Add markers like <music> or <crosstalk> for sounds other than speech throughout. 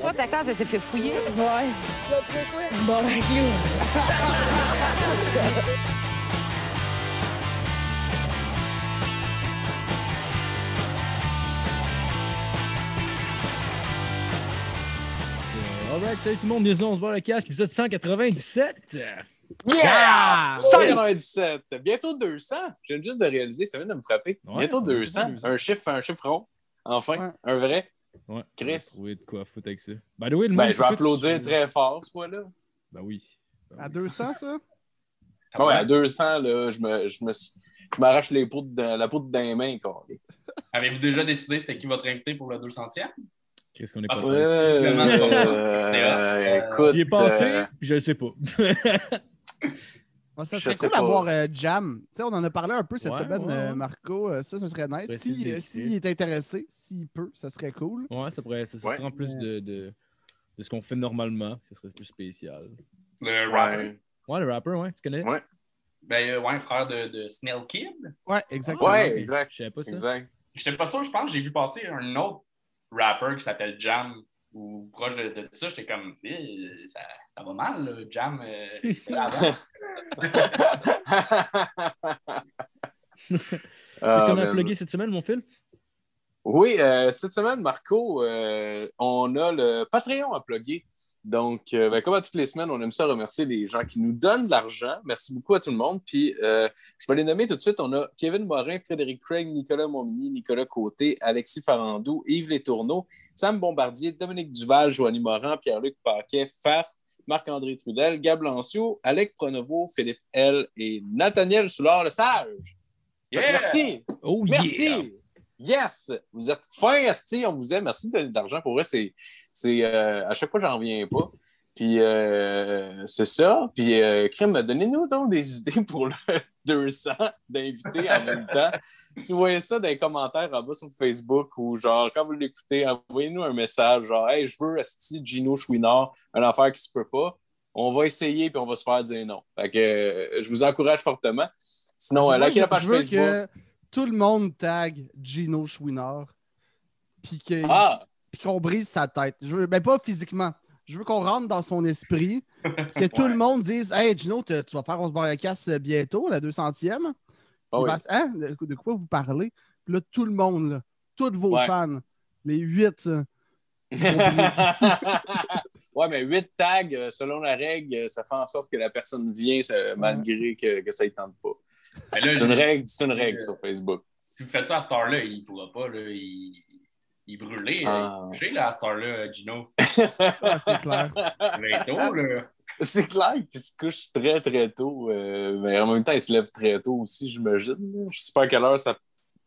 Toi, ta case, elle s'est fait fouiller. Ouais. Bon, ben, Alright, salut tout le monde, bienvenue on se voit le casque, épisode 197. Yeah! Ah, 197! Bientôt 200! Je viens juste de réaliser, ça vient de me frapper. Ouais, Bientôt ça va, 200. 200. Un chiffre, un chiffre rond. Enfin, Ouais. un vrai. Ouais, Chris. Oui, de quoi foutre avec ça. By the way, le Ben, je vais applaudir très fort ce fois-là. Ben oui. Ben À oui. 200, ça? Ah ouais, à 200, là, je me, je me, je m'arrache les peaux de, la peau de dans les mains. Quoi. Avez-vous déjà décidé c'était qui votre invité pour le 200e? Qu'est-ce qu'on est Ah, pas prêt. Euh, euh, écoute. J'y ai pensé, euh, puis je le sais pas. <laughs> Ouais, ça serait cool d'avoir euh, Jam. Tu sais, on en a parlé un peu cette Ouais, semaine, ouais, euh. Marco. Euh, ça, ça serait nice. Si, euh. S'il est intéressé, s'il peut, ça serait cool. Ouais, ça pourrait ça sortir Ouais. en plus de, de, de ce qu'on fait normalement. Ça serait plus spécial. Le rapper. ouais. Le rapper, ouais, tu connais? Ouais. Ben, euh, ouais, frère de, de Snail Kid. Ouais, exactement. Ouais, exact. Je savais pas ça. Exact. J'étais pas sûr, je pense que j'ai vu passer un autre rapper qui s'appelle Jam ou proche de, de ça. J'étais comme, Eh, ça, ça va mal, là, Jam. euh, <laughs> <laughs> Ah, qu'on a plugué cette semaine, mon fil? Oui, euh, cette semaine, Marco, euh, on a le Patreon à plugger. Donc, euh, ben, comme à toutes les semaines, on aime ça remercier les gens qui nous donnent de l'argent. Merci beaucoup à tout le monde. Puis, euh, je vais les nommer tout de suite. On a Kevin Morin, Frédéric Craig, Nicolas Momini, Nicolas Côté, Alexis Farandou, Yves Létourneau, Sam Bombardier, Dominique Duval, Joanie Morin, Pierre-Luc Paquet, Faf, Marc-André Trudel, Gab Lancio, Alec Pronovo, Philippe L et Nathaniel Soulard-Le-Sage. Yeah! Merci! Oh, Merci! yeah! Yes! Vous êtes fin, Asti, on vous aime. Merci de donner de l'argent. Pour vrai, c'est. C'est, euh, à chaque fois, j'en reviens pas. Puis euh, c'est ça. Puis euh, Crime, donnez-nous donc des <laughs> idées pour le 200 d'invités en même temps. Si vous voyez ça dans les commentaires en bas sur Facebook ou genre quand vous l'écoutez, envoyez-nous un message genre Hey, je veux Asti Gino Chouinard, une affaire qui se peut pas. On va essayer puis on va se faire dire non. Fait que euh, je vous encourage fortement. Sinon, euh, likez la page je veux Facebook. que tout le monde tag Gino Chouinard. Puis que- Ah! Puis qu'on brise sa tête. Je veux, ben pas physiquement. Je veux qu'on rentre dans son esprit. <laughs> que tout le monde dise Hey Gino, tu vas faire On se barre la casse bientôt, la 200e. Ah oui. Hein? De, de quoi vous parlez? Puis là, tout le monde, là, tous vos Ouais. fans, les huit, euh, <laughs> ouais, mais 8 tags, euh, selon la règle, euh, ça fait en sorte que la personne vient ça- malgré que, que ça ne tente pas. C'est une règle, c'est une règle sur Facebook. Si vous faites ça à cette heure-là, il pourra pas. Là, il, il est brûlé. Ah. Il est couché là, à cette heure-là, Gino. ah, c'est clair. <laughs> Bientôt, là. <laughs> C'est clair qu'il se couche très, très tôt. euh, mais en même temps, il se lève très tôt aussi, j'imagine. Je sais pas à quelle heure ça.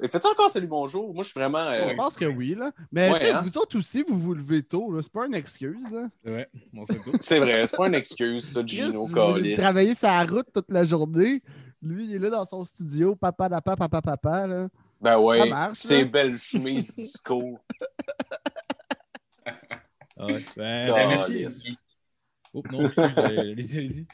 Faites-tu encore salut bonjour? Moi, je suis vraiment. euh, Je pense que oui, là. Mais Ouais, hein? vous autres aussi, vous vous levez tôt, là. C'est pas une excuse, là. Ouais, on sait pas. <laughs> C'est vrai, c'est pas une excuse, ça, Gino vous Callis. travaillez sa route toute la journée. Lui, il est là dans son studio, papa, papa, papa, papa, là. Ben ouais, ces belles <laughs> chemises disco. Ah ouais. Ben, ben, merci. Oh, non, <laughs> allez-y, allez-y.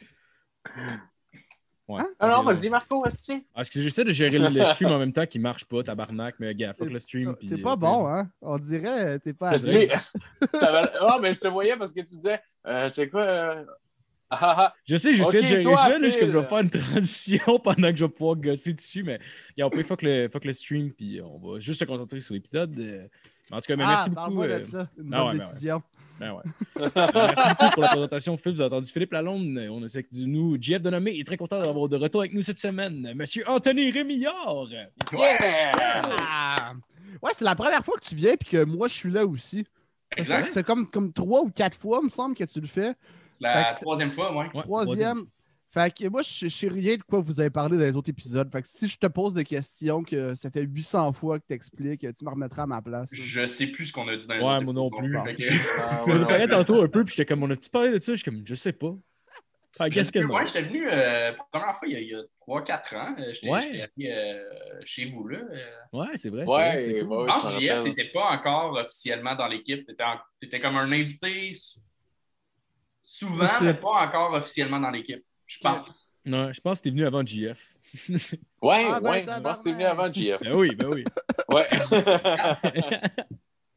Ouais. Ah non, Ok, vas-y, Marco, Esti. Ah, Est-ce que j'essaie de gérer le, stream en même temps qui marche pas, tabarnak, mais gars, fuck le stream. T'es pas bon, hein? On dirait, t'es pas <laughs> Ah, mais je te voyais parce que tu disais, euh, c'est quoi? euh, Ah. <laughs> Je sais, j'essaie Ok, de gérer toi, ça, là, je, comme, je vais faire une transition <laughs> pendant que je vais pouvoir gosser dessus, mais on peut fuck le, fuck le stream, puis on va juste se concentrer sur l'épisode. euh. En tout cas, mais ah, merci beaucoup. euh, de ça. Une ah bonne ouais, ben ouais. décision. Ben ouais. Merci beaucoup pour la présentation, Phil. Vous avez entendu Philippe Lalonde. On a avec du nous. Jeff Denomé est très content d'avoir de retour avec nous cette semaine. Monsieur Anthony Rémillard. Yeah! Ah! Ouais, c'est la première fois que tu viens puis que moi, je suis là aussi. Fait comme, comme trois ou quatre fois, me semble, que tu le fais. C'est la troisième fois, moi. Ouais, Troisième. Fait que moi, je sais rien de quoi vous avez parlé dans les autres épisodes. Fait que si je te pose des questions que ça fait 800 fois que tu expliques, tu me remettras à ma place. Je sais plus ce qu'on a dit dans les Ouais, autres moi non plus. fait que- <laughs> Ah, Je me ouais, préparais tantôt un peu, puis j'étais comme, on a-tu parlé de ça? Je suis comme, je sais pas. Fait, Je qu'est-ce que ouais, j'étais venu euh, pour la première fois il y a, il y a 3-4 ans. Euh, J'étais Ouais. euh, chez vous là. Euh, Ouais, c'est vrai. Ouais, vrai, c'est ouais, cool. je pense je que me JF, t'étais pas encore officiellement dans l'équipe. T'étais en- t'étais comme un invité souvent, mais pas encore officiellement dans l'équipe. Je pense. Non, je pense que t'es venu avant JF. <laughs> Ouais, Ah, ben, ouais, je pense que t'es venu avant JF. Ben oui, ben oui. <laughs> Ouais.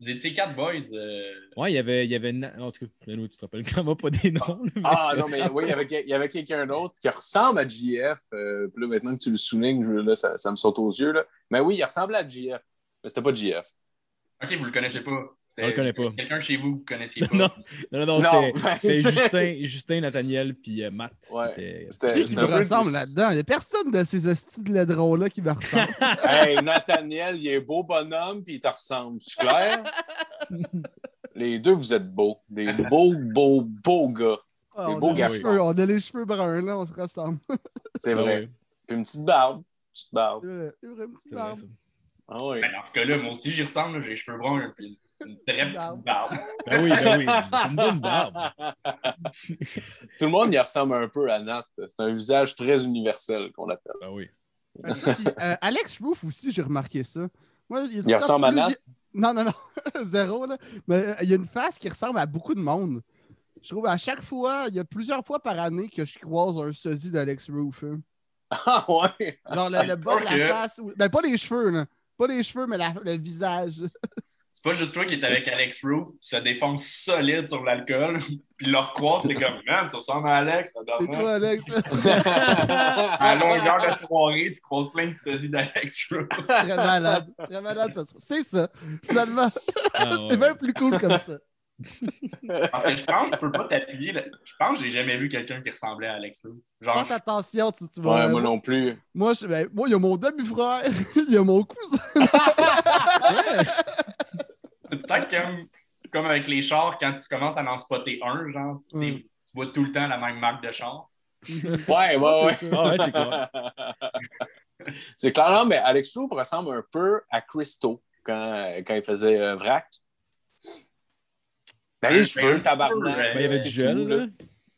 Vous étiez quatre boys. euh, Ouais, il y avait. Il y avait Na- En tout cas, tu te rappelles clairement pas des noms. mais Ah non, mais oui, il y avait, il y avait quelqu'un d'autre qui ressemble à JF. euh, puis là, maintenant que tu le soulignes, je- là, ça, ça me saute aux yeux. Là. Mais oui, il ressemblait à JF. Mais c'était pas JF. Ok, vous le connaissez pas. On le connaît pas. Quelqu'un chez vous que vous connaissiez <laughs> pas. non, non, non, non, Non, c'était ben, c'était c'est- Justin, Justin, Nathaniel, puis euh, Matt. Ouais. C'était- Qui me peu ressemble là-dedans? Il n'y a personne de ces hosties de ladrons-là qui me ressemble. <laughs> Hey, Nathaniel, il est beau bonhomme, puis il te ressemble. C'est clair? <laughs> Les deux, vous êtes beaux. Des beaux, beaux, beaux gars. Ah, Des beaux garçons. cheveux, on a les cheveux bruns, là, on se ressemble. C'est Ah vrai. ouais, Puis une petite barbe. Petite barbe. C'est vrai, c'est vrai, une petite c'est vrai, barbe. ça. Ah oui. Ben, dans ce cas-là, moi aussi, j'y ressemble. là. J'ai les cheveux bruns et une très petite barbe. Ben oui, ben oui. Une bonne <laughs> barbe. Tout le monde y ressemble un peu à Nat. C'est un visage très universel qu'on appelle. Ben oui. Ben, ça, puis, euh, Alex Roof aussi, j'ai remarqué ça. Moi, il, ressemble à plus- Nat? Non, non, non. <laughs> Zéro, là. Mais euh, il y a une face qui ressemble à beaucoup de monde. Je trouve à chaque fois, il y a plusieurs fois par année que je croise un sosie d'Alex Roof. hein. <laughs> Ah ouais! Genre le, le bas de la face. ou- Ben, pas les cheveux, là. Pas les cheveux, mais la- le visage. C'est pas juste toi qui es avec Alex Roof, qui se défonce solide sur l'alcool, <laughs> puis leur croise, t'es comme, man, ça ressemble à Alex, C'est toi, Alex. <laughs> <laughs> À longueur de soirée, tu croises plein de sosies d'Alex Roof. très malade. Très malade, ça. se- C'est ça. Finalement, Ah, c'est bien plus cool comme ça. Parce que je pense que tu peux pas t'appuyer. là. Je pense que j'ai jamais vu quelqu'un qui ressemblait à Alex Roof. Genre, Faites attention, tu, tu vas. Ouais, moi non plus. Moi, je- ben, moi, il y a mon demi-frère, il y a mon cousin. Peut-être comme, comme avec les chars, quand tu commences à en spotter un, genre, tu, Mm. tu vois tout le temps la même marque de char. Ouais, ouais, <laughs> ouais. c'est Ah ouais, c'est clair. <laughs> C'est clair, non, mais Alex Roof ressemble un peu à Christo quand, quand il faisait euh, Vrac. Ben, les cheveux, tabarnak. Ben, il y avait du gel, tout, là.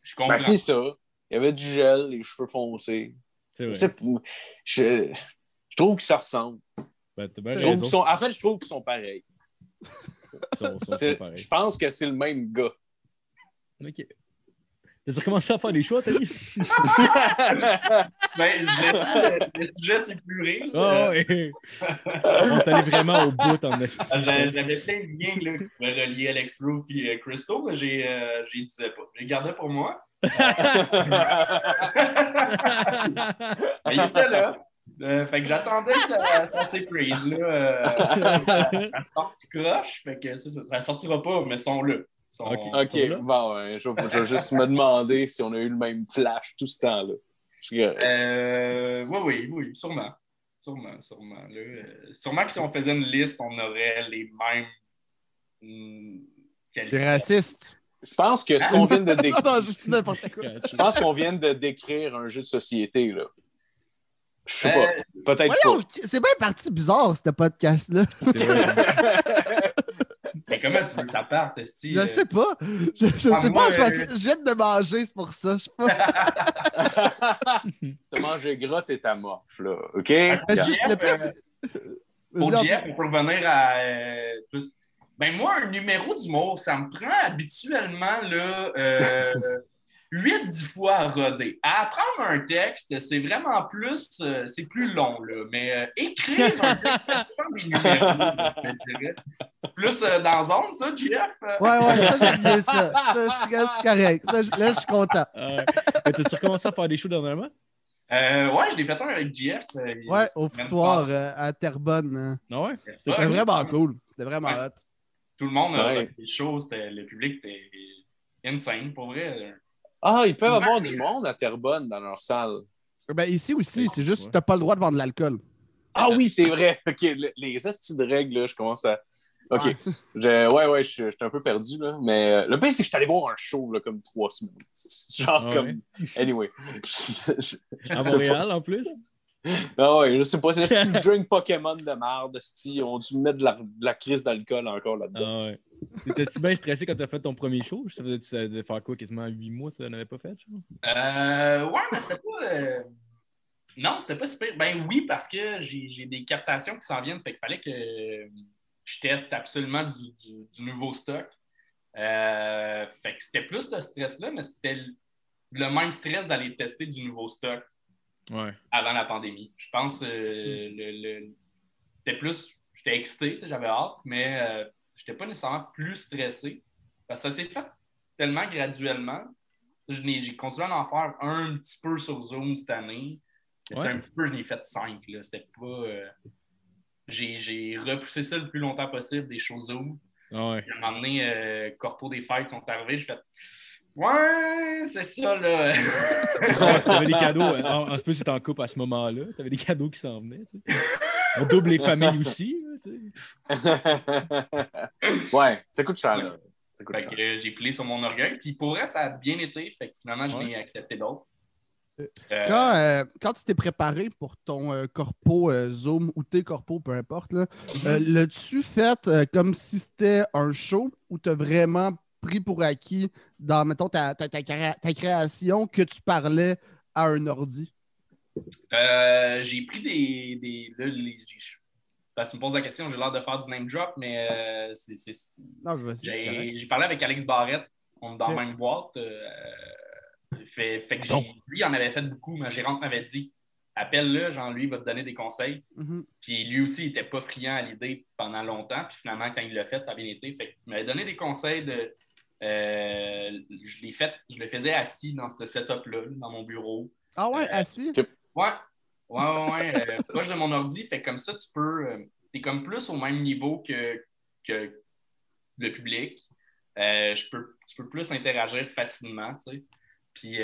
Je comprends. Ben, c'est ça. Il y avait du gel, les cheveux foncés. C'est Je, vrai. sais pas, je, je trouve qu'ils se ressemblent. Ben, Je trouve sont, en fait, je trouve qu'ils sont pareils. <laughs> <laughs> Sont- sont. Je pense que c'est le même gars. Ok. T'as recommencé à faire des choix, Tony? <laughs> Ben, le, le sujet s'est plus rire. Ah ouais. On est allé vraiment au bout en esti. Euh, J'avais plein de liens là, qui pouvaient relier Alex Roof et Crystal, mais j'ai euh, disais pas. J'ai gardé pour moi. Mais <laughs> il était là. Euh, fait que j'attendais que ça, ça s'épuise, là. Euh, ça sorte croche. Fait que ça, ça, ça sortira pas, mais ils sont là. Sont- Ok. Sont là? bon, ouais, je, vais- je vais juste me demander si on a eu le même flash tout ce temps-là. Euh, oui, oui, oui, sûrement. Sûrement, sûrement. là. Euh, sûrement que si on faisait une liste, on aurait les mêmes hum, T'es qualités. raciste. Je pense que ce qu'on vient de <laughs> décrire. Je pense qu'on vient de décrire un jeu de société, là. Je sais Euh, pas. Peut-être Voyons, c'est bien parti bizarre, ce podcast-là. <laughs> Mais comment tu veux que ça parte, Esti? Je euh? sais pas. Je, je Ah, sais moi, pas, je, pense euh, que je viens de manger, c'est pour ça. Je sais pas. pas. <laughs> T'as mangé gras, t'es amorphe, là. OK? Juste le c'est- Pour Vas-y, Jeff, pour revenir à. euh, plus- Ben, moi, un numéro d'humour, ça me prend habituellement là, euh, <laughs> 8-10 fois à roder. À apprendre un texte, c'est vraiment plus. euh, c'est plus long, là. Mais euh, écrire un texte, des numéros, là, je te dirais. C'est plus euh, dans zone, ça, Jeff? Ouais, ouais, ça, j'aime mieux ça. Ça, je suis- je suis correct. Ça, je- là, je suis content. Euh, T'as-tu recommencé à faire des shows dernièrement? Euh, ouais, je l'ai fait un avec Jeff. euh, Ouais, au foutoir euh, à Terrebonne. hein. Ah ouais? C'était vraiment cool. C'était vraiment Ouais. hot. Tout le monde a Ouais. fait des choses, le public était insane, pour vrai. Ah, ils peuvent avoir du monde à Terrebonne dans leur salle. Ben, ici aussi, c'est juste que tu n'as pas le droit de vendre de l'alcool. Ah oui, c'est vrai. <laughs> OK, le- les astis de règles, là, je commence à... OK. Ouais. Je- Ouais, ouais, je je suis un peu perdu, là. Mais euh, le pire, c'est que je suis allé voir un show, là, comme trois semaines. <laughs> Genre, Ah comme... Anyway. <laughs> Je- je- À Montréal, en plus? Ah ouais, je sais pas. C'est le style drink Pokémon de merde. Ils ont dû mettre de la, de la crise d'alcool encore là-dedans. Ah ouais. T'étais-tu bien stressé quand t'as fait ton premier show? Ça faisait, ça devait faire quoi, quasiment 8 mois, tu n'avais pas fait? je crois? Euh, ouais, mais c'était pas. euh, Non, c'était pas super. Ben oui, parce que j'ai des captations qui s'en viennent, fait qu'il fallait que je teste absolument du, du- du nouveau stock. Euh, fait que c'était plus de stress-là, mais c'était le même stress d'aller tester du nouveau stock Ouais. avant la pandémie. Je pense euh, le, le- c'était plus. J'étais excité, j'avais hâte, mais euh, j'étais pas nécessairement plus stressé. Parce que ça s'est fait tellement graduellement. Je J'ai continué à en faire un petit peu sur Zoom cette année. Ouais. Un petit peu, je n'ai fait cinq. C'était pas. euh, J'ai j'ai repoussé ça le plus longtemps possible, des shows Zoom. Ah ouais. À un moment donné, euh, Corpo des fêtes sont arrivés. Je fais Ouais, c'est ça, là. T'avais des cadeaux. euh, En, en plus, c'était en couple à ce moment-là. T'avais des cadeaux qui s'en venaient. tu sais. On double les familles <laughs> aussi. là, tu sais. ouais, ça coûte cher, là. Ça coûte Fait cher. que euh, j'ai plié sur mon orgueil. Puis pour vrai, ça a bien été. Fait que finalement, je Ouais. n'ai accepté d'autres. Euh, Euh, Quand, euh, quand tu t'es préparé pour ton euh, corpo euh, Zoom ou tes corpos, peu importe, là, euh, l'as-tu fait euh, comme si c'était un show ou t'as vraiment pris pour acquis dans, mettons, ta, ta, ta créa- ta création que tu parlais à un ordi? euh, j'ai pris des. des là, les- parce que tu me poses la question, j'ai l'air de faire du name drop, mais euh, c'est- j'ai parlé avec Alex Barrette. On est dans la même boîte. euh, fait, fait que lui, il en avait fait beaucoup. Ma gérante m'avait dit appelle-le, genre lui, il va te donner des conseils. Mhm. Puis lui aussi, il n'était pas friand à l'idée pendant longtemps. Puis finalement, quand il l'a fait, ça a bien été. Fait il m'avait donné des conseils de. Euh, je l'ai fait, je le faisais assis dans ce setup-là, dans mon bureau. Ah ouais, Euh, assis? Ouais, ouais, ouais, ouais. euh, <laughs> proche de mon ordi. Fait comme ça, tu peux. euh, t'es comme plus au même niveau que, que le public. Euh, je peux, tu peux plus interagir facilement, tu sais. Puis.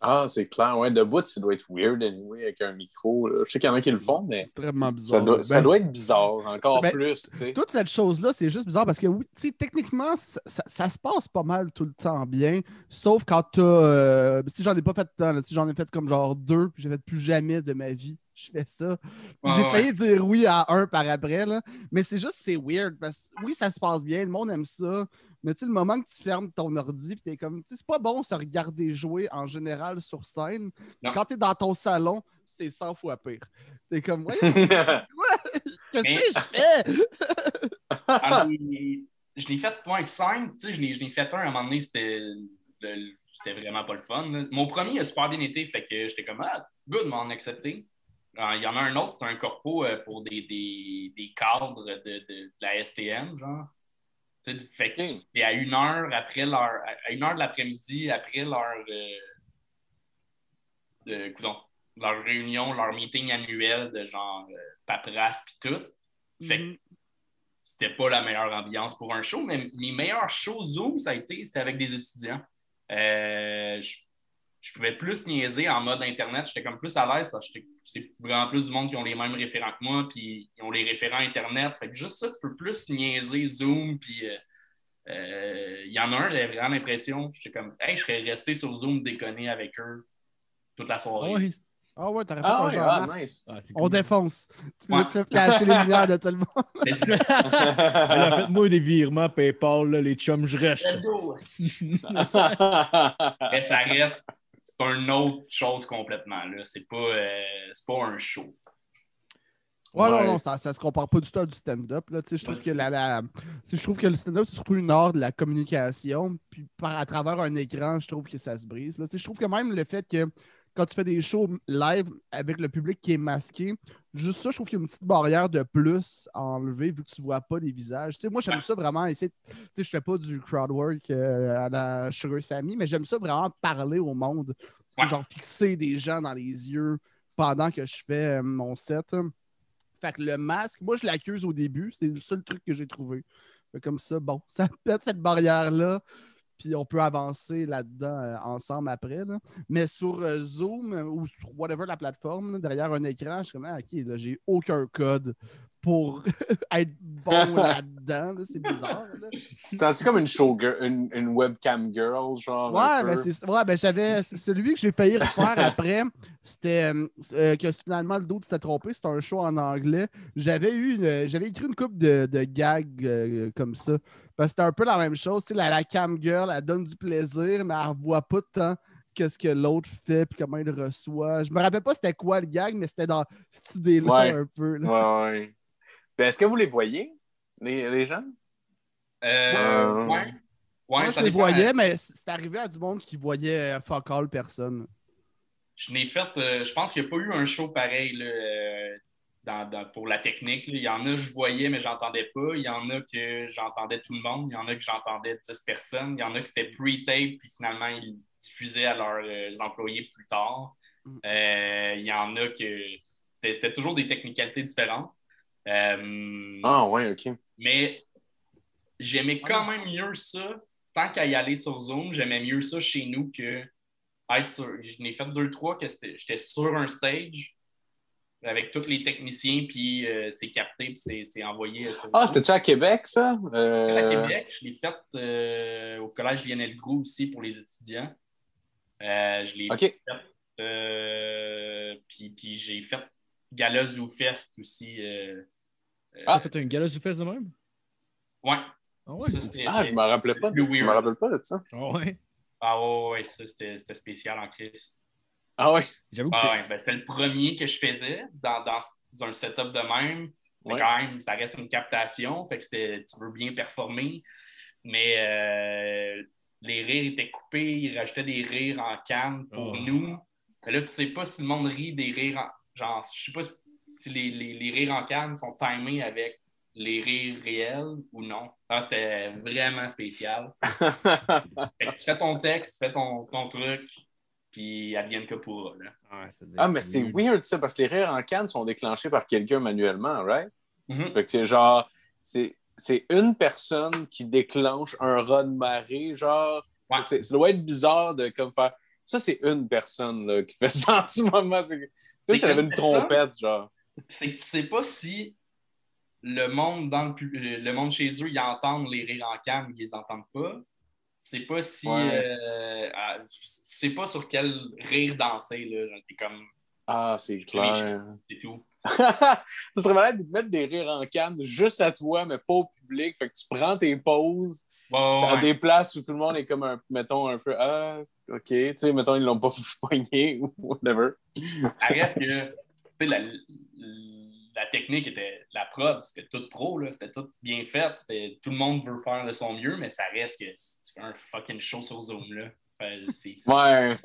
Ah, c'est clair. Ouais, debout, ça doit être weird, anyway, avec un micro. là. Je sais qu'il y en a qui le font, mais Extrêmement bizarre. ça doit, ça Ben, doit être bizarre, encore Ben, plus, tu sais. Toute cette chose-là, c'est juste bizarre parce que oui, tu sais, techniquement, ça, se passe pas mal tout le temps bien, sauf quand t'as. Euh, si j'en ai pas fait tant, là, si j'en ai fait comme genre deux, puis j'ai fait plus jamais de ma vie. <laughs> Je fais ça. J'ai ouais. failli dire oui à un par après, là. mais c'est juste, c'est weird parce que oui, ça se passe bien, le monde aime ça, mais tu sais, le moment que tu fermes ton ordi, puis t'es comme, tu sais, c'est pas bon se regarder jouer en général sur scène. Non. Quand t'es dans ton salon, c'est 100 fois pire. T'es comme, voyons, <laughs> qu'est-ce que je fais? Ah, <laughs> je l'ai fait, ouais, cinq, tu sais, je l'ai fait un à un moment donné, c'était vraiment pas le fun. là. Mon premier a super bien été, fait que j'étais comme, ah, good, m'en accepté. Ah, Il y en a un autre, c'était un corpo euh, pour des, des, des cadres de, de- de la STM, genre. Fait que c'était à une heure après leur, à une heure de l'après-midi, après leur, euh, de- coudonc, leur réunion, leur meeting annuel de genre euh, paperasse pis tout. Fait que Mhm. c'était pas la meilleure ambiance pour un show, mais mes meilleurs shows Zoom, ça a été, c'était avec des étudiants. Euh, je, je pouvais plus niaiser en mode Internet. J'étais comme plus à l'aise parce que c'est vraiment plus du monde qui ont les mêmes référents que moi, puis ils ont les référents Internet. Fait que juste ça, tu peux plus niaiser Zoom, puis euh, euh, il y en a un, j'avais vraiment l'impression, j'étais comme, hey, je serais resté sur Zoom déconner avec eux toute la soirée. ouais. Ah ouais, t'aurais fait Ah un ouais, genre. ah, nice. Ah, On cool. défonce. Tu, Ouais. tu fais flasher les lumières de tout le monde? Mais <laughs> c'est- Elle a fait moi des virements PayPal, là, les chums, je reste. <laughs> Mais ça reste c'est une autre chose complètement. Là. C'est pas, euh, c'est pas un show. Ouais, non, Ouais. non, ça, ça se compare pas du tout à du stand-up. là. Tu sais, Je trouve que la, la- je trouve que le stand-up, c'est surtout une art de la communication. Puis par, à travers un écran, je trouve que ça se brise. là. Je trouve que même le fait que quand tu fais des shows live avec le public qui est masqué, juste ça, je trouve qu'il y a une petite barrière de plus à enlever vu que tu vois pas les visages. Tu sais, moi, j'aime ça vraiment essayer. Tu sais, je fais pas du crowd work euh, à la Sugar Sammy, mais j'aime ça vraiment parler au monde. Tu sais, Ouais. Genre fixer des gens dans les yeux pendant que je fais euh, mon set. Fait que le masque, moi, je l'accuse au début. C'est le seul truc que j'ai trouvé. Fait comme ça, bon, <laughs> ça pète cette barrière-là. Puis on peut avancer là-dedans euh, ensemble après. Mais sur euh, Zoom ou sur whatever la plateforme, derrière un écran, je suis comme, ah, OK, j'ai aucun code pour <laughs> être bon <laughs> là-dedans. là. C'est bizarre. là. Tu te sens-tu comme une showgirl, une, une webcam girl, genre? Ouais, ben c'est ouais, ben j'avais celui que j'ai failli refaire après. C'était euh, euh, que finalement le dos s'était trompé, c'était un show en anglais. J'avais eu une- j'avais écrit une coupe de, de gags euh, comme ça. Parce que c'était un peu la même chose. La, la cam girl, elle donne du plaisir, mais elle revoit pas tant qu'est-ce que l'autre fait puis comment il reçoit. Je me rappelle pas c'était quoi le gag, mais c'était dans cette idée-là Ouais. un peu. là. Ouais, ouais. Ben, est-ce que vous les voyez, les, les gens? Euh, Euh, ouais. Ouais, Moi, ça je les voyais, mais c'est arrivé à du monde qui voyait euh, fuck all personne. Je n'ai fait, euh, je pense qu'il n'y a pas eu un show pareil. là. Euh, dans- dans- pour la technique. là. Il y en a que je voyais, mais j'entendais pas. Il y en a que j'entendais tout le monde. Il y en a que j'entendais 10 personnes. Il y en a que c'était pre-tape, puis finalement, ils diffusaient à leurs euh, employés plus tard. Mm. Euh, il y en a que c'était c'était toujours des technicalités différentes. Euh, Ah, ouais, OK. mais j'aimais quand même mieux ça. Tant qu'à y aller sur Zoom, j'aimais mieux ça chez nous que être sur. Je n'ai fait deux, trois que j'étais sur un stage avec tous les techniciens, puis euh, c'est capté, puis c'est- c'est envoyé. sur Ah, c'était-tu à Québec, ça? Euh, à Québec. Je l'ai fait euh, au collège Lionel Groux aussi pour les étudiants. Euh, je l'ai OK. fait. euh, puis puis j'ai fait Gala Zoo Fest aussi. Euh, T'as fait un gala sous fesse de même? ouais. Ah ouais? Ça, c'était- Ah, je me rappelais pas. plus Je me rappelle pas de ça. Ah ouais? Ah ouais, ouais, ça, c'était spécial en crise. Ah, ouais? J'avoue que Ah ouais, ben, c'était le premier que je faisais dans, dans, dans un setup de même. Mais Ouais. quand même, ça reste une captation, fait que c'était- tu veux bien performer. Mais euh, les rires étaient coupés, ils rajoutaient des rires en canne pour Oh. nous. Là, tu sais pas si le monde rit des rires en. Genre, je sais pas si les, les- les rires en canne sont timés avec les rires réels ou non. Ah, c'était vraiment spécial. <laughs> Fait que tu fais ton texte, tu fais ton, ton truc, puis advienne que pourra. Là. Ah, ah, mais c'est weird, ça, parce que les rires en canne sont déclenchés par quelqu'un manuellement, right? Mhm. Fait que c'est genre, c'est c'est une personne qui déclenche un rat de marée, genre. Ouais. Ça doit être bizarre de comme faire. Ça, c'est une personne là, qui fait <laughs> ça en ce moment. C'est comme C'est si elle avait une une personne? trompette, genre. C'est que tu sais pas si le monde dans le, le monde chez eux, ils entendent les rires en cam, ils les entendent pas. C'est pas si. Ouais. euh, ah, tu sais pas sur quel rire danser, là. Genre, t'es comme. Ah, c'est clair. C'est tout. <laughs> ça serait malade de te mettre des rires en canne juste à toi, mais pas au public. Fait que tu prends tes pauses Bon, dans ouais. des places où tout le monde est comme un, mettons, un peu, ah, OK, tu sais, mettons, ils l'ont pas <laughs> poigné ou whatever. Ça reste que. Tu sais, la, la technique était. La prod, c'était tout pro, là. C'était tout bien fait. C'était- Tout le monde veut faire de son mieux, mais ça reste que si tu fais un fucking show sur Zoom, là. euh, c'est- <laughs> Ouais.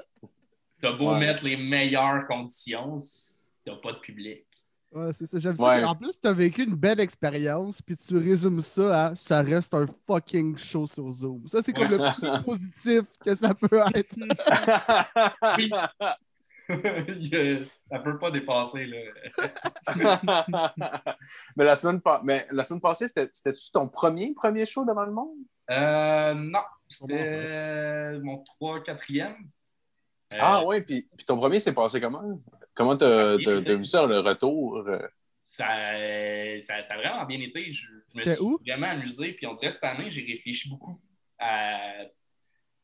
T'as beau Ouais. mettre les meilleures conditions, si t'as pas de public. Ouais, c'est ça. J'aime Ouais. ça. En plus, tu as vécu une belle expérience, puis tu résumes ça à ça reste un fucking show sur Zoom. Ça, c'est comme le plus positif que ça peut être. <laughs> Euh, ça peut pas dépasser. Là. <laughs> mais, la semaine pa- mais la semaine passée, c'était- c'était-tu ton premier, premier show devant le monde? Euh, non, c'était mon 3 4e. Ah ouais, puis, puis ton premier s'est passé comment? Comment t'as été. t'as vu ça, le retour? euh? Ça, ça, ça a vraiment bien été. Je, je me suis où? vraiment amusé. Puis on dirait cette année, j'ai réfléchi beaucoup à.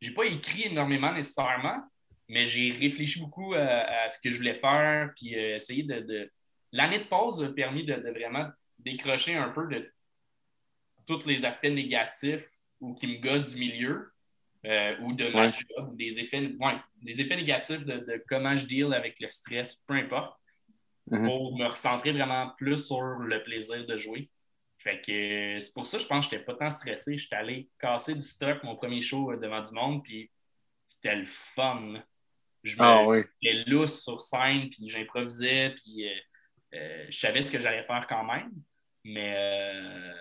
J'ai pas écrit énormément nécessairement, mais j'ai réfléchi beaucoup à, à ce que je voulais faire. Puis euh, essayer de. de- L'année de pause a permis de, de vraiment décrocher un peu de tous les aspects négatifs ou qui me gossent du milieu. euh, ou de ma job, ou des effets, ouais, des effets négatifs de, de comment je deal avec le stress, peu importe Mhm. pour me recentrer vraiment plus sur le plaisir de jouer. Fait que euh, c'est pour ça, je pense que je n'étais pas tant stressé. J'étais allé casser du stock mon premier show devant du monde, puis c'était le fun. Je me Ah oui. lousse sur scène, puis j'improvisais, puis euh, euh, je savais ce que j'allais faire quand même. Mais euh,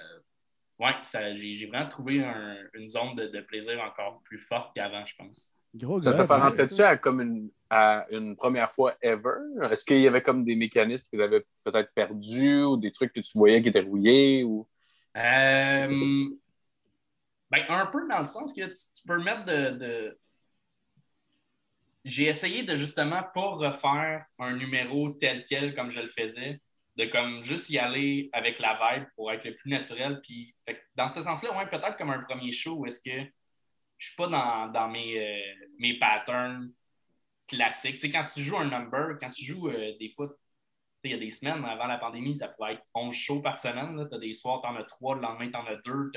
ouais, ça- j'ai vraiment trouvé un- une zone de, de plaisir encore plus forte qu'avant, je pense. Gros Ça s'apparentait-tu à comme une, à une première fois ever? Est-ce qu'il y avait comme des mécanismes que tu avais peut-être perdus ou des trucs que tu voyais qui étaient rouillés? Ou... Euh, ben, un peu dans le sens que tu, tu peux mettre de. de- J'ai essayé de justement pas refaire un numéro tel quel comme je le faisais, de comme juste y aller avec la vibe pour être le plus naturel. Puis, dans ce sens-là, ouais, peut-être comme un premier show est-ce que je suis pas dans, euh, mes patterns classiques? Tu sais, quand tu joues un number, quand tu joues euh, des fois, il y a des semaines avant la pandémie, ça pouvait être 11 shows par semaine. Tu as des soirs, tu en as 3, le lendemain, tu en as 2.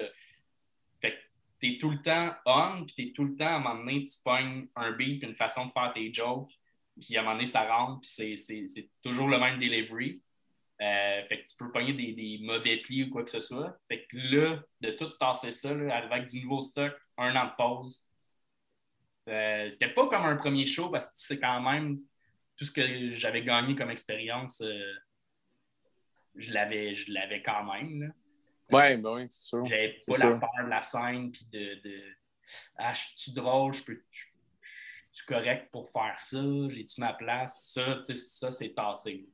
Fait que tu es tout le temps on, puis tu es tout le temps, à un moment donné, tu pognes un beat, puis une façon de faire tes jokes, puis à un moment donné, ça rentre, puis c'est- toujours le même delivery. Euh, fait que tu peux pogner des, des mauvais plis ou quoi que ce soit. Fait que là, de tout tasser ça, là, avec du nouveau stock, un an de pause, euh, c'était pas comme un premier show parce que c'est quand même tout ce que j'avais gagné comme expérience. euh, je l'avais, je l'avais quand même. Là. Ouais, ben oui, c'est sûr. J'avais pas sûr. la peur de la scène, puis de, de Ah, je suis drôle, je peux. Je, suis correct pour faire ça, j'ai-tu ma place? Ça, tu sais, ça, c'est tassé.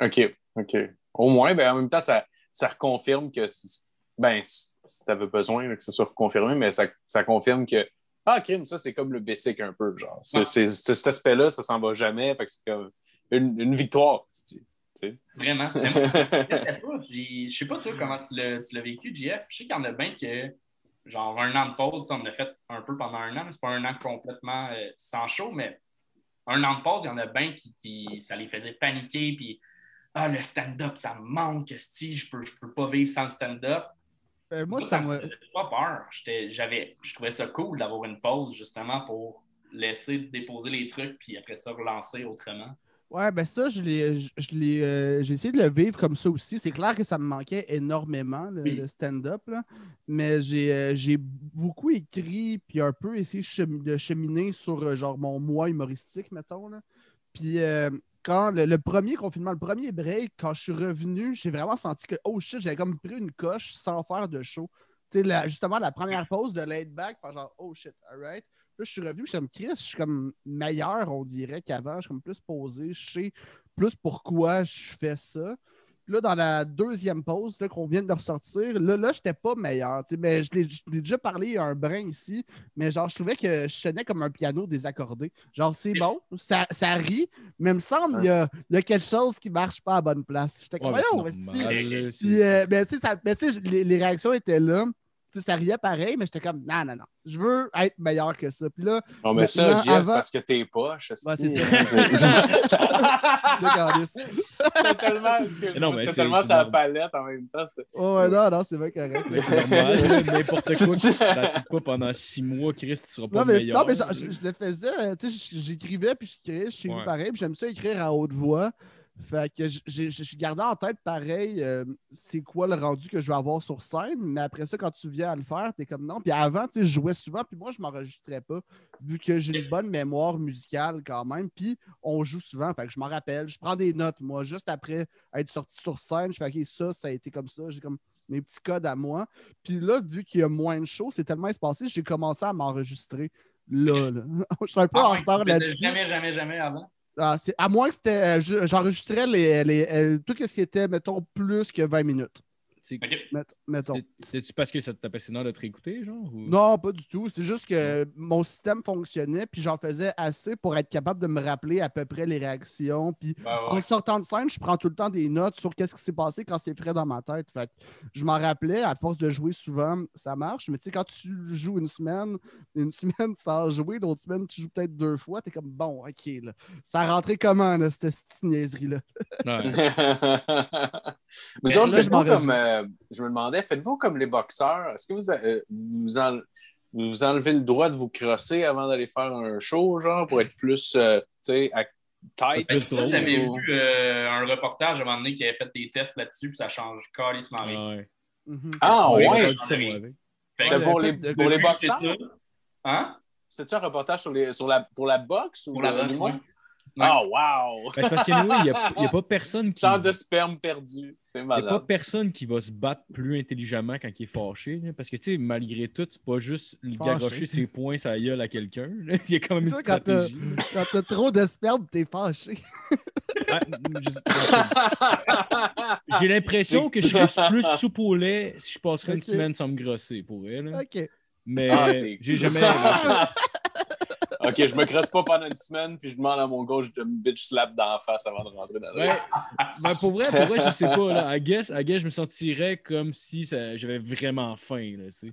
OK, OK. Au moins, ben, en même temps, ça, ça reconfirme que, si- ben, si, tu avais besoin là, que ça soit reconfirmé, mais ça, ça confirme que, ah, crime, ça, c'est comme le basic un peu, genre. C'est, cet aspect-là, ça s'en va jamais, fait que c'est comme une, une victoire. Moi, <laughs> je sais pas. J'ai- Je sais pas, toi, comment tu l'as, tu l'as vécu, JF. Je sais qu'il y en a bien que, genre, un an de pause, on a fait un peu pendant un an, mais c'est pas un an complètement euh, sans show, mais un an de pause, il y en a bien qui, qui- ça les faisait paniquer, puis ah, le stand-up, ça me manque, si je peux, je peux pas vivre sans le stand-up. Euh, moi, Moi, ça ça me faisait pas peur. J'étais- J'avais, je trouvais ça cool d'avoir une pause, justement, pour laisser déposer les trucs, puis après ça, relancer autrement. Ouais, ben ça, je l'ai, je, je l'ai, euh, j'ai essayé de le vivre comme ça aussi. C'est clair que ça me manquait énormément, le, Oui. le stand-up, là. mais j'ai, euh, j'ai beaucoup écrit, puis un peu essayé chemi- de cheminer sur euh, genre mon moi humoristique, mettons. Là. Puis quand le, le premier confinement, le premier break, quand je suis revenu, j'ai vraiment senti que, oh shit, j'avais comme pris une coche sans faire de show. Tu sais, justement, la première pause de laid back, genre, oh shit, alright. Là, je suis revenu, je suis comme Chris, je suis comme meilleur, on dirait, qu'avant. Je suis comme plus posé, je sais plus pourquoi je fais ça. Puis là, dans la deuxième pause qu'on vient de ressortir, là, là je n'étais pas meilleur. Mais je l'ai déjà parlé un brin ici, mais genre, je trouvais que je sonnais comme un piano désaccordé. Genre, c'est bon, ça, ça rit, mais il me semble qu'il y a, il y a quelque chose qui ne marche pas à bonne place. J'étais comme, Ouais, mais voyons, Puis, euh, ben, ça- ben, tu sais, les, les réactions étaient là. Tu sais, ça riait pareil, mais j'étais comme, non, non, non, je veux être meilleur que ça. Puis là, Non, mais ça, Jeff, c'est avant- parce que t'es poche. Ouais, c'est ça. <laughs> C'était tellement, Non, mais c'est- tellement c'est sa palette en même temps. Oh, ouais, non, non, c'est bien correct. Mais c'est normal, <laughs> n'importe quoi tu pratiques pas pendant six mois, Chris, tu seras pas Non, mais, meilleur. non, mais genre, je, je le faisais, tu sais, j'écrivais, puis je créais chez Ouais. pareil, puis j'aime ça écrire à haute voix. Fait que je gardais en tête pareil, euh, c'est quoi le rendu que je vais avoir sur scène, mais après ça, quand tu viens à le faire, t'es comme non. Puis avant, tu sais, je jouais souvent, puis moi, je m'enregistrais pas, vu que j'ai une bonne mémoire musicale quand même, puis on joue souvent, fait que je m'en rappelle, je prends des notes, moi, juste après être sorti sur scène, je fais, OK, ça, ça a été comme ça, j'ai comme mes petits codes à moi. Puis là, vu qu'il y a moins de shows, c'est tellement espacé, j'ai commencé à m'enregistrer là. là. <laughs> je suis un peu Ah, en ouais, retard là-dessus. Jamais, jamais, jamais avant. Ah, à moins que euh, je- J'enregistrais les, les, euh, tout ce qui était, mettons, plus que 20 minutes. Mettons. C'est-tu parce que ça te tapait sinon de te réécouter, genre? ou- Non, pas du tout. C'est juste que mon système fonctionnait, puis j'en faisais assez pour être capable de me rappeler à peu près les réactions. Puis ouais. en sortant de scène, je prends tout le temps des notes sur qu'est-ce qui s'est passé quand c'est frais dans ma tête. Fait que je m'en rappelais, à force de jouer souvent, ça marche. Mais tu sais, quand tu joues une semaine, une <laughs> semaine sans jouer, l'autre semaine, tu joues peut-être deux fois, t'es comme bon, ok, là. Ça a rentré comment, là, cette, cette niaiserie-là? Ouais. <laughs> Mais autres, là, je comme. euh, je me demandais, faites-vous comme les boxeurs? Est-ce que vous, euh, vous, en- vous enlevez le droit de vous crosser avant d'aller faire un show, genre, pour être plus, euh, tu sais, à tight? Ben, j'avais ou- vu euh, un reportage à un moment donné qui avait fait des tests là-dessus, puis ça change carrément rien. Ouais. Ah, Ouais, ouais! ça, moi, avec. Fait C'était que, pour Ouais, les, pour les que boxeurs? Hein? C'était-tu un reportage sur, les, sur, la, pour la boxe ou Pour la le- boxe, ouais. Ouais. Ah, wow! Ben, c'est parce qu'anyway, il n'y a, a pas personne <laughs> qui. Tant de sperme perdu. Il n'y a pas personne qui va se battre plus intelligemment quand il est fâché. là, parce que, tu sais, malgré tout, c'est pas juste garocher ses poings sa gueule à quelqu'un. <laughs> Il y a quand même une Toi, quand t'as- stratégie. là. Quand t'as trop de sperme, t'es fâché. Ah, J'ai l'impression que je serais plus soupe au lait si je passerais une semaine sans me grosser pour elle. OK. Mais Ah, j'ai jamais. <laughs> ok, je me crosse pas pendant une semaine, puis je demande à mon gauche de me bitch slap dans la face avant de rentrer dans le Ouais. Ben, pour vrai, pour vrai, je sais pas. Là. I, guess, I guess, je me sentirais comme si j'avais vraiment faim. Là, tu sais.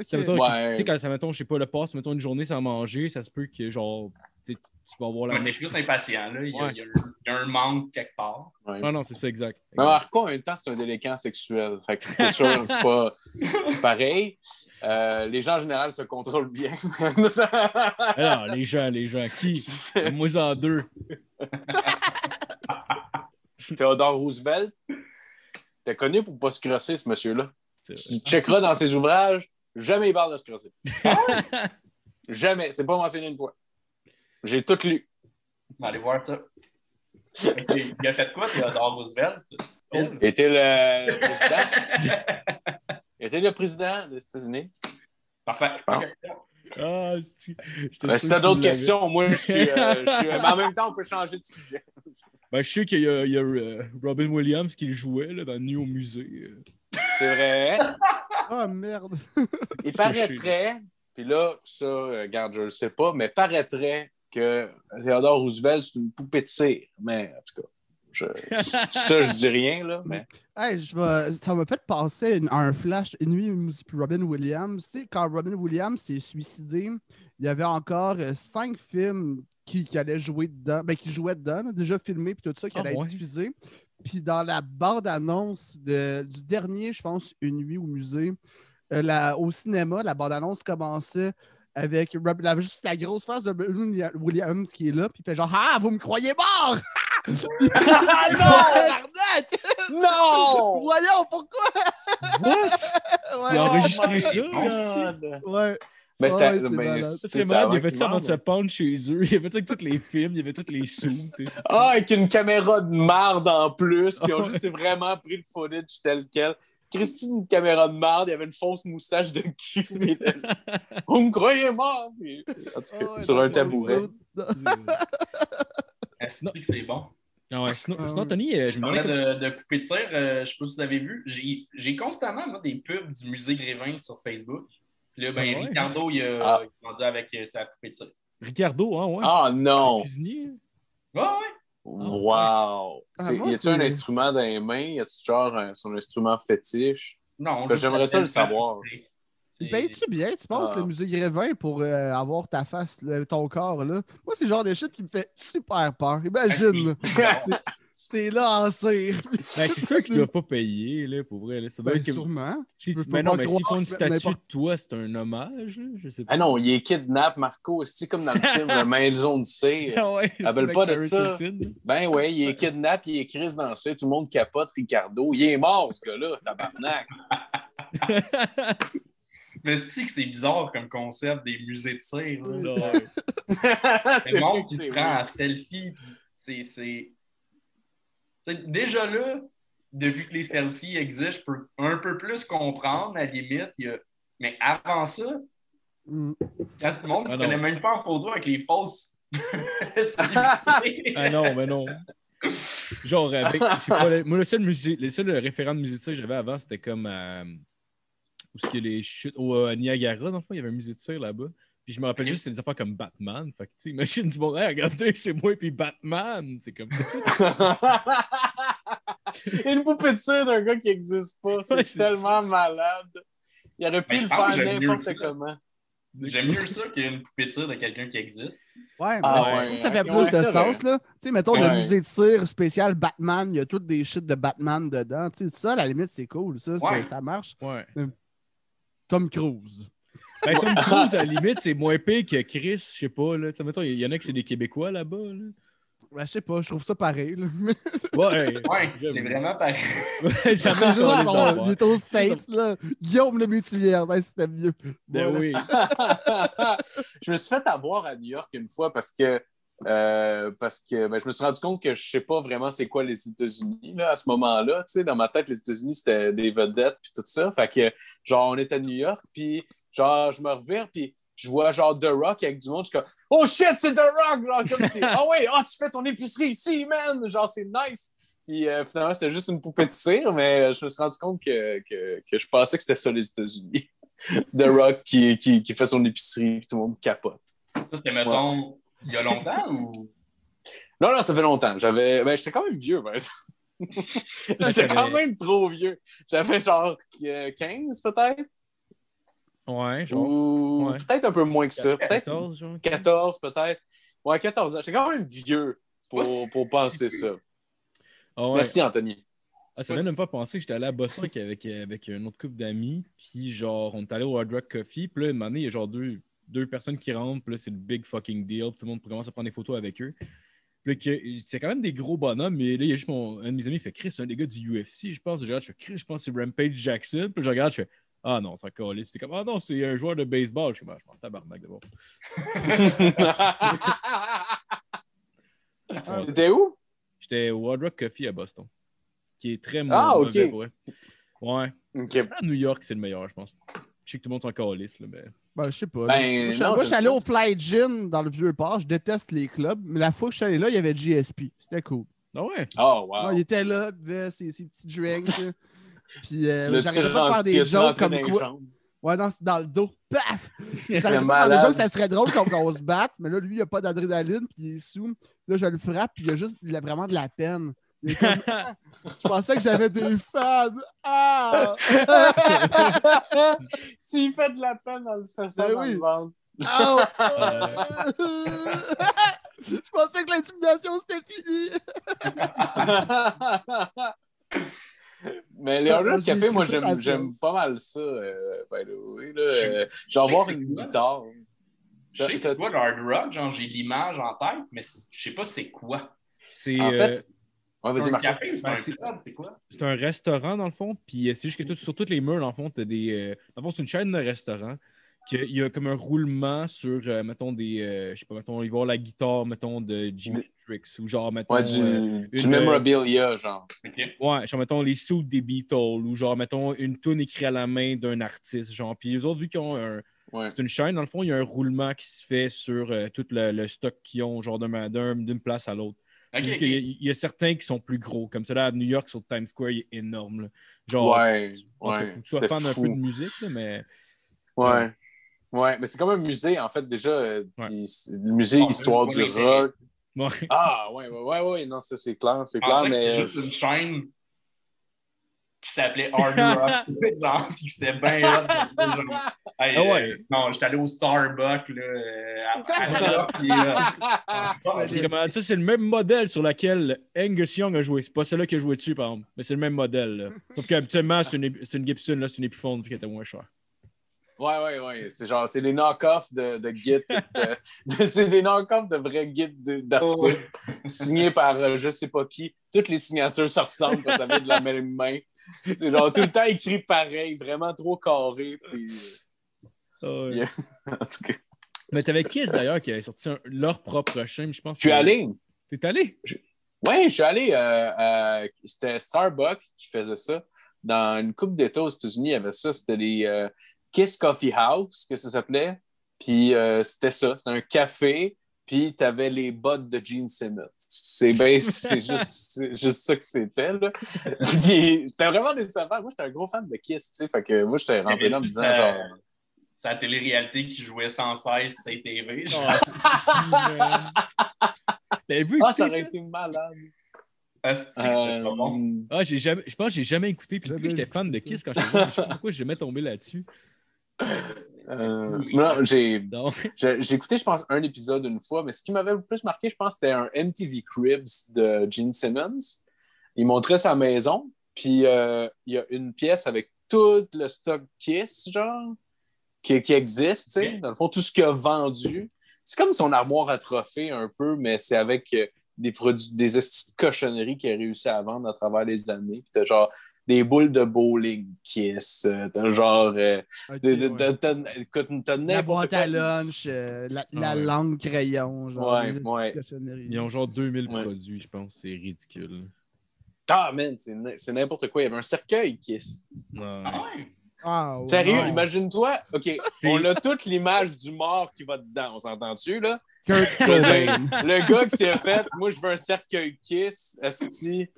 Tu sais, mettons, Ouais. tu sais, quand ça, mettons, je sais pas, le passe, mettons une journée sans manger, ça se peut que, genre, tu sais, tu vas avoir la. Ouais, T'es plus impatient, là. Il y, a, Ouais. il y a un- il y a un manque quelque part. Ouais. Ah non, c'est ça, exact. Mais Marco, en même temps, c'est un délinquant sexuel. Fait que c'est sûr, c'est pas <laughs> pareil. Euh, les gens en général se contrôlent bien. Alors, les gens, les gens, qui? <laughs> Moi, en deux. <laughs> Théodore Roosevelt, t'es connu pour pas se crosser, ce monsieur-là? Tu checkeras dans ses ouvrages, jamais il parle de se crosser. <laughs> jamais. C'est pas mentionné une fois. J'ai tout lu. Aller voir ça. Il a fait quoi, Théodore Roosevelt? Était le président. <laughs> Il était le président des États-Unis. Parfait. Ah, c'est- j'étais Ben, si t'as d'autres questions, moi, je suis, euh, je suis- Mais en même temps, on peut changer de sujet. <laughs> Ben, je sais qu'il y a, il y a, euh, Robin Williams qui le jouait là, dans Nuit au musée. euh. C'est vrai? Ah, merde. <laughs> Il paraîtrait, puis là, ça, euh, regarde, je le sais pas, mais paraîtrait que Theodore Roosevelt, c'est une poupée de cire. Mais en tout cas, je, <laughs> ça, je dis rien, là. Mais... Hey, je vais- ça m'a fait passer une- un flash une nuit musique Robin Williams. Tu sais, quand Robin Williams s'est suicidé, il y avait encore euh, cinq films qui, qui allaient jouer dedans, ben, qui jouaient dedans, déjà filmés puis tout ça, qui Ah, allaient ouais? être diffusés. Puis dans la bande-annonce de- du dernier, je pense, Une nuit au musée, euh, la- au cinéma, la bande-annonce commençait avec la- juste la grosse face de Williams qui est là, puis il fait genre Ah, vous me croyez mort! <laughs> Ah Tabarnak! non! <laughs> Voyons pourquoi! What? <laughs> Ouais, Il a Oh enregistré my ça? God! ouais. Mais Ouais, c'était. c'est mais malade. Il avant a fait qu'il ça avant de se pendre chez eux? Il a fait ça avec tous les films, il avait tous les sous? <laughs> Ah, avec une caméra de marde en plus, puis ouais. juste vraiment pris le footage tel quel. Christine, une caméra de marde, il y avait une fausse moustache de cul. <laughs> Vous me croyez mort? Puis, En tout cas, Ah ouais, sur un tabouret. que <laughs> c'est bon? Ah ouais, sinon, Ah sinon. Tony, euh, je Je me parlais de, de poupées de cire, euh, je sais pas si vous avez vu. J'ai j'ai constamment moi, des pubs du musée Grévin sur Facebook. Puis là, ben, Ah ouais? Ricardo, il a, Ah. il a vendu avec euh, sa poupée de cire. Ricardo, hein, ouais. Ah non! Cuisinier. Ouais, ouais. Wow! Ah, moi, y a-tu un instrument dans les mains? Y a-tu genre un- son instrument fétiche? Non, Ben, j'aimerais ça le savoir. Il C'est- paye-tu bien, tu penses, Ah. le musée Grévin pour euh, avoir ta face, le- ton corps, là? Moi, c'est le genre de shit qui me fait super peur. Imagine, là, <laughs> t'es là en cire. Ben, c'est sûr qu'il ne doit pas payer, là, pour vrai. Là. Ça doit Ben, être que- sûrement. Si- mais pas non, mais s'ils font une statue de toi, c'est un hommage, là, je sais pas. Ah non, il est kidnappe Marco, c'est comme dans le film La Maison de <laughs> cire. <laughs> Ah ouais, Appelle pas de ça. Hilton. Ben ouais, il est kidnappe, il est crise dans ça, tout le monde capote Ricardo. Il est mort, ce gars-là, tabarnak. <laughs> Mais c'est que c'est bizarre comme concept des musées de cire. là? C'est le monde qui se prend en selfie. C'est. C'est- Tu sais, Déjà là, depuis que les selfies existent, je peux un peu plus comprendre, à la limite. il y a- Mais avant ça, Mm. quand le monde ne Ah se prenait même pas en photo avec les fausses. <laughs> <laughs> Ah non, mais non. Genre, avec, pas, moi, le seul musée, le seul référent de musée de cire que j'avais avant, c'était comme à, où est-ce qu'il y a les chutes, au euh, Niagara, dans le fond, il y avait un musée de cire là-bas. Puis je me rappelle juste, c'est des affaires comme Batman. Fait que, tu sais, imagine du monde, Hey, regardez, <laughs> c'est moi, puis Batman. C'est comme <laughs> <laughs> Une poupée de cire d'un gars qui n'existe pas, c'est Ouais, tellement malade. Il aurait pu Ben, le faire n'importe comment. J'aime mieux ça qu'une poupée de cire de quelqu'un qui existe. Ouais, mais Ah ouais, que ça fait plus de sens, là. Tu sais, mettons, le musée de cire spécial Batman, il y a toutes des shit de Batman dedans. Tu sais, ça, à la limite, c'est cool. Ça, ça- Ouais. ça marche. Ouais. Tom Cruise. Ben, Tom Cruise, à la limite, c'est moins pire que Chris, je sais pas. Là. Tu sais, mettons, il y en a que c'est des Québécois là-bas. Là. Ben, je sais pas, je trouve ça pareil. là. <laughs> Ouais, Ouais, c'est vraiment pareil. <laughs> Ouais, ça marche dans il est aux States, là. Guillaume le multivers, ouais, c'était mieux. Ben Voilà. oui. <laughs> je me suis fait avoir à New York une fois parce que, euh, parce que ben, je me suis rendu compte que je sais pas vraiment c'est quoi les États-Unis là, à ce moment-là. Tu sais, dans ma tête, les États-Unis, c'était des vedettes puis tout ça. Fait que, genre, on est à New York, puis genre, je me revire, puis je vois genre The Rock avec du monde. Je suis comme, oh shit, c'est The Rock! Genre, comme c'est, ah ouais, ah, tu fais ton épicerie ici, man! Genre, c'est nice! Puis euh, finalement, c'était juste une poupée de cire, mais euh, je me suis rendu compte que, que, que je pensais que c'était ça les États-Unis. <laughs> The Rock qui, qui, qui fait son épicerie, puis tout le monde capote. Ça, c'était, mettons, il y a longtemps ou? Non, non, ça fait longtemps. J'avais. Ben, j'étais quand même vieux, par exemple. <laughs> J'étais quand même trop vieux. J'avais genre euh, 15 peut-être? Ouais, genre. Ou Ouais. peut-être un peu moins que ça. Peut-être 14, genre. 14 peut-être. Ouais, 14 ans. J'étais quand même vieux pour, Pas pour penser ça. Ah ouais. Merci, Anthony. Ah, ça vient de me faire penser que j'étais allé à Boston avec, avec, une autre couple d'amis, puis genre, on est allé au Hard Rock Coffee, puis là, une année, il y a genre deux, deux personnes qui rentrent, puis là, c'est le big fucking deal, puis tout le monde commence à prendre des photos avec eux. Puis là, que- c'est quand même des gros bonhommes, mais là, il y a juste mon, un de mes amis qui fait Chris, c'est un des gars du UFC, je pense. Je regarde, je fais Chris, je pense que c'est Rampage Jackson, puis je regarde, je fais Ah non, c'est encore C'était comme Ah non, c'est un joueur de baseball. Je suis comme Ah, je m'en tabarnak d'abord. <laughs> T'étais où? J'étais au Hard Rock Coffee à Boston. qui est très Ah, ok. mauvais. Ouais. C'est à New York, c'est le meilleur, je pense. Je sais que tout le monde s'en calisse, là, mais. Ben, je sais pas. Ben, moi, je- non, moi, je suis allé ça. au Fly Gin dans le vieux port. Je déteste les clubs. Mais la fois que je suis allé là, il y avait GSP. C'était cool. Ah ouais? Oh, wow. Ouais, il était là, ses, ses petits drinks. Puis euh, j'arrêtais pas de faire des jokes comme quoi. Ouais, non, c'est dans le dos. Paf! <laughs> C'est J'arrêtais pas de faire des jokes, ça serait drôle qu'on qu'on se batte. Mais là, lui, il a pas d'adrénaline, puis il est sous. Là, je le frappe, puis il a juste il a vraiment de la peine. Il est comme, <laughs> Ah, je pensais que j'avais des fans. Ah! <laughs> tu lui fais de la peine en le faisant Ben dans oui. le ventre. Je pensais que l'intimidation c'était fini. Mais les Ah, Hard Rock j'ai Café, moi, j'aime pas mal ça, euh, by the way. Là. Euh, Genre sais une guitare. Je sais Ça- c'est quoi le hard rock, genre j'ai l'image en tête, mais je sais pas c'est quoi. C'est En fait, euh, Ouais, un café ou c'est Ben, un c'est- club, c'est quoi? c'est un restaurant, dans le fond. Puis euh, c'est juste que tout- sur toutes les murs, dans le fond, t'as des. euh, dans le fond, c'est une chaîne de restaurants. que Il y a comme un roulement sur, euh, mettons, des. euh, je sais pas, mettons, il va y avoir la guitare, mettons, de Jimi Ou genre, mettons. Ouais, du, euh, du une, memorabilia, genre. Ouais, genre, mettons, les suits des Beatles, ou genre, mettons, une tune écrite à la main d'un artiste, genre. Puis les autres, vu qu'ils ont un. Ouais. C'est une chaîne, dans le fond, il y a un roulement qui se fait sur euh, tout le, le stock qu'ils ont, genre, d'un- d'un- d'une place à l'autre. Il y, a certains qui sont plus gros. Comme celui-là à New York, sur Times Square, il est énorme. là. Genre, Ouais, cas, ouais. faut que tu sois C'était fan un peu de musique, là, mais. Ouais. Ouais, mais c'est comme un musée, en fait, déjà. euh, Ouais. puis c'est le musée Ah, Histoire du rock. Ouais. Ah, ouais, ouais, ouais, ouais, non, ça, c'est clair, c'est clair, mais. C'était juste une chaîne qui s'appelait Hard <laughs> Rock. genre, que c'était bien hot. hey, Ah euh, ouais. non, j'étais allé au Starbucks, là, euh, à, puis, euh, <laughs> C'est c'est le même modèle sur lequel Angus Young a joué. C'est pas celui-là qui a joué dessus, par exemple. Mais c'est le même modèle. là. Sauf qu'habituellement, c'est une, c'est une Gibson, là, c'est une Epiphone qui était moins cher. Ouais, ouais, ouais. C'est genre, c'est des knock-offs de, de Git. de- de- <laughs> c'est des knock-offs de vrais Git d'artistes signés par euh, je sais pas qui. Toutes les signatures se ressemblent parce que ça vient de la même main. C'est genre tout le temps écrit pareil, vraiment trop carré. Puis... euh, Yeah. <laughs> En tout cas, Mais t'avais Kiss d'ailleurs qui avait sorti un- leur propre chaîne, je pense. je suis que- allé. T'es allé? Ouais, je suis allé. euh, à- C'était Starbucks qui faisait ça. Dans une coupe d'États aux États-Unis, il y avait ça. C'était les euh, Kiss Coffee House, que ça s'appelait. Puis euh, c'était ça. C'était un café. Puis tu avais les bottes de Gene Simmons. C'est ben, c'est juste, <laughs> c'est juste ça que c'était. C'était vraiment décevant. Moi, j'étais un gros fan de Kiss. tu sais. Fait que moi, j'étais rentré là en me disant C'est- genre. C'est la télé-réalité qui jouait sans cesse CTV. genre. Ah, man. T'avais vu Ah, ça aurait été malade. Bon? Euh, Ah, j'ai jamais, je pense que j'ai jamais écouté. Puis j'étais fan de. Kiss quand j'étais jeune. Je sais pas pourquoi j'ai jamais tombé là-dessus. <laughs> euh, non, <laughs> j'ai J'ai écouté, je pense, un épisode une fois, mais ce qui m'avait le plus marqué, je pense, c'était un MTV Cribs de Gene Simmons. Il montrait sa maison, puis euh, il y a une pièce avec tout le stock Kiss, genre, qui, qui existe, tu sais. Dans le fond, tout ce qu'il a vendu. C'est comme son armoire à trophées, un peu, mais c'est avec euh, des produits, des cochonneries qu'il a réussi à vendre à travers les années. Puis t'as genre des boules de bowling Kiss, euh, t'as genre... euh, de- de- ouais. t'as- La boîte à lunch, euh, la, la Ouais. langue crayon, genre. Ouais, ouais. ils ont genre 2000 Ouais. produits, je pense. C'est ridicule. Ah, man, c'est n'importe quoi. Il y avait un cercueil Kiss. Ah ouais? Ah. Sérieux, imagine-toi. OK, on a toute l'image du mort qui va dedans. On s'entend-tu, là? Kurt Cobain. le gars qui s'est fait, moi, je veux un cercueil Kiss, Asti.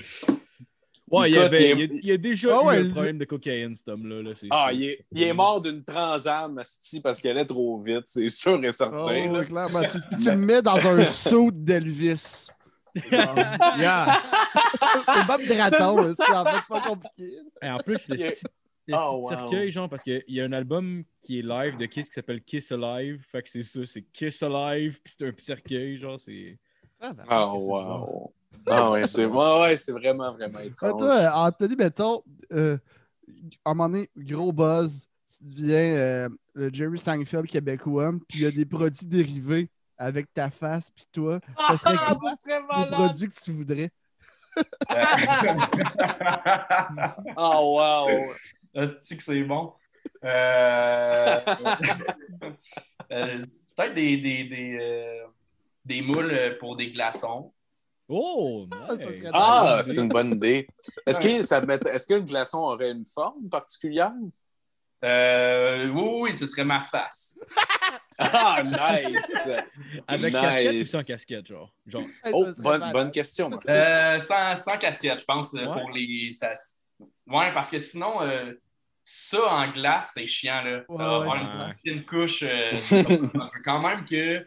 Ouais, il y, Écoute, avait, il est- y a, il y a déjà Ah eu ouais, un problème de cocaïne, cet homme-là. là, Ah, sûr. il est, il est mort d'une transam, Asti, parce qu'elle est trop vite, c'est sûr et certain. Oh, clairement. Tu, tu le mets dans un saut d'Elvis. <laughs> Yeah. c'est Bob Draton, c'est en fait, c'est pas compliqué. Et en plus, le Oh, wow. cercueil, genre, parce qu'il y a un album qui est live de Kiss qui s'appelle Kiss Alive. Fait que c'est ça, c'est Kiss Alive, puis c'est un cercueil, genre, c'est. Oh, wow. Ah, ouais, c'est ouais, ouais, c'est vraiment, vraiment Ouais, étrange. toi, Anthony, mettons, euh, à un moment donné, gros buzz, tu deviens euh, le Jerry Seinfeld québécois, puis il y a des produits dérivés avec ta face, puis toi. Ça serait Ah, quoi ça serait les malade! produits que tu voudrais? Oh, <laughs> wow! Asti que c'est bon? Euh, <laughs> euh, Peut-être des, des, des, euh, des moules pour des glaçons. Oh, Ah, nice. Ah, c'est une bonne idée. Est-ce que, ça met- est-ce que le glaçon aurait une forme particulière? Euh, oui, oui, ce serait ma face. Ah, <laughs> nice! Avec Nice. casquette ou sans casquette, genre? Genre, Hey, Oh, bonne, bonne question. Euh, sans, sans casquette, je pense, euh, Ouais. pour les. Ça... Ouais, parce que sinon, euh, ça en glace, c'est chiant. Là. Ça Ouais, va avoir c'est une, une couche. euh, <laughs> quand même que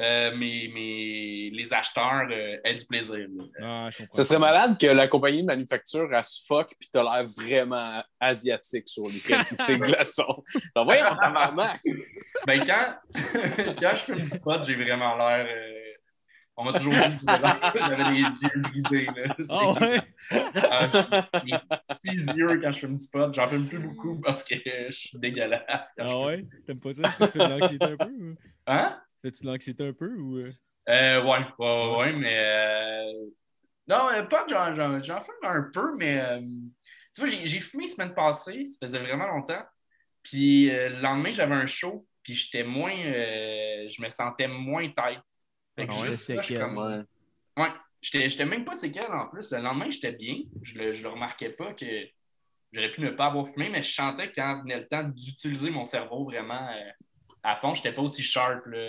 euh, mes, mes- les acheteurs euh, aient du plaisir. ah, je. Ce serait malade que la compagnie de manufacture, elle se fuck puis t'as l'air vraiment asiatique sur les ces <laughs> glaçons. Donc, voyons, tabarnak! Ben, quand, <laughs> quand je fume du pot, j'ai vraiment l'air. euh, on m'a toujours dit que j'avais l'air- j'avais des yeux bridés. Là. Ouais? Euh, j'ai six yeux quand je fume du pot. J'en fume plus beaucoup parce que je suis dégueulasse. Quand je Ah fume. ouais? T'aimes pas ça? Tu fais de l'anxiété un peu? Hein? Fais-tu de l'anxiété un peu? Ou... euh? Euh, ouais, ouais, ouais, mais. euh, Non, euh, pas que j'en, j'en, j'en fume un peu, mais. euh, Tu vois, j'ai, j'ai fumé la semaine passée, ça faisait vraiment longtemps. Puis euh, le lendemain, j'avais un show, puis j'étais moins. euh, Je me sentais moins tête. Fait que Ah ouais? ça, comme- j'étais, j'étais même pas séquelle en plus. Le lendemain, j'étais bien. Je le, je le remarquais pas que j'aurais pu ne pas avoir fumé, mais je sentais que quand venait le temps d'utiliser mon cerveau vraiment euh, à fond, j'étais pas aussi sharp. Là.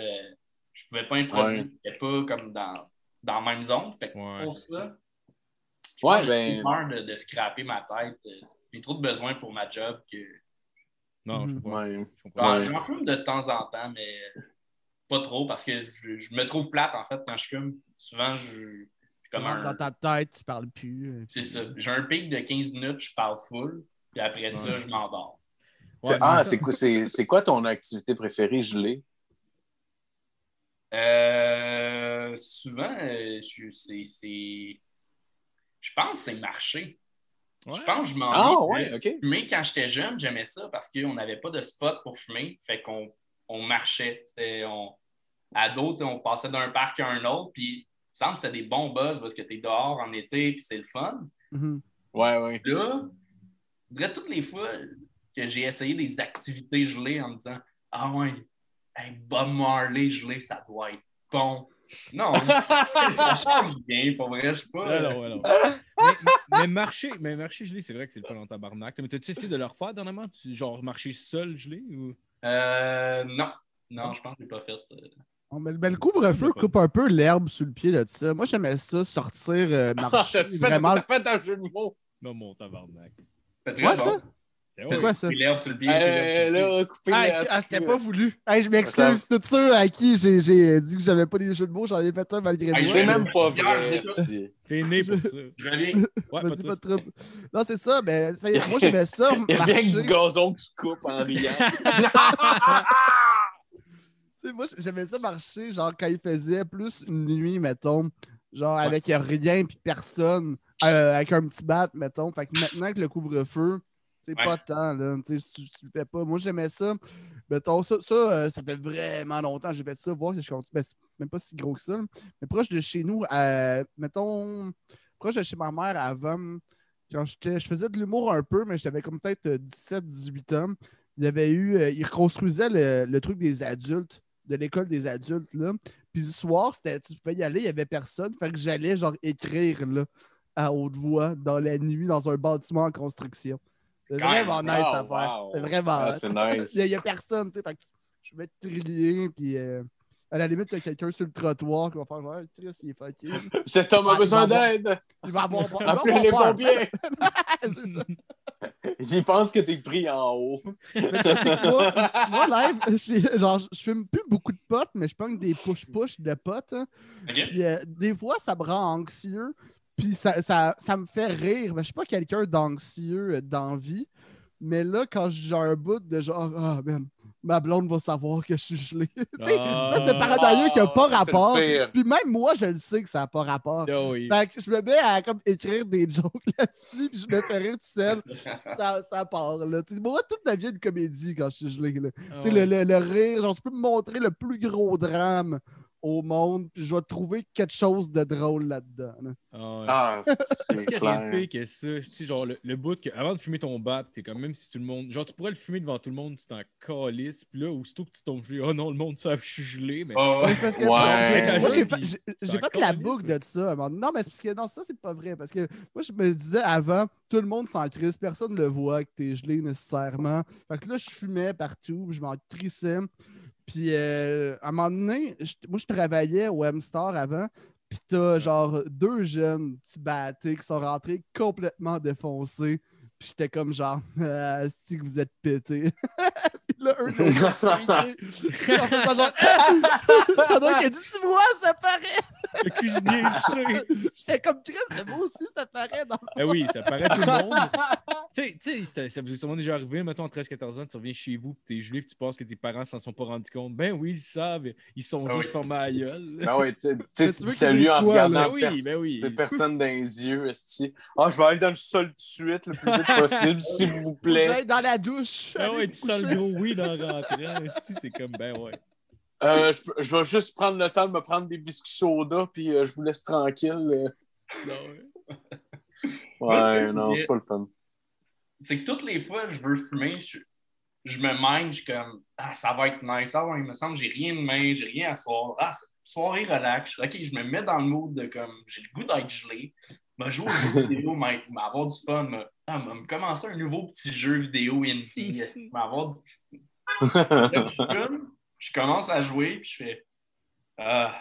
Je pouvais pas improviser. Ouais. J'étais pas comme dans, dans la même zone. Fait que Ouais. pour ça, Ouais, j'ai ben- peur de, de scraper ma tête. J'ai trop de besoins pour ma job que. Non, je comprends. Ouais. Je. J'en fume de temps en temps, mais pas trop parce que je, je me trouve plate en fait quand je fume. Souvent, je. Comme un, dans ta tête, tu parles plus. euh, c'est ça. J'ai un pic de 15 minutes, je parle full, puis après ça, je m'endors. Ouais, ah, c'est quoi, c'est, c'est quoi ton activité préférée gelée? Euh, souvent, euh, je, c'est, c'est- je pense que c'est marcher. Ouais. Je pense que je m'en Ah, ouais, OK. Fumer, quand j'étais jeune, j'aimais ça parce qu'on n'avait pas de spot pour fumer. Fait qu'on on marchait. C'était, on, tu sais, on passait d'un parc à un autre. Puis, me semble que c'était des bons buzz parce que tu es dehors en été puis c'est le fun. Mhm. Ouais, ouais. Là, je dirais toutes les fois que j'ai essayé des activités gelées en me disant Ah ouais, hey, Bob Marley gelé, ça doit être bon. Non, <laughs> ça change bien, pour vrai, je sais pas. Non, non. mais, mais- mais marcher, mais marcher gelé, c'est vrai que c'est le fun en tabarnak. Mais t'as-tu essayé de le refaire dernièrement? Tu, genre marcher seul gelé? Ou... euh, non, non, je pense que je l'ai pas fait. euh. Mais, mais le couvre-feu coupe un peu l'herbe sous le pied de ça. Moi, j'aimais ça, sortir, euh, <laughs> marcher. T'as-tu fait, vraiment. t'as fait un jeu de mots? Non, mon tabarnak. C'était très Ouais, bon. ça? C'est ouais. quoi ça? L'herbe le Euh, Ah, ah, c'était pas voulu. Hey, je m'excuse. Tous ceux à qui j'ai j'ai dit que j'avais pas les jeux de mots, j'en ai fait un malgré moi. C'est même pas vrai. T'es né pour ça. Je <laughs> reviens. Vas-y, pas de trouble. Non, c'est ça, mais ça y est, moi, j'aimais ça. <laughs> Il revient avec du marcher. gazon qui coupe en riant. <laughs> Tu sais, moi, j'aimais ça marcher, genre, quand il faisait plus une nuit, mettons, genre, avec rien puis personne, euh, avec un petit bat, mettons. Fait que maintenant que le couvre-feu, c'est Ouais. pas tant, là. Tu sais, tu, tu le fais pas. Moi, j'aimais ça. Mettons, ça, ça, euh, ça fait vraiment longtemps que j'ai fait ça. Voir que je continue. Ben, c'est même pas si gros que ça. Mais proche de chez nous, euh, mettons, proche de chez ma mère avant, quand j'étais, je faisais de l'humour un peu, mais j'avais comme peut-être 17-18 ans. Il y avait eu, euh, il reconstruisait le, le truc des adultes, de l'école des adultes, là. Puis le soir, c'était, tu pouvais y aller, il n'y avait personne. Fait que j'allais, genre, écrire, là, à haute voix, dans la nuit, dans un bâtiment en construction. C'est vraiment même. nice Oh, à faire. C'est vraiment. Ah, c'est nice. Il n'y a, personne, tu sais. Que je vais trier, puis euh, à la limite, il y a quelqu'un sur le trottoir qui va faire genre, Chris, il est fucké. <laughs> Cet homme a Ah, besoin d'aide. Il va avoir, va Appelez les peur. pompiers. <laughs> c'est ça. <laughs> Il pense que t'es pris en haut. Mais tu sais, c'est quoi? Moi, live, je, genre, je fume plus beaucoup de potes, mais je pogne des push-push de potes. hein. Puis euh, des fois, ça me rend anxieux. Puis ça, ça, ça me fait rire. Mais je suis pas quelqu'un d'anxieux euh, d'envie. Mais là, quand j'ai un bout de genre, ah, man, ma blonde va savoir que je suis gelé. <laughs> tu sais, Ah. une espèce de paranoïa qui n'a pas rapport. Puis même moi, je le sais que ça n'a pas rapport. Ah oui. Fait que je me mets à comme écrire des <laughs> jokes là-dessus, puis je me fais rire tout seul, puis ça, ça part. Là. Moi, tout devient une comédie quand je suis gelé. Là. Ah Tu sais, ouais. le, le- le rire, genre, tu peux me montrer le plus gros drame au monde, puis je vais trouver quelque chose de drôle là-dedans. là. Ah, ouais. Ah, c'est- rien de clair. pire que ça. C'est genre le, le bout que avant de fumer ton bat, t'es comme même si tout le monde. Genre, tu pourrais le fumer devant tout le monde, tu t'en calisses. Puis là, aussitôt que tu tombes gelé, oh non, le monde sait que je suis gelé. Mais Ah, ouais. Parce que Ouais. moi, j'ai- encore fait la boucle de ça. Non, mais c'est parce que non, ça, c'est pas vrai. Parce que moi, je me disais avant, tout le monde s'en crisse, personne ne le voit que t'es gelé nécessairement. Fait que là, je fumais partout, je m'en crissais. Puis euh, à un moment donné, je- moi, je travaillais au M-Star avant. Puis t'as genre deux jeunes petits battés qui sont rentrés complètement défoncés. Puis j'étais comme genre, <laughs> ah, si que vous êtes pétés. <laughs> Puis là, eux, ils ont <laughs> genre! Donc, il a dit, tu vois, ça paraît. Le cuisinier, il sait. <laughs> J'étais comme Chris, mais moi aussi, ça paraît dans Ah oui, ça paraît tout le monde. <laughs> tu sais- tu sais, ça, ça vous est sûrement déjà arrivé, mettons, à 13-14 ans, tu reviens chez vous, puis t'es gelé, puis tu penses que tes parents s'en sont pas rendus compte. Ben oui, ils savent, ils sont Ah juste oui. formés à gueule. Ben oui, tu sais, tu tu tu dis salut en regardant? Ben oui, pers- ben oui. tu sais, personne dans les yeux. esti. Ah, je vais aller dans le sol tout de suite, le plus vite <laughs> possible, s'il vous plaît. j'aille dans la douche. Ah ouais, me tu sens le gros oui en rentrant. Si, c'est comme, ben ouais. Euh, je, je vais juste prendre le temps de me prendre des biscuits soda, puis euh, je vous laisse tranquille. euh. Non, ouais. Non, c'est pas le fun. c'est que toutes les fois que je veux fumer, je, je me mind, je suis comme Ah, ça va être nice. Ah ouais, il me semble que j'ai rien de main, j'ai rien à soir. Ah, soirée relax. Ok, je me mets dans le mood de comme j'ai le goût d'être gelé. Me jouer aux jeux vidéo, <laughs> m'a- m'avoir du fun. Me, ah, me me commencer un nouveau petit jeu vidéo indie. m'avoir <laughs> je commence à jouer, puis je fais Ah,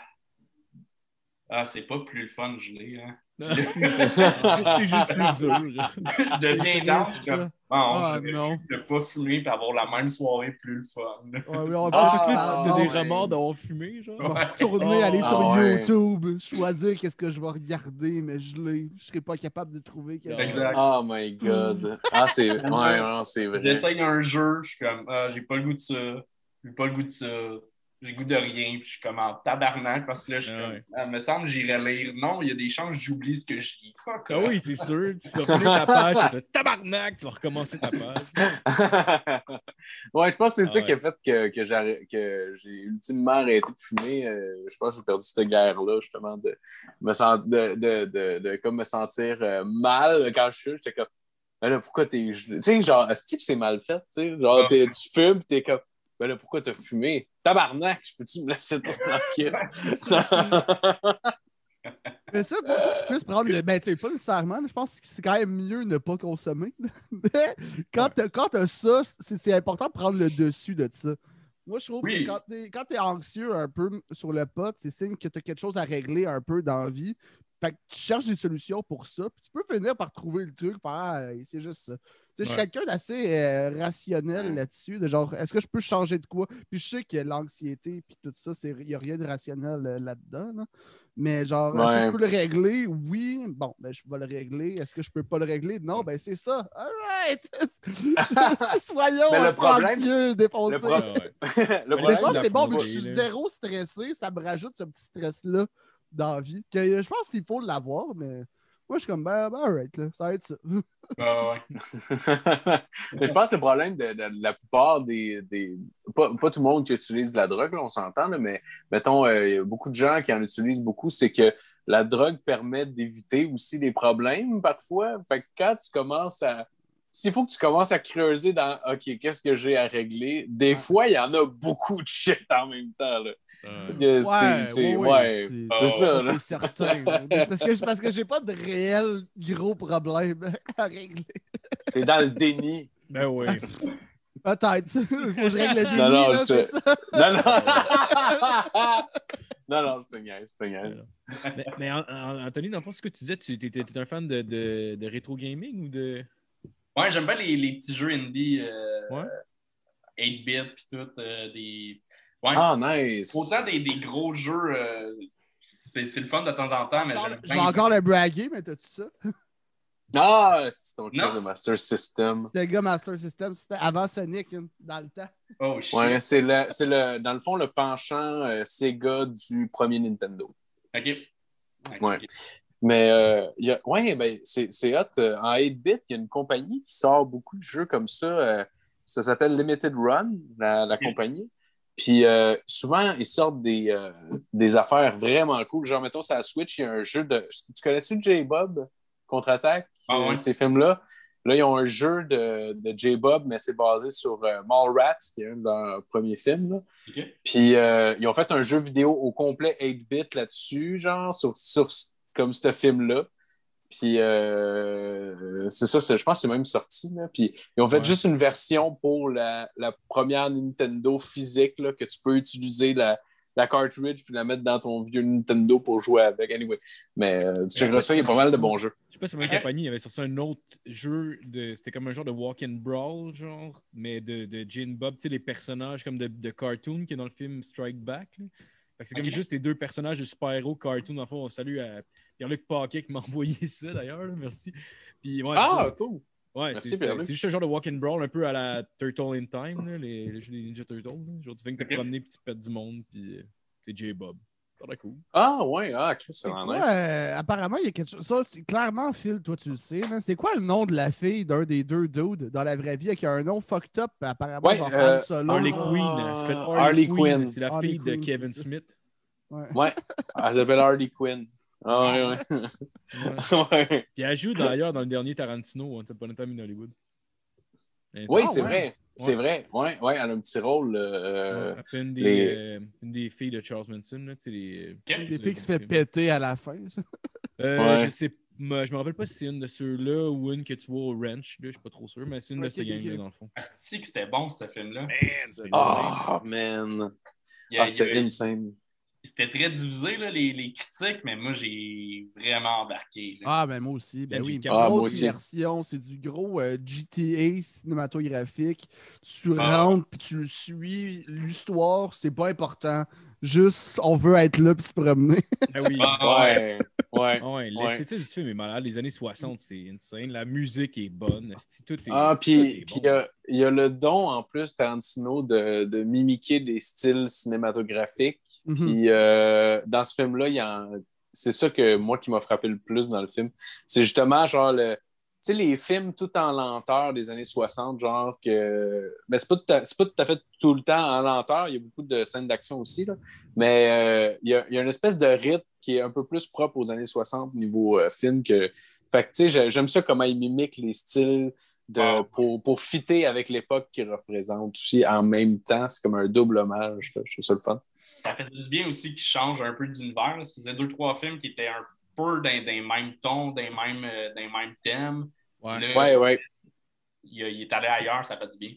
ah c'est pas plus le fun gelé. Hein. <laughs> C'est <laughs> c'est juste plus dur. je <laughs> deviens comme ça. Bon, Ah, non. ne pas fumer et avoir la même soirée plus le fun. Ouais, on Ah, va Là, tu as on des remords d'avoir fumé, genre. retourner, aller Ah, sur ouais. YouTube, choisir qu'est-ce que je vais regarder, mais je l'ai. Je serais pas capable de trouver quelque chose. Exact. Oh my god. Ah, c'est. Ouais, non, c'est vrai. J'essaye un jeu, je suis comme, ah, j'ai pas le goût de ça, j'ai pas le goût de ça, j'ai le goût de rien, puis je suis comme en tabarnak parce que là, je suis Ah comme, ouais. ah, me semble que j'irais lire. Non, il y a des chances que j'oublie ce que je lis. Fuck. Ah oui, c'est sûr. Tu vas ta page, tu tabarnak, tu vas recommencer ta page. <laughs> ouais, je pense que c'est Ah ça ouais. qui a fait que, que j'ai ultimement arrêté de fumer. Euh, je pense que j'ai perdu cette guerre-là, justement, de me, sen- de, de, de, de comme me sentir euh, mal quand je fume. J'étais comme, ben là, pourquoi t'es. Tu sais, genre, est-ce que c'est mal fait? Tu sais, genre, Ah. t'es- tu fumes, pis t'es comme, ben là, pourquoi t'as fumé? Tabarnak, je peux-tu me laisser tranquille? <laughs> Mais ça, faut que tu puisses prendre le. Ben, tu sais, pas nécessairement. là, Je pense que c'est quand même mieux ne pas consommer. <laughs> Mais quand t'as ça, c'est important de prendre le dessus de ça. Moi, je trouve Oui. que quand t'es quand t'es anxieux un peu sur le pot, c'est signe que t'as quelque chose à régler un peu dans la vie. Fait que tu cherches des solutions pour ça. Puis tu peux finir par trouver le truc, par ah, c'est juste ça. Tu sais, Je suis quelqu'un d'assez euh, rationnel là-dessus, de genre, est-ce que je peux changer de quoi? Puis je sais que l'anxiété, puis tout ça, il n'y a rien de rationnel euh, là-dedans. là. Mais genre, est-ce que je peux le régler? Oui. Bon, ben, je vais le régler. Est-ce que je peux pas le régler? Non, ben, c'est ça. All right! <laughs> <laughs> Soyons Mais le problème- anxieux, défoncés. <laughs> le ouais. Mais Mais problème, que c'est bon, vu que fondée, je suis zéro stressé, ça me rajoute ce petit stress-là dans la vie. Que, euh, je pense qu'il faut l'avoir, mais moi, je suis comme, ben, ben, alright, là, ça va être ça. <laughs> <laughs> Mais je pense que le problème de, de- de la plupart des. des pas, pas tout le monde qui utilise de la drogue, là, on s'entend, mais mettons, euh, il y a beaucoup de gens qui en utilisent beaucoup, c'est que la drogue permet d'éviter aussi des problèmes parfois. Fait que quand tu commences à. S'il faut que tu commences à creuser dans OK, qu'est-ce que j'ai à régler, des fois, il y en a beaucoup de shit en même temps. Là. C'est- c'est- ouais, ouais, c'est- c'est ça. c'est certain. là. Mais c'est parce que, parce que j'ai pas de réel gros problème <laughs> à régler. T'es dans le déni. Ben oui. Peut-être. <laughs> Faut que je règle le déni, Non, non, là, je te- ça. Non, non. <laughs> non, non, je te niaise, je te niaise. mais, mais An- An- Anthony, dans le fond, ce que tu disais, tu étais un fan de, de, de rétro gaming ou de? Ouais, j'aime bien les, les petits jeux indie, euh, Ouais. 8-bit, puis tout. euh, des... Ouais, Ah, nice. autant des, des gros jeux, euh, c'est c'est le fun de temps en temps, mais j'aime Je vais encore le braguer, mais t'as-tu ça? <laughs> Ah, c'est ton crise de Master System. C'était le gars Master System, c'était avant Sonic, hein, dans le temps. <laughs> Oh shit. Ouais, c'est le, c'est le, dans le fond, le penchant euh, Sega du premier Nintendo. OK. Ok, Ouais. Mais, euh, il y a, ouais, ben, c'est, hot. Euh, En 8-bit, il y a une compagnie qui sort beaucoup de jeux comme ça. euh, ça s'appelle Limited Run, la, la compagnie. Puis euh, souvent, ils sortent des, des affaires vraiment cool. Genre, mettons, sur la Switch, il y a un jeu de. Tu connais-tu J-Bob contre-attaque? Ah ouais. Ces films-là? Là, ils ont un jeu de, de J-Bob, mais c'est basé sur Mallrats, qui est un de leurs premiers films. là. Puis euh, ils ont fait un jeu vidéo au complet 8-bit là-dessus, genre, sur, sur comme ce film-là. Puis euh, c'est ça, c'est- je pense que c'est même sorti. Là. Puis ils ont fait Ouais. juste une version pour la, la première Nintendo physique là, que tu peux utiliser la, la cartridge puis la mettre dans ton vieux Nintendo pour jouer avec. Anyway, mais euh, tu checkeras ça, il y a pas mal de bons jeux. Je sais pas si c'est la même Ouais. compagnie, il avait sorti un autre jeu, de, c'était comme un genre de walk and brawl, genre, mais de, de Jane Bob, tu sais, les personnages comme de, de cartoon qui est dans le film Strike Back. là. Fait que c'est comme juste les deux personnages de super-héros cartoon. En fait, on salue à Pierre-Luc Paquet qui m'a <laughs> envoyé ça d'ailleurs, merci. Puis, ouais, Ah, ça. cool! Ouais, Merci, c'est, juste un genre de walk and brawl un peu à la Turtle in Time, là, les, les jeux des Ninja Turtles. là. Genre, tu fais que te Ok. promener puis tu pètes du monde, puis euh, c'est J-Bob. A cool. Ah, ouais, ah, Chris, c'est C'est vraiment quoi, nice. euh, apparemment, il y a quelque chose. Ça, c'est clairement, Phil, toi, tu le sais. C'est quoi le nom de la fille d'un des deux dudes dans la vraie vie qui a un nom fucked up, apparemment, Ouais, genre euh, Han Solo? Harley Quinn, Harley, Quinn. Quinn. C'est la Harley fille de Kevin. Smith. Ouais. Ouais, elle s'appelle Harley Quinn. Ah, ouais, ouais. Ouais. <laughs> ouais. Puis elle joue d'ailleurs dans le dernier Tarantino, Once Upon a Time in Hollywood. Oui, Ah, c'est ouais. vrai. C'est vrai. Ouais, ouais, elle a un petit rôle. euh, Elle fait une des, les- euh, une des filles de Charles Manson. Là, les, Ok. Des filles qui se fait péter à la fin. ça. Euh, <laughs> Ouais. Je sais je me rappelle pas si c'est une de ceux-là ou une que tu vois au ranch. Là, je suis pas trop sûr, mais c'est une de cette gang-là dans le fond. Asti que c'était bon, ce film-là. Ah, man. Il y a- Ah, c'était insane. C'était très divisé, là, les, les critiques, mais moi, j'ai vraiment embarqué. là. Ah, ben moi aussi. Ben Benji oui, Cap- Ah, moi grosse aussi. immersion. C'est du gros euh, GTA cinématographique. Tu Ah. rentres puis tu le suis. L'histoire, c'est pas important. Juste, on veut être là puis se promener. Ah oui. Ah, ouais. Ouais, ouais. Ah ouais, Ouais. l'esthétique du film est malade. Les années 60, c'est insane. La musique est bonne. Tout est, Ah, puis il bon. y, a- il y a le don en plus, Tarantino, de, de mimiquer des styles cinématographiques. Mhm. Puis euh, dans ce film-là, il y a un- c'est ça que moi qui m'a frappé le plus dans le film. C'est justement genre le. Sais, les films tout en lenteur des années 60, genre que. Mais c'est pas, tout à- pas tout à fait tout le temps en lenteur. Il y a beaucoup de scènes d'action aussi, là. Mais euh, il, y a, il y a une espèce de rythme qui est un peu plus propre aux années 60 niveau euh, film que. Fait que, tu sais, j'ai- j'aime ça comment ils mimiquent les styles de, Ah. pour, pour fitter avec l'époque qu'ils représentent aussi en même temps. C'est comme un double hommage. là. Je trouve ça le fun. Ça fait du bien aussi qu'il change un peu d'univers. là. Ça faisait deux, trois films qui étaient un peu dans, dans les mêmes tons, dans les mêmes, euh, dans les mêmes thèmes. Ouais. Là, Ouais, ouais. il, il est allé ailleurs, ça fait du bien.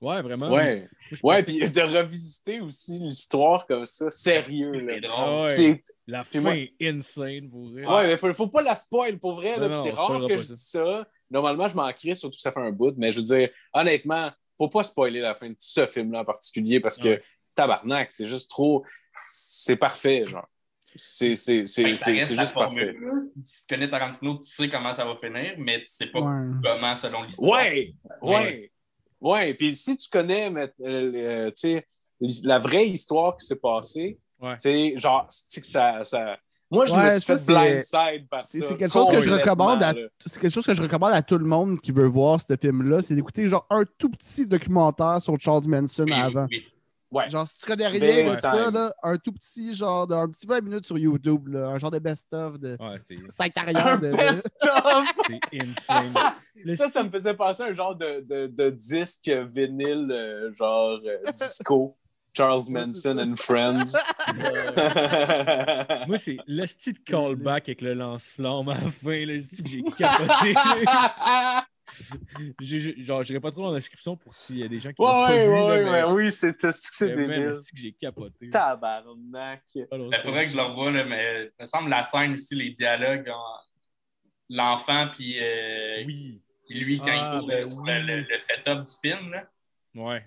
Ouais, vraiment. Ouais. Moi, Ouais, pense- puis de revisiter aussi l'histoire comme ça, sérieux. là. C'est Ah drôle. ouais. C'est La fin moi- est insane pour vrai. Ouais, mais faut, faut pas la spoil pour vrai. c'est rare que je ça. dis ça. Normalement, je m'en crie, surtout que ça fait un bout. Mais je veux dire, honnêtement, faut pas spoiler la fin de ce film-là en particulier parce que Ouais. tabarnak, c'est juste trop. C'est parfait, genre. C'est juste parfait. Si tu connais Tarantino, tu sais comment ça va finir, mais tu sais pas Ouais. comment selon l'histoire. Ouais, ouais, ouais. Puis si tu connais, mais, euh, euh, tu sais, l'his- la vraie histoire qui s'est passée, Ouais. tu sais, genre, c'est que ça, ça. Moi, je Ouais, me suis ça, fait c'est- blindside par ça. C'est quelque chose que je recommande à quelque chose que je recommande à tout le monde qui veut voir ce film-là, c'est d'écouter genre un tout petit documentaire sur Charles Manson Oui, avant. oui. Ouais. Genre, si tu connais rien Big de ça, là, un tout petit, genre, de, un petit 20 minutes sur YouTube, là, un genre de best-of de Ouais, c'est 5 Un carrières de. best-of! <laughs> c'est insane. Le Ça, ça me faisait penser à un genre de, de, de disque vinyle, euh, genre euh, <laughs> disco. Charles Manson and Friends. <laughs> Moi, c'est le style callback avec le lance-flamme à la fin. Là, j'ai capoté. <laughs> J'ai- genre, je pas trop dans la description pour s'il y a des gens qui pas ouais, vu. ouais, là, ouais, mais- oui, c'est c'est- c'est débile. que j'ai capoté. Tabarnak. Il faudrait que je le revoie, là, mais il me semble la scène aussi, les dialogues, en- l'enfant, puis euh, Oui. puis lui, quand Ah, il ben oui. le, le- le setup du film. Là. Ouais.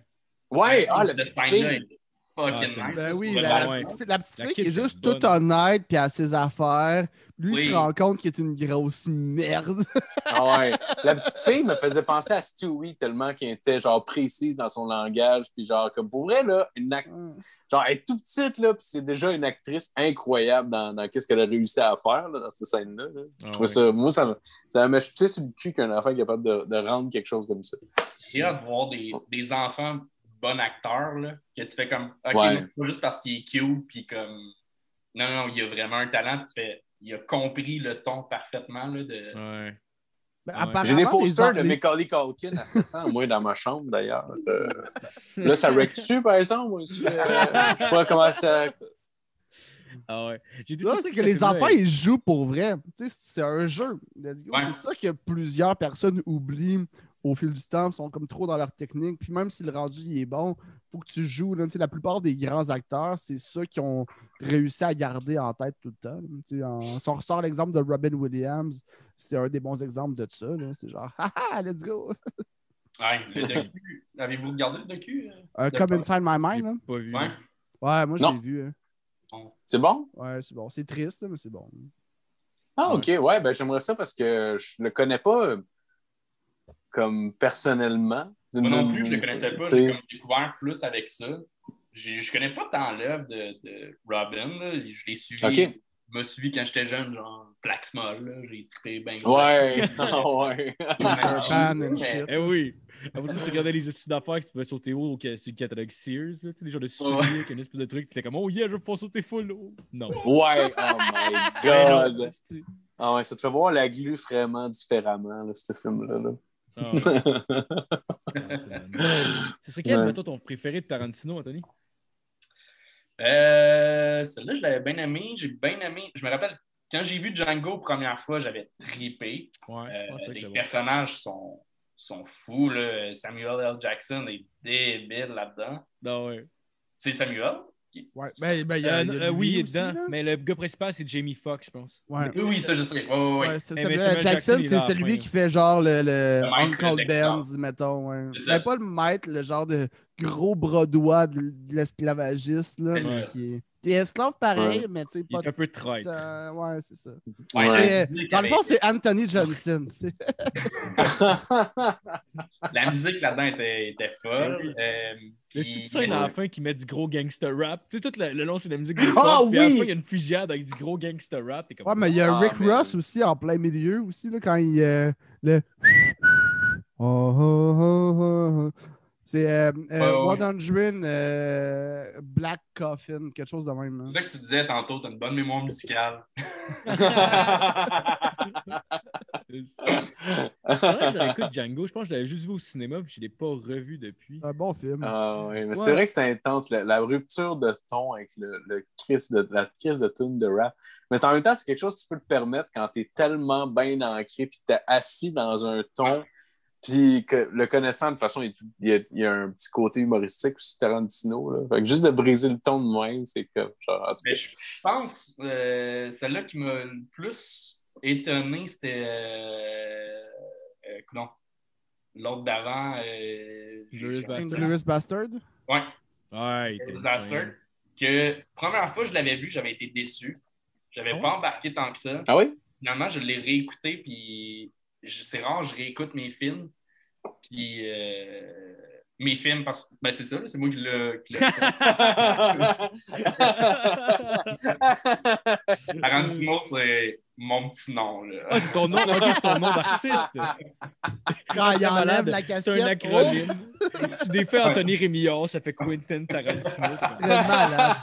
Ouais, ah, est fucking Ah, nice. Ben oui, la, petite, fille- la petite La fille qui est juste toute honnête puis à ses affaires. Lui, il Oui. se rend compte qu'il est une grosse merde. <laughs> Ah ouais. La petite fille me faisait penser à Stewie tellement qu'elle était genre précise dans son langage. Puis genre, comme pour vrai, là, une act- genre, elle est tout petite, là, puis c'est déjà une actrice incroyable dans, dans qu'est-ce qu'elle a réussi à faire là, dans cette scène-là. là. Je Ah ça, moi, ça me, ça me sur le cul qu'un enfant est capable de, de rendre quelque chose comme ça. J'ai hâte de voir des, des enfants bon acteur, là, que tu fais comme, OK, Ouais. pas juste parce qu'il est cute, puis comme, non, non, il a vraiment un talent, puis tu fais, il a compris le ton parfaitement, là, de... Ouais. Ben, J'ai des posters de Macaulay Culkin à 7 ans, moi, dans ma chambre, d'ailleurs. <laughs> Euh, Là, ça wreck dessus, par exemple. moi, euh, je sais pas comment ça. Ah ouais. J'ai surpris c'est que les enfants, ils jouent pour vrai. Tu sais, c'est un jeu. Ouais. C'est ça que plusieurs personnes oublient au fil du temps, sont comme trop dans leur technique. Puis même si le rendu il est bon, faut que tu joues. Là. Tu sais, La plupart des grands acteurs, c'est ceux qui ont réussi à garder en tête tout le temps. en- Si on ressort l'exemple de Robin Williams, c'est un des bons exemples de ça. C'est genre, <laughs> haha, let's go. <laughs> Ouais. Avez-vous regardé le docu? euh? Euh, De Come? Inside My J'ai Mind. là. pas vu. Ouais. moi, je l'ai vu. hein. C'est bon? Ouais, c'est bon. C'est triste, mais c'est bon. Ah, OK. Ouais, ben j'aimerais ça parce que je le connais pas euh, comme personnellement. Moi non plus, je le connaissais pas. J'ai comme découvert plus avec ça. Je connais pas tant l'œuvre de, de Robin. là. Je l'ai suivi. Je me suivi quand j'étais jeune, genre là. J'ai trippé bien. Ouais. <laughs> <laughs> Ah, ouais. Eh oui! Après tu regardais les essais d'affaires que tu pouvais sauter haut au ca- sur le catalogue Sears, là, tu sais, les genres de souliers, Ouais. avec une espèce de truc, tu étais comme, oh yeah, je veux pas sauter full haut. Non. Ouais. Oh my <laughs> non, God. Ah ouais, ça te fait voir la glu vraiment différemment, là, ce film-là. là. Ah <laughs> ouais. C'est. Ce serait quel, Ouais. mettons, ton préféré de Tarantino, Anthony? Euh, Celle-là, je l'avais bien aimé. J'ai bien aimé. Je me rappelle, quand j'ai vu Django première fois, j'avais trippé. Ouais, Euh, les bon. personnages sont, sont fous. Là. Samuel L. Jackson est débile là-dedans. Ah ouais. C'est Samuel? Ouais, ben, ben, il y a, Euh, il y a euh, oui, il est aussi, dedans, là. mais le gars principal, c'est Jamie Foxx, je pense. Ouais. Oui, oui, ça, je sais. Ouais. Samuel Jackson, c'est celui qui fait genre le, le Uncle. Benz, mettons. Ouais. C'est. Ben, pas le maître, le genre de gros bras droit de l'esclavagiste, là, mais qui est, qui est esclave pareil, Ouais. mais tu sais, Il pas est un peu traître. tant- Ouais, c'est ça. Ouais, C'est- dans le fond, c'est Anthony Johnson. c'est- <laughs> La musique là-dedans était, était folle. Euh, Le puis- petit scène à la fin qui met du gros gangster rap. Tu sais, tout le, le long, c'est la musique Ah potes, puis à la oui! fin, il y a une fusillade avec du gros gangster rap. Comme, Ouais, mais il y a Ah, Rick. Ross aussi en plein milieu, aussi, là, quand il. euh, le. Oh, oh, oh, oh, oh. C'est euh, euh, Ouais, ouais. 100 euh, Black Coffin, quelque chose de même. là. C'est ça que tu disais tantôt, tu as une bonne mémoire musicale. <laughs> C'est vrai que je l'avais écouté Django. Je pense que je l'avais juste vu au cinéma, puis je l'ai pas revu depuis. C'est un bon film. Ah ouais, mais Ouais. c'est vrai que c'était intense, la, la rupture de ton avec le, le kiss de, la crise de tune de rap. Mais en même temps, c'est quelque chose que tu peux te permettre quand tu es tellement bien ancré, puis tu es assis dans un ton, puis que le connaissant, de toute façon, il, y a, il y a un petit côté humoristique aussi, Tarantino. Là. Fait que juste de briser le ton de même, c'est comme genre. Mais je pense, euh, celle-là qui m'a le plus étonné, c'était. Euh, euh, non. L'autre d'avant. Euh, Glorious j'ai- Bastard. Glorious Bastard? Ouais, Ouais, Glorious Bastard. Que première fois que je l'avais vu, j'avais été déçu. J'avais ouais? pas embarqué tant que ça. Ah oui? Finalement, je l'ai réécouté, puis c'est rare, je réécoute mes films. Puis euh, mes films, parce que ben, c'est ça, c'est moi qui l'ai fait. <laughs> Tarantino, c'est mon petit nom. Là. Ah, c'est ton nom, c'est ton nom d'artiste. Quand il C'est enlève la C'est casquette. un acronyme. Tu défais Anthony Rémillard, ça fait Quentin Tarantino. <laughs> Oh, malade.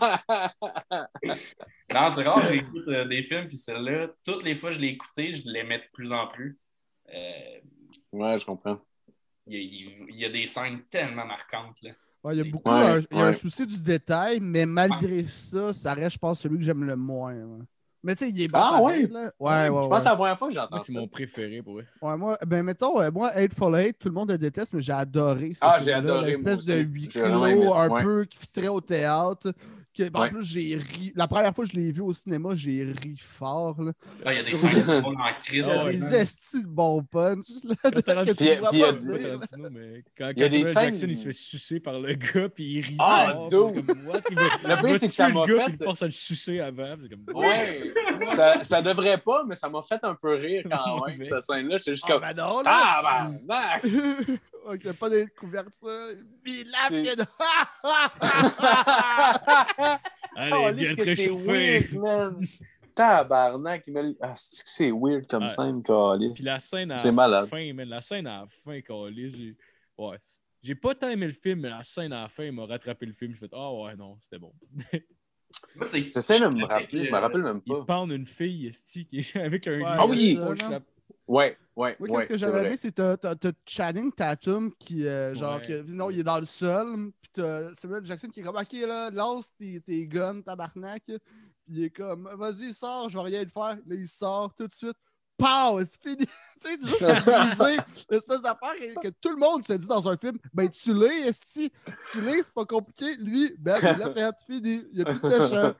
Non, c'est rare, j'écoute euh, des films, puis celle-là, toutes les fois que je l'ai écouté, je l'aimais de plus en plus. Euh, ouais, je comprends. Il y, a- il y des scènes tellement marquantes. Là. Ouais, il y a beaucoup Ouais, un, il y a un souci du détail, mais malgré ça, ça reste, je pense, celui que j'aime le moins. Mais tu sais, il est bon. Ah, pareil, ouais? là. Ouais, ouais, je ouais. pense que c'est la première fois que j'entends c'est mon préféré pour eux. Ouais, moi, ben mettons, euh, moi, Hateful Eight, tout le monde le déteste, mais j'ai adoré ce Ah, j'ai adoré, L'espèce de huis clos, un ouais. peu qui fitterait au théâtre. Que, en Ouais. plus, j'ai ri. La première fois que je l'ai vu au cinéma, j'ai ri fort. Là. Ah, il y a des scènes qui sont en crise. Il y a ouais, des estis de bons punch. Là, Puis- il y a-. Tarantino, mais quand, Il y a quand des scènes- Jackson il se fait sucer par le gars, puis il rit. Ah, fort, c'est comme, what? Il va, <laughs> Le il pire, c'est que ça m'a fait- il force à le sucer avant. C'est comme, Ouais, <laughs> ça, ça devrait pas, mais ça m'a fait un peu rire quand <laughs> même, cette scène-là. J'étais juste Ah, comme. ben non, là. Ah, ben, Ok, pas de couverture. C'est- puis- Allez, Oh, viens que te c'est réchauffer. weird, man. Tabarnak, il me... ah, c'est que c'est weird comme Ouais. scène, Calis. Puis la scène à C'est la malade. fin, man, la scène à la fin, câlisse, j'ai- Ouais, J'ai pas tant aimé le film, mais la scène à la fin m'a rattrapé le film. J'ai fait Ah ouais, non, c'était bon. Moi, c'est- J'essaie de me rappeler, je me rappelle même Il pas. pend une fille esti, qui est avec un Ouais, Ah oui! Ouais, ouais, Moi, ouais. qu'est-ce que j'avais aimé, c'est t'as, t'as, t'as Channing Tatum qui, euh, genre, Ouais. que- non, il est dans le sol, puis t'as Samuel Jackson qui est comme, ok, là, lance tes, tes guns, tabarnak, puis il est comme, vas-y, sors, je vais rien te faire. Là, il sort tout de suite. Pow! C'est fini! <laughs> tu sais, juste briser <laughs> l'espèce d'affaire que, tout le monde se dit dans un film. Ben, tu l'es, esti. Tu l'es, c'est pas compliqué. Lui, ben, il l'a <laughs> fait, fini. Il y a plus de méchant.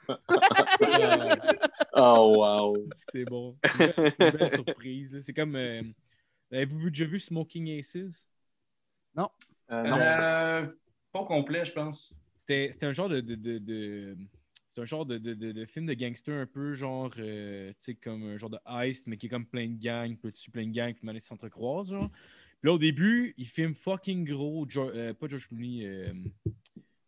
Ah, Oh, wow. c'est bon. C'est une belle surprise. là. C'est comme. euh, Avez-vous déjà vu Smoking Aces? Euh, non. Euh, pas au complet, je pense. C'était c'était un genre de. de, de- de- c'est un genre de, de, film de gangster un peu genre, euh, tu sais, comme un genre de heist, mais qui est comme plein de gangs, dessus plein de gangs, puis ils s'entrecroisent, genre. Puis là, au début, il filme fucking gros, euh, pas George Clooney, euh,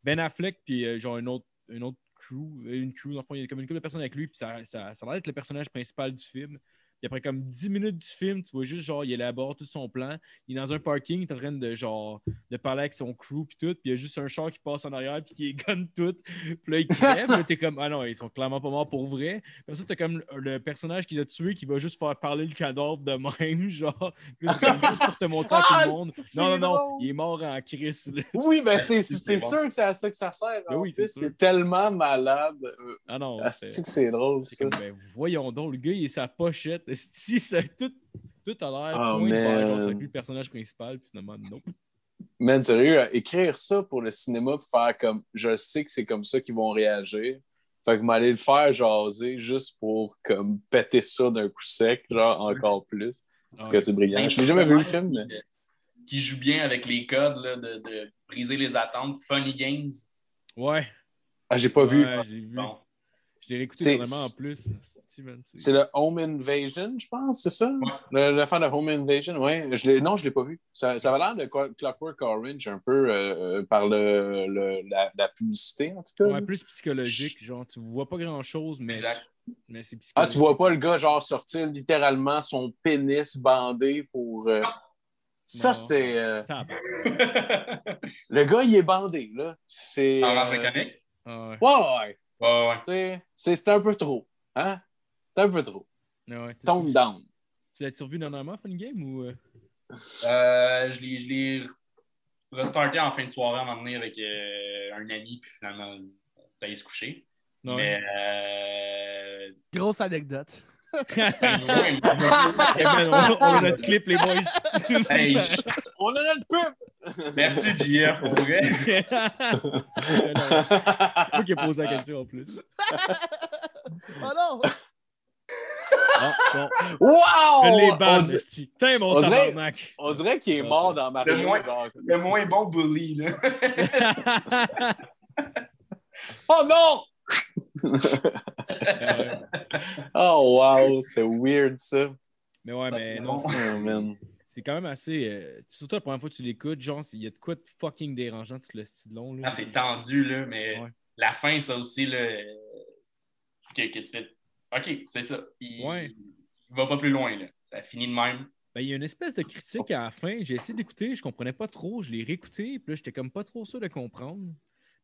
Ben Affleck, puis genre un autre, autre crew, une crew, dans le il y a comme une couple de personnes avec lui, puis ça, ça, ça le personnage principal du film. Puis après comme 10 minutes du film, tu vois juste genre, il élabore tout son plan. Il est dans un parking, il est en train de genre de parler avec son crew puis tout, puis il y a juste un char qui passe en arrière puis qui gonne tout. Puis là, il crève, là, t'es comme ah non, ils sont clairement pas morts pour vrai. Puis ça, t'as comme le, personnage qui les a tués qui va juste faire parler le cadavre de même, <laughs> genre, comme juste pour te montrer à tout Ah, le monde. c'est Non, non, non, il est mort en crise. Oui, ben c'est sûr que c'est à ça que ça sert. Ben en oui, plus. c'est tellement malade. Euh, Ah non, c'est que c'est drôle, ça. comme ben, voyons donc, le gars, il est sa pochette. Esti, ça, tout, tout a l'air Oh, faire, genre, c'est le personnage principal, puis finalement, non. Man, sérieux, euh, écrire ça pour le cinéma, puis faire comme je sais que c'est comme ça qu'ils vont réagir. Fait que m'aller le faire jaser juste pour comme péter ça d'un coup sec, genre encore plus. Parce que c'est brillant. Je n'ai jamais vu le film, mais. Qui, joue bien avec les codes là, de, de briser les attentes. Funny Games. Ouais, Ah, j'ai pas vu. ouais, j'ai vu. Bon. Je l'ai réécouté vraiment en plus. C'est- le Home Invasion, je pense, c'est ça? Le- L'affaire de Home Invasion, ouais. Je l'ai- non, je ne l'ai pas vu. Ça, ça avait l'air de Clock- Clockwork Orange un peu euh, par le, le- la, la publicité, en tout cas. Ouais, plus psychologique, genre, tu vois pas grand chose, mais, Exact. mais c'est psychologique. Ah, tu vois pas le gars, genre, sortir littéralement son pénis bandé pour. euh, Ça, c'était. euh. <laughs> Le gars, il est bandé, là. C'est. En euh, mécanique? Ah ouais. Ouais, ouais. Ouais, ouais. C'est un peu trop. Hein? C'est un peu trop. Ah ouais. Tone tu- down. Tu l'as-tu revu dernièrement, Fun Game, ou... euh? Euh, je l'ai- je l'ai restarté en fin de soirée à un moment donné avec euh, un ami, puis finalement, on est allé se coucher. Non, Mais. Euh... Grosse anecdote. ben, <laughs> on, on a notre clip, les boys. hey, <laughs> On a notre pub! merci, JF, pour vrai. <laughs> C'est moi qui ai posé la question en plus. Oh non! Ah, bon. Wow! Je l'ai On mon on dirait- tabarnak. On dirait qu'il est mort dans Mario. Le moins- genre. Le moins bon bully, là. <laughs> Oh non! Oh wow, c'était weird ça. mais ouais, mais non, Bon. c'est- Oh, quand même assez... euh, surtout la première fois que tu l'écoutes, genre, il y a de quoi de fucking dérangeant tout le style long. Là. Ah, c'est tendu, là, mais Ouais. la fin, ça aussi, là, euh, que, que tu fais. OK, c'est ça. Il, Ouais. il va pas plus loin, là. Ça finit de même. Ben, il y a une espèce de critique à la fin. J'ai essayé d'écouter, je comprenais pas trop. Je l'ai réécouté, puis là, j'étais comme pas trop sûr de comprendre.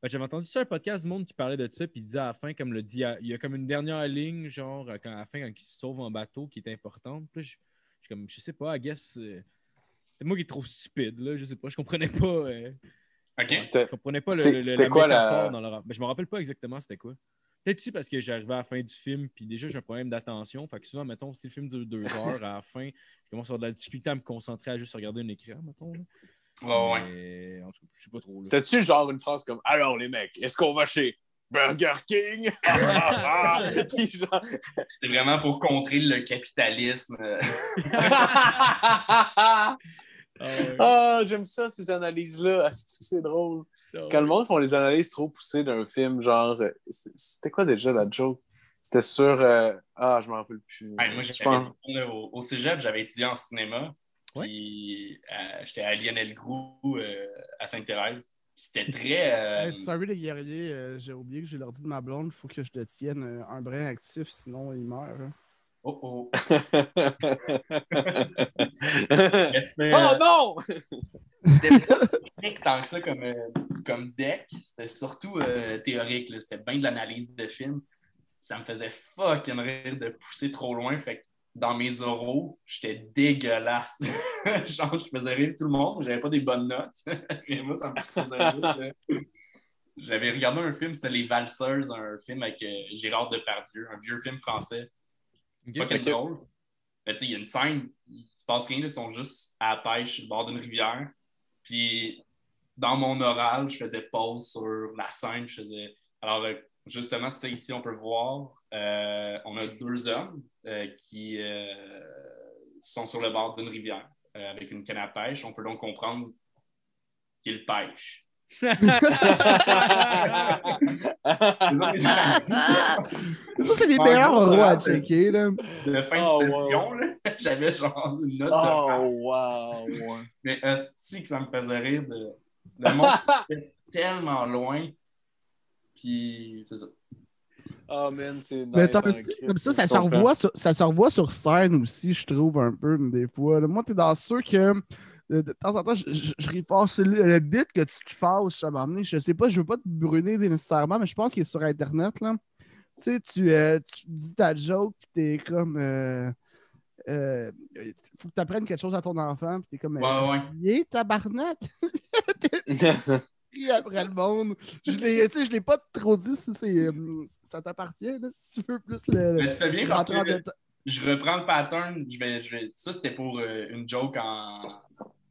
Ben, J'avais entendu sur un podcast du monde qui parlait de ça, puis il disait à la fin, comme le dit, il y a comme une dernière ligne, genre, quand, à la fin, quand il se sauve en bateau, qui est importante. Puis là, je, je suis comme, je sais pas, I guess. euh, c'est moi qui est trop stupide, là. Je sais pas, je comprenais pas. euh, OK. je comprenais pas le, la quoi la- métaphore dans le rap. Ben, je me rappelle pas exactement c'était quoi. Peut-être aussi parce que j'arrivais à la fin du film, puis déjà j'ai un problème d'attention. Fait que souvent, mettons, si le film dure deux heures, à la fin, je commence à avoir de la difficulté à me concentrer à juste regarder un écran, mettons. là. Ouais, ouais. Mais, en tout cas, je sais pas trop. là. C'était-tu genre une phrase comme Alors les mecs, est-ce qu'on va chez Burger King? <laughs> Puis genre- C'est vraiment pour contrer le capitalisme. <laughs> Ah. Ah, j'aime ça, ces analyses-là. C'est drôle? Quand le ouais. monde font les analyses trop poussées d'un film, genre, c'était quoi déjà la joke? C'était sur. euh, Ah, je m'en rappelle plus. hey, moi, Je j'avais pense- au, au cégep, j'avais étudié en cinéma. Ouais. Puis euh, j'étais à Lionel Groux euh, à Sainte-Thérèse. Puis C'était très. euh, Hey, sorry les guerriers, euh, j'ai oublié que j'ai l'ordi de ma blonde. Il faut que je le tienne euh, un brin actif, sinon il meurt. hein. Oh oh. <laughs> <laughs> oh non! C'était tant que ça comme, euh, comme deck. C'était surtout euh, théorique. C'était bien de l'analyse de film. Ça me faisait fucking rire de pousser trop loin. Fait que dans mes oraux, j'étais dégueulasse. <laughs> Genre, je faisais rire tout le monde. J'avais pas des bonnes notes. <laughs> Mais moi, ça me faisait rire. J'avais regardé un film, c'était Les Valseuses, un film avec euh, Gérard Depardieu, un vieux film français. Pas quel drôle. Mais tu sais, il y a une scène, il se passe rien, ils sont juste à la pêche sur le bord d'une rivière. Puis dans mon oral, je faisais pause sur la scène. Je faisais. Alors, euh, justement, c'est ça ici, on peut voir. euh, on a deux hommes euh, qui euh, sont sur le bord d'une rivière euh, avec une canne à pêche. On peut donc comprendre qu'ils pêchent. <laughs> Ça, c'est les meilleurs rois à checker. Là. De fin de Oh, session, là, <laughs> j'avais genre une note de oh, wow! Mais hostie que ça me faisait rire de. Le monde <laughs> était tellement loin. Puis, c'est ça. Oh man, c'est nice. Mais t'as- en comme ça, ça se, revoit sur, ça se revoit sur scène aussi, je trouve, un peu, des fois. Moi, t'es dans ceux que, de temps en temps, je, je, je repasse sur le, le bit que tu te un moment donné. Je sais pas, je veux pas te brûler nécessairement, mais je pense qu'il est sur Internet, là. Tu sais, tu, euh, tu dis ta joke, puis t'es comme... Euh, euh, faut que tu apprennes quelque chose à ton enfant, puis t'es comme... Ouais, ouais. Tabarnak! <laughs> Après le monde. Je l'ai, tu sais, je l'ai pas trop dit si c'est, euh, ça t'appartient, si tu veux plus le... Mais tu fais bien parce que je reprends le pattern. Je vais, je vais... Ça, c'était pour euh, une joke en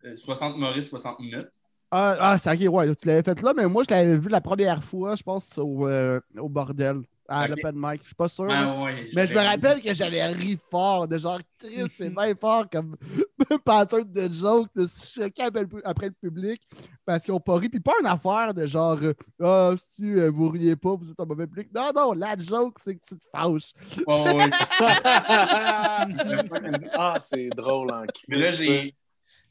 euh, 60 Maurice, 60 minutes. Ah, ah c'est ok, ouais, tu l'avais fait là, mais moi, je l'avais vu la première fois, je pense, au, euh, au bordel, à Ok. l'open mic. Je suis pas sûr. là. Ouais, ouais, mais je me rappelle que j'avais ri fort, de genre, Chris, c'est <laughs> bien fort comme <laughs> pattern de joke, de se choquer après le, public, parce qu'ils ont pas ri. Puis pas une affaire de genre, ah, si euh, vous riez pas, vous êtes un mauvais public. Non, non, la joke, c'est que tu te fâches. Ouais, ouais. <laughs> ah, c'est drôle en Christ. Mais là, j'ai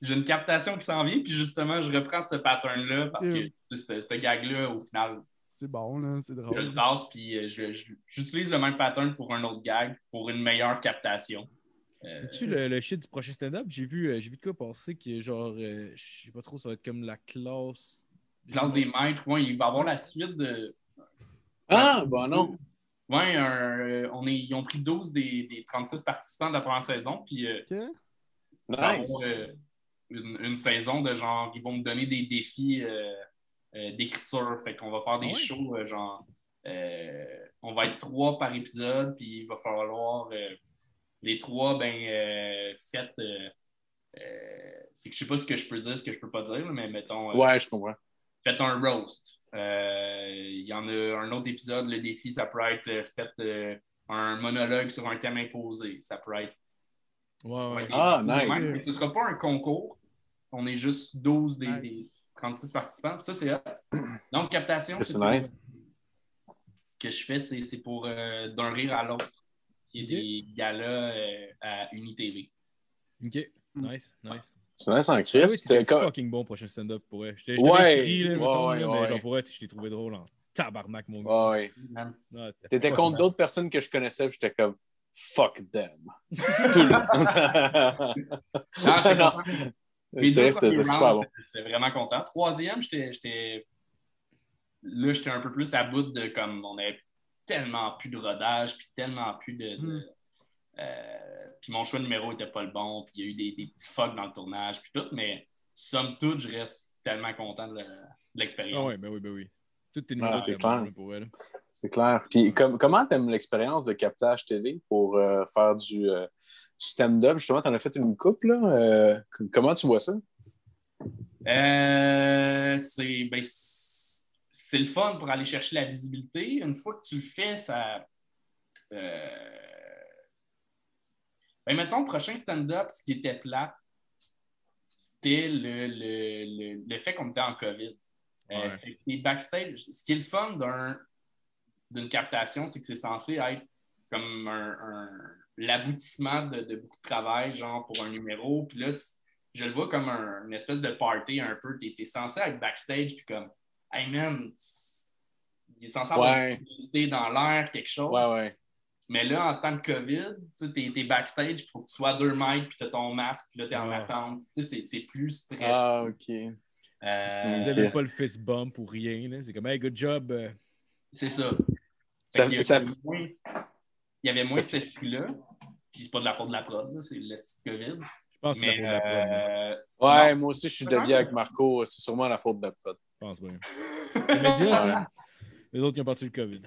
j'ai une captation qui s'en vient, puis justement, je reprends ce pattern-là parce que ce gag-là, au final, C'est bon, là, c'est je drôle. le tasse, puis euh, je- je- j'utilise le même pattern pour un autre gag, pour une meilleure captation. Euh, C'est-tu le, le shit du prochain stand-up? J'ai vu, euh, j'ai vu de quoi passer que genre, euh, je sais pas trop, ça va être comme la classe. classe des maîtres, ouais, il va y avoir la suite de. Ah, bon, non. Ouais, un, euh, on est, ils ont pris 12 des, des 36 participants de la première saison, puis euh, Nice. avoir, euh, une, une saison de genre, ils vont me donner des défis d'écriture. Fait qu'on va faire des Ah shows, euh, genre, euh, on va être trois par épisode, puis il va falloir, euh, les trois, ben, euh, faites, euh, euh, c'est que je sais pas ce que je peux dire, ce que je peux pas dire, mais mettons, euh, Ouais, je comprends. faites un roast. Euh, Il y en a un autre épisode, le défi, ça peut être euh, faites euh, un monologue sur un thème imposé. Ça peut être. Ça Ah, nice. Ce ne sera pas un concours. On est juste 12 des, Nice. Des 36 participants. Ça, c'est. Donc, captation, C'est nice. Ce que je fais, c'est pour euh, d'un rire à l'autre. Qui est des galas euh, à UniTV. Ok, nice, nice. C'est nice en Ah oui, Christ. c'était comme- fucking bon prochain stand-up pour vrai. J'étais Ouais, ouais, écrit, là, ouais, semble, ouais, là, mais genre pour vrai, je l'ai trouvé drôle en tabarnak, mon gars. Ouais. Ah, T'étais contre d'autres personnes que je connaissais, puis j'étais comme fuck them. <laughs> Tout le Ah, <laughs> Les C'est super bon. J'étais vraiment content. Troisième, j'étais. j'étais- Là, j'étais un peu plus à bout de comme on avait tellement plus de rodage, puis tellement plus de. de- Mm. euh, puis mon choix de numéro était pas le bon, puis il y a eu des, des petits fucks dans le tournage, puis tout, mais somme toute, je reste tellement content de, le- de l'expérience. Ah ouais, ben oui, ben oui. Tout tes Ah, numéros, c'est clair. pour elle. C'est clair. Puis com- comment t'aimes l'expérience de captage télé pour euh, faire du, euh, du stand-up? Justement, t'en as fait une coupe, là. Euh, comment tu vois ça? Euh, c'est ben, le fun pour aller chercher la visibilité. Une fois que tu le fais, ça. Euh... Ben, mettons, le prochain stand-up, ce qui était plat, c'était le, le, le, le fait qu'on était en COVID. Euh, Ouais. fait que les backstage, ce qui est le fun d'un- d'une captation, c'est que c'est censé être comme un, un- l'aboutissement de, de beaucoup de travail, genre pour un numéro. Puis là, je le vois comme un- une espèce de party un peu. Tu es, censé être backstage, puis comme, hey man, il est censé avoir Ouais. une dans l'air, quelque chose. Ouais, ouais. Mais là, en temps de COVID, tu sais, t'es, backstage, il faut que tu sois à deux mètres, puis tu as ton masque, puis là, tu es en attente. Tu sais, c'est, c'est plus stressant. Ah, ok. Euh, Vous n'avez pas le fist bump ou rien. C'est comme, hey, good job. euh. C'est ça. Ça- ça- il y avait moins- cet esprit-là. Puis c'est pas de la faute de la prod, c'est le style COVID. Je pense que c'est Mais la faute de la prod. moi. euh, Ouais, Non. moi aussi, je suis de vie avec Marco. C'est sûrement la faute de la prod. Je pense bien. Les médias, ça. Les autres qui ont parti le COVID.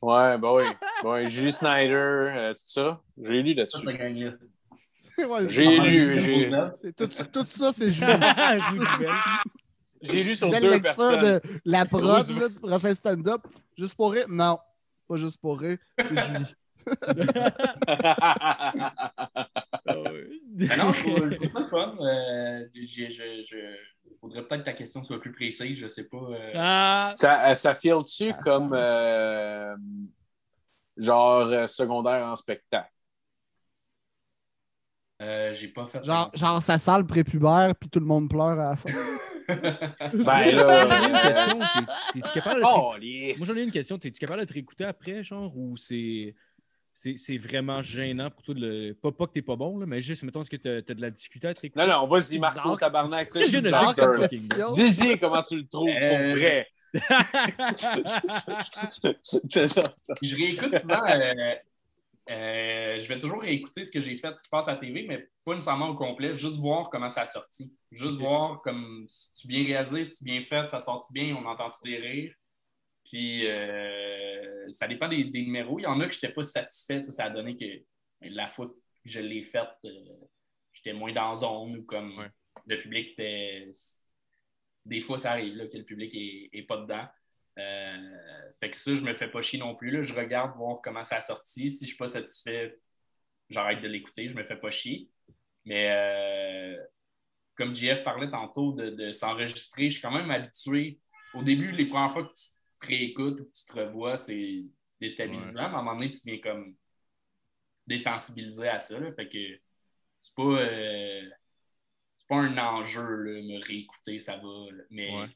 Ouais, bah oui. Ouais, Julie Snyder, euh, tout ça. J'ai lu là-dessus. Ouais, J'ai lu, j'ai c'est tout, tout ça, c'est. <laughs> Roosevelt. j'ai lu sur deux personnes. de la prod du prochain stand-up. Juste pour rire? Non, pas juste pour rire. C'est Julie. Ah. Mais non, je trouve, ça le fun. Euh, j'ai- je, je- faudrait peut-être que ta question soit plus précise, je sais pas. euh. Ah! ça, euh, ça file-tu comme euh, genre euh, secondaire en spectacle? Euh, j'ai pas fait Genre, ça. genre, ça sent le prépubère, puis tout le monde pleure à la fin. <laughs> Ben J'en ai une là. question, t'es- T'es-tu capable de te Oh, yes. Moi, j'en ai une question. T'es-tu capable de te réécouter après, genre, ou c'est. C'est c'est vraiment gênant pour toi de le. Pas, pas que t'es pas bon, là, mais juste, mettons, est-ce que t'as as de la difficulté à te réécouter? Non, non, vas-y, Marco, tabarnak. Dis-y comment tu le trouves Euh, pour vrai. <laughs> je réécoute souvent. euh, euh, je vais toujours réécouter ce que j'ai fait, ce qui passe à la TV, mais pas nécessairement au complet, juste voir comment ça a sorti. Juste voir comme si tu bien réalisé, si tu bien fait, ça sort bien, on entend-tu des rires? Puis euh, ça dépend des, des numéros. Il y en a que je n'étais pas satisfait. Ça a donné que la fois que je l'ai faite, euh, j'étais moins dans zone ou comme Ouais. le public était. Des fois, ça arrive là, que le public est, est pas dedans. Euh, fait que ça, je me fais pas chier non plus. Là. Je regarde voir comment ça a sorti. Si je suis pas satisfait, j'arrête de l'écouter. Je me fais pas chier. Mais comme JF parlait tantôt de, de s'enregistrer, je suis quand même habitué. Au début, les premières fois que tu te réécoutes ou que tu te revois, c'est déstabilisant. Mais à un moment donné, tu deviens comme désensibilisé à ça. là. Fait que c'est pas, euh, c'est pas un enjeu, là, me réécouter, ça va. là. Mais Ouais.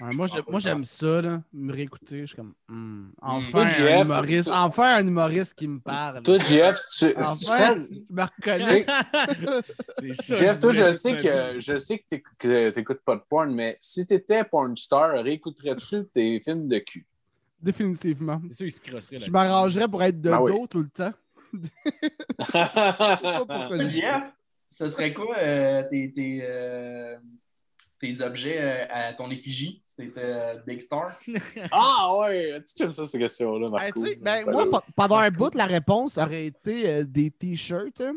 Ouais, moi, le j'aime ça, là, me réécouter. Je suis comme, hmm, enfin, Toi, un JF, humoriste, toi- enfin un humoriste qui me parle. Toi, Jeff, si tu, si tu enfin, fais- je me reconnais. <laughs> Jeff, toi, je sais que je sais que tu n'écoutes pas de porn, mais si tu étais porn star, réécouterais-tu <laughs> tes films de cul? Définitivement. C'est sûr, il se crosserait Je m'arrangerais pour être de Ben oui. dos tout le temps. <laughs> Je sais pas pourquoi je dis ça. JF, ce serait quoi euh, tes, tes, objets euh, à ton effigie si t'étais euh, Big Star? <laughs> ah ouais, tu aimes ça, ces questions-là, Ben, Marco? ben, Ben moi, pendant un bout, la réponse aurait été euh, des t-shirts, hein.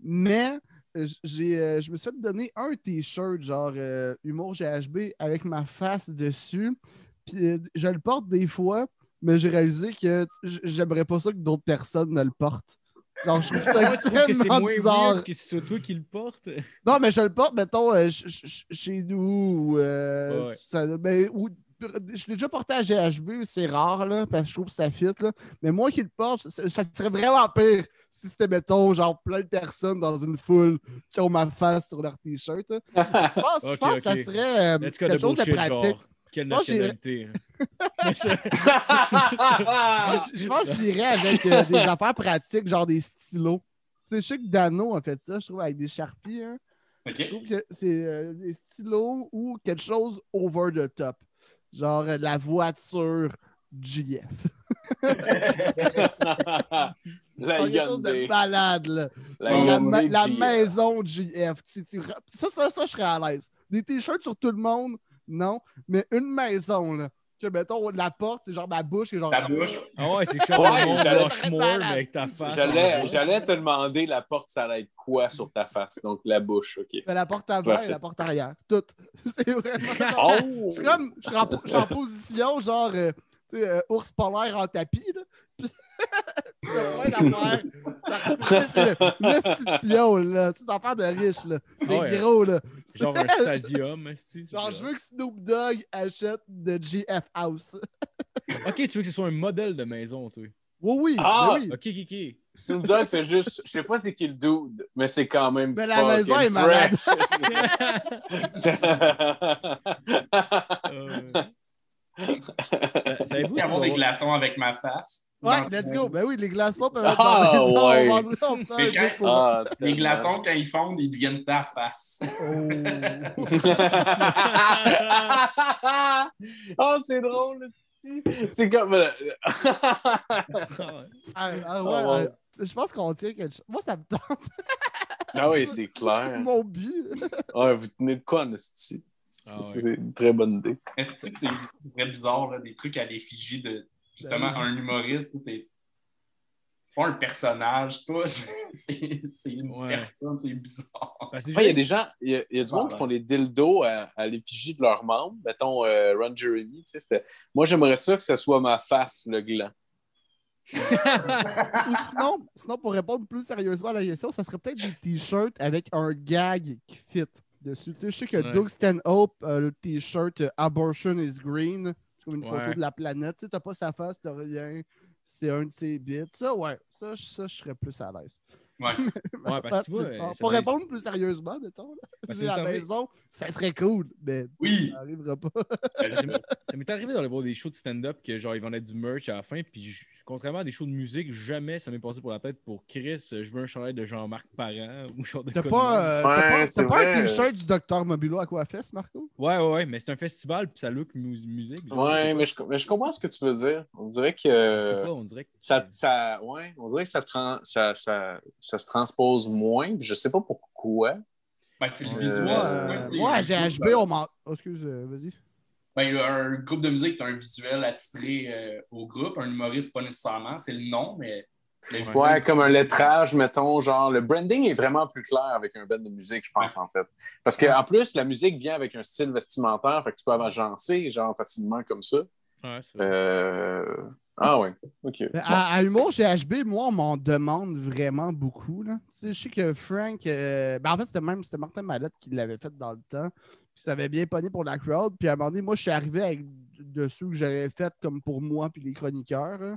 mais j'ai, je me suis fait donner un t-shirt, genre euh, Humour GHB, avec ma face dessus. Puis euh, je le porte des fois, mais j'ai réalisé que j'aimerais pas ça que d'autres personnes ne le portent. Genre, je trouve ça Moi, que c'est extrêmement moins bizarre. que ce soit toi qui le porte? Non, mais je le porte, mettons, euh, ch- ch- chez nous. ou, euh, Ouais. ça- ben, ou- je l'ai déjà porté à GHB, c'est rare, là, parce que je trouve que ça fit. Là. Mais moi qui le porte, ça, ça serait vraiment pire si c'était, mettons, genre plein de personnes dans une foule qui ont ma face sur leur t-shirt. Je pense, je <laughs> que ça serait euh, quelque chose de pratique. genre. Quelle nationalité? hein? <laughs> Moi, je, pense que j'irais avec euh, des <laughs> affaires pratiques, genre des stylos. Tu sais, je sais que Dano a fait ça, je trouve, avec des Sharpies. hein. Je trouve que c'est euh, des stylos ou quelque chose over the top. Genre euh, la voiture GF. <laughs> la quelque chose de malade, là. La ma- maison GF. Ça, ça, ça, je serais à l'aise. Des t-shirts sur tout le monde, non. Mais une maison, là. Que, mettons, la porte, c'est genre ma bouche. C'est genre... Ta bouche? Ah ouais, c'est que je avec ta face. J'allais, j'allais te demander la porte, ça allait être quoi sur ta face? Donc la bouche, OK. C'est la porte avant Parfait. et la porte arrière. Tout. <laughs> C'est vraiment. <laughs> Oh! Je suis comme, je suis en, je suis en position, genre, euh, tu sais, euh, ours polaire en tapis, là. <laughs> Puis, C'est le, petit pion, là. Tu sais, d'affaires de riche, là. C'est Ouais. gros, là. Genre un stadium. c'est Genre, je veux que Snoop Dogg achète de GF House. Ok, tu veux que ce soit un modèle de maison, toi? Oui, oui. Ah! oui. Ok, ok, ok. Snoop Dogg fait juste, je sais pas c'est qui le dude, mais c'est quand même Mais la maison est malade. fresh. <laughs> <laughs> Euh, ça- Savez-vous si avoir des on glaçons avec ma face? Ouais, Dans- let's go. Ben oui, les glaçons peuvent être Ah, dans maison. ouais. On on quand- pour- Ah, Les glaçons, quand ils fondent, ils deviennent ta face. Oh. <laughs> <laughs> oh, c'est drôle. c'est- C'est comme. euh, <laughs> Ah, ah, Ah, ouais, ouais. ah, je pense qu'on tient quelque chose. Moi, ça me tente. ah oui, c'est C'est clair. mon but. Ouais, vous tenez de quoi, Nasty? C'est Ah ouais. c'est une très bonne idée. Est-ce que c'est très bizarre, là, des trucs à l'effigie de justement Ben un humoriste? t'es- C'est pas un personnage, toi. <laughs> C'est c'est une Ouais. personne, c'est bizarre. Ouais, il y a des gens, il y a, il y a du monde Ouais, qui font des dildos à, à l'effigie de leurs membres. Mettons euh, Ron Jeremy, tu sais, c'était- Moi, j'aimerais ça que ce soit ma face, le gland. Ou sinon, sinon, pour répondre plus sérieusement à la question, ça serait peut-être des t-shirts avec un gag qui fit dessus. Tu sais, je sais que Ouais. Doug Stanhope, a le t-shirt euh, Abortion is Green, c'est comme une Ouais. photo de la planète. Tu sais, t'as pas sa face, t'as rien. C'est un de ses bits. Ça, ouais, ça, ça, je serais plus à l'aise. Ouais. <laughs> Ouais, parce que tu vois, Pour- euh, Pour répondre plus sérieusement, mettons, là, Parce à la maison, ça serait cool, mais Oui. ça arrivera pas. <laughs> Euh, ça m'est- arrivé d'aller voir des shows de stand-up que genre ils vendaient du merch à la fin, puis je- contrairement à des shows de musique, jamais ça m'est passé pour la tête pour Chris, euh, je veux un chandail de Jean-Marc Parent <laughs> ou genre de T'as pas, euh, t'as Ouais, pas- c'est t'as pas un t-shirt du docteur Mobilo à quoi fesse, Marco? Ouais, ouais, ouais, mais c'est un festival puis ça look mu- musique. genre, Ouais, mais je, mais je comprends ce que tu veux dire. On dirait que Je sais pas, on dirait que ça, ça, ouais, on dirait que ça, tran- ça, ça, ça se transpose moins. puis Je sais pas pourquoi. Ben, c'est le Euh, visuel. Moi, Ouais, euh, à un GHB, groupe, on m'en. Oh, excuse, euh, vas-y. Ben, il y a un groupe de musique qui a un visuel attitré euh, au groupe. Un humoriste, pas nécessairement. C'est le nom, mais. Ouais, comme un lettrage, mettons, genre, le branding est vraiment plus clair avec un band de musique, je pense, en fait. Parce qu'en plus, la musique vient avec un style vestimentaire, fait que tu peux agencer, genre, facilement comme ça. Ouais. Euh... Ah ouais, OK. Mais À, à Humour chez HB, moi, on m'en demande vraiment beaucoup. Là. Tu sais, je sais que Frank. euh, ben, en fait, c'était même c'était Martin Mallette qui l'avait fait dans le temps. Puis ça avait bien pogné pour la crowd. Puis à un moment donné, moi, je suis arrivé avec dessous que j'avais fait comme pour moi puis les chroniqueurs. là,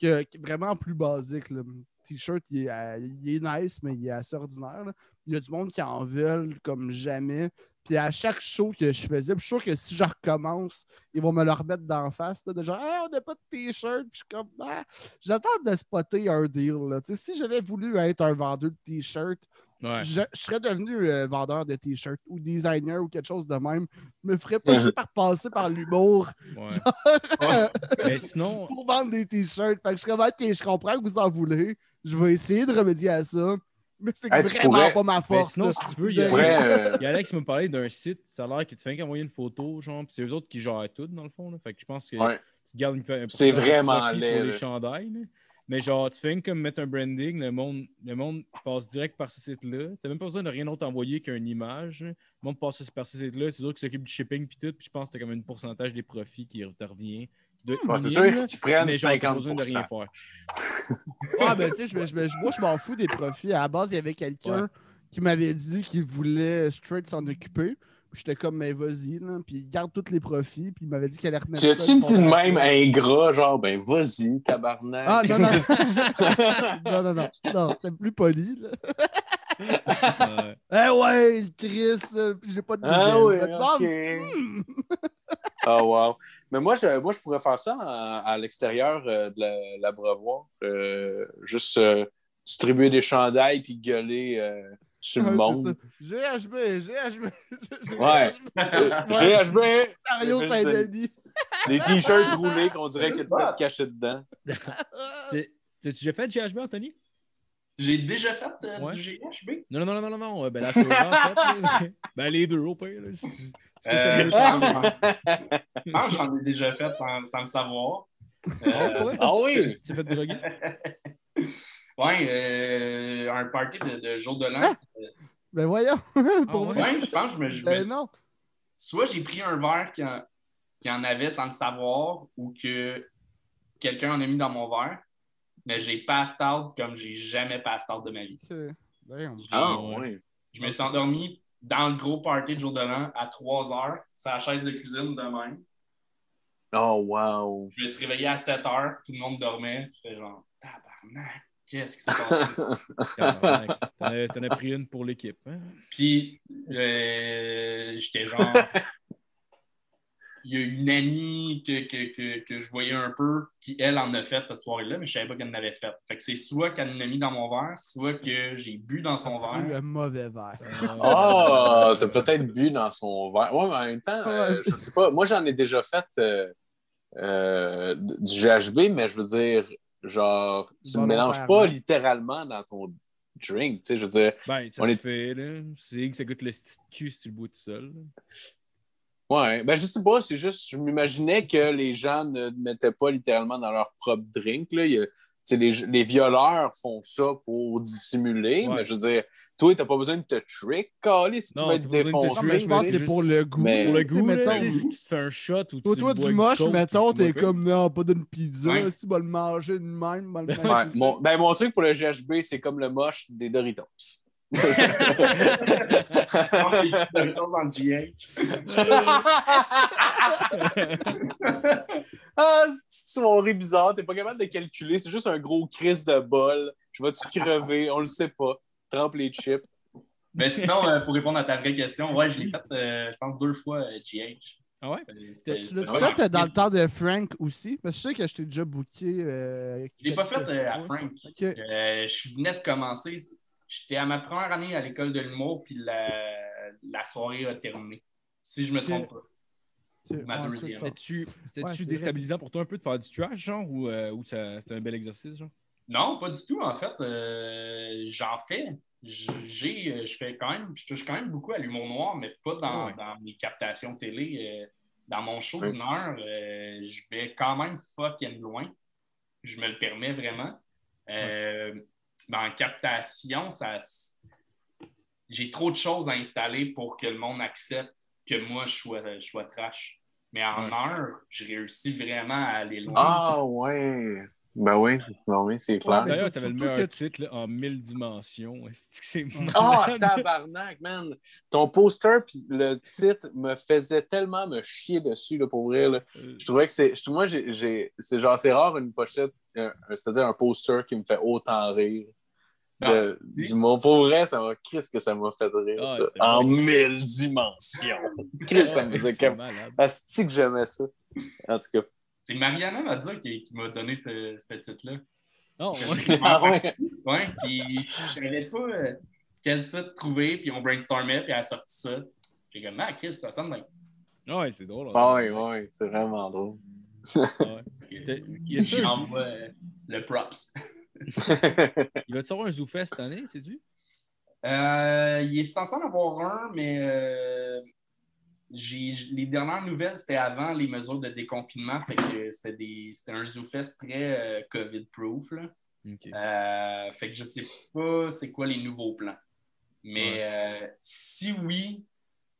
que, que vraiment plus basique. Le T-shirt, il, est, euh, il est nice, mais il est assez ordinaire. là. Il y a du monde qui en veulent comme jamais. Puis à chaque show que je faisais, je suis sûr que si je recommence, ils vont me le remettre d'en face. Là, de genre, on n'a pas de t-shirt. Puis je suis comme, Ah, j'attends de spotter un deal. Là. Tu sais, Si j'avais voulu être un vendeur de t-shirts, Ouais. je, je serais devenu euh, vendeur de t-shirts ou designer ou quelque chose de même. Je me ferais pas chier par passer par l'humour <laughs> ouais. mais sinon, pour vendre des t-shirts. Fait que je serais vraiment, OK, je comprends que vous en voulez. Je vais essayer de remédier à ça. <laughs> Mais c'est Hey, vraiment pourrais- pas ma mais force. sinon si tu veux, il y a, pourrais, euh, il y a Alex qui me parlait d'un site, ça a l'air que tu fais qu'envoyer une photo, genre, puis c'est eux autres qui gèrent tout, dans le fond. Là. Fait que je pense que Ouais. tu gardes une, un C'est vraiment laid, sur les chandails. là. Mais genre, tu fais comme mettre un branding, le monde, le monde passe direct par ce site-là. Tu même pas besoin de rien d'autre envoyer qu'une image. Le monde passe par ce site-là. C'est eux qui s'occupent du shipping puis tout. Puis je pense que tu as comme un pourcentage des profits qui te revient. Ouais, c'est sûr mais t'as pas 50 besoin de rien faire. Ah, ben, tu sais, moi, je m'en fous des profits. À la base, il y avait quelqu'un Ouais. qui m'avait dit qu'il voulait straight s'en occuper. Puis J'étais comme, mais vas-y, là. Puis il garde tous les profits. Puis il m'avait dit qu'elle allait remettre Tu as-tu dit de même ingrat, genre, ben vas-y, tabarnak? Ah, non, non. <laughs> non, non, non. Non, c'était plus poli, là. Eh ouais, Chris, euh, puis j'ai pas de Ah nouvelles. me demande, ok. hmm. Ah, wow. Mais moi, je, moi, je pourrais faire ça à, à l'extérieur euh, de la-. Euh, juste euh, distribuer des chandails puis gueuler euh, sur le monde. ça. GHB, <laughs> GHB. Ouais. Ouais. GHB, Mario Saint-Denis. des t-shirts roulés qu'on dirait qu'il de caché dedans. <laughs> T'as-tu déjà fait GHB, Anthony? J'ai déjà fait euh, Ouais. du GHB. Non, non, non, non, non, non. Ben, la <laughs> en fait. Ben, les deux, au pire. là. Euh, pense <laughs> que j'en ai déjà fait sans, sans le savoir. Ah, Euh, ouais? Ah oui! Tu fait droguer? <laughs> ouais, euh, un party de, de jour de l'an. Ah! Ben voyons. <laughs> Pour ouais? vrai. Ouais, je pense que je me, je me Ben non. Soit j'ai pris un verre qui en, qui en avait sans le savoir ou que quelqu'un en a mis dans mon verre, mais j'ai passed out comme j'ai jamais passed out de ma vie. Damn. Ah Ouais. oui. Je me suis endormi dans le gros party de jour de l'an à 3 heures, la chaise de cuisine de même. Oh, wow. Je me suis réveillé à 7 heures, tout le monde dormait. Je fais genre, tabarnak, qu'est-ce qui s'est <laughs> passé? Tabarnak. T'en as, t'en as pris une pour l'équipe. Hein? Puis, euh, j'étais genre. Il y a une amie que, que, que, que je voyais un peu qui, elle, en a fait cette soirée-là, mais je savais pas qu'elle en avait fait. Fait que c'est soit qu'elle en a mis dans mon verre, soit que j'ai bu dans son verre. Le mauvais verre. Ah, t'as peut-être bu dans son verre. Ouais, mais en même temps, euh, je sais pas. Moi, j'en ai déjà fait euh, euh, du GHB, mais je veux dire, genre, tu ne mélanges pas littéralement dans ton drink. Tu sais, je veux dire, Ben, ça On se est- fait, là. C'est que ça goûte le cul si tu le bois tout seul. là. Ouais. Ben, je sais pas, c'est juste, je m'imaginais que les gens ne mettaient pas littéralement dans leur propre drink. Là. Il y a- tu sais, les, les violeurs font ça pour dissimuler, Ouais. mais je veux dire, toi, t'as pas besoin de te trick, Calé, si tu Non, t'as être défoncé. je pense que c'est pour le goût. mais- Pour le Tu goût, mettons, tu si tu fais un shot ou tu Toi, le toi, du moche, Coke, mettons, tu t'es comme non, pas d'une pizza. Ouais. Si tu vas le manger de même, mal le Ouais, mon, ben, mon truc pour le GHB, c'est comme le moche des Doritos. Le GH. ah, c'est une soirée bizarre, t'es pas capable de calculer, c'est juste un gros crise de bol. Je vais-tu crever? On le sait pas. Trempe les chips. Mais sinon, euh, pour répondre à ta vraie question, ouais, je l'ai fait, euh, je pense, deux fois euh, GH. Ah ouais? Euh, Tu l'as fait dans le temps de Frank aussi? Parce que je sais que je t'ai déjà booké. euh, Je l'ai pas fait euh, à. Frank. Euh, je venais de commencer. J'étais à ma première année à l'école de l'humour, puis la, la soirée a terminé. Si je me trompe pas. Ma deuxième. C'était-tu Ouais, déstabilisant pour toi un peu de faire du trash, genre, ou, euh, ou c'était un bel exercice, genre? Non, pas du tout, en fait. Euh, J'en fais. J'ai, euh, je fais quand même, je touche quand même beaucoup à l'humour noir, mais pas dans, Ouais. dans mes captations télé. Euh, dans mon show Oui. d'une heure, euh, je vais quand même fucking loin. Je me le permets vraiment. Euh, mais en captation, ça, j'ai trop de choses à installer pour que le monde accepte que moi, je sois, je sois trash. Mais en Ouais. heure, je réussis vraiment à aller loin. Ah, ouais. Ben oui, non, oui, c'est clair. D'ailleurs, t'avais le meilleur titre là, en mille dimensions. Est-ce que c'est Ah, malade? tabarnak, man! Ton poster puis le titre me faisait tellement me chier dessus, là, pour vrai. là. Euh, Je trouvais que c'est. je- Moi, j'ai, c'est genre, c'est rare une pochette, c'est-à-dire un poster qui me fait autant rire. de- Ah, du mot. Pour vrai, ça m'a. Qu'est-ce que ça m'a fait rire, Ah, ça? En mille dimensions. <laughs> Qu'est-ce que ça me faisait c'est comme. Asti que j'aimais ça. En tout cas. C'est Mariana Mazza qui, qui m'a donné ce, ce titre-là. Non, Ah ouais. Ouais, puis je savais pas euh, quel titre trouver, puis on brainstormait, puis elle a sorti ça. J'ai comme, ah, Chris, ça sonne bien. ouais, c'est drôle. Ah ouais, ouais, c'est vraiment drôle. Ah ouais. J'envoie euh, le props. <laughs> il va-tu avoir un ZooFest cette année, sais-tu? Euh, il est censé en avoir un, mais euh, j'ai, les dernières nouvelles, c'était avant les mesures de déconfinement, fait que c'était, des, c'était un ZooFest très euh, COVID-proof. là. Ok. Euh, fait que je sais pas c'est quoi les nouveaux plans. Mais euh, si oui,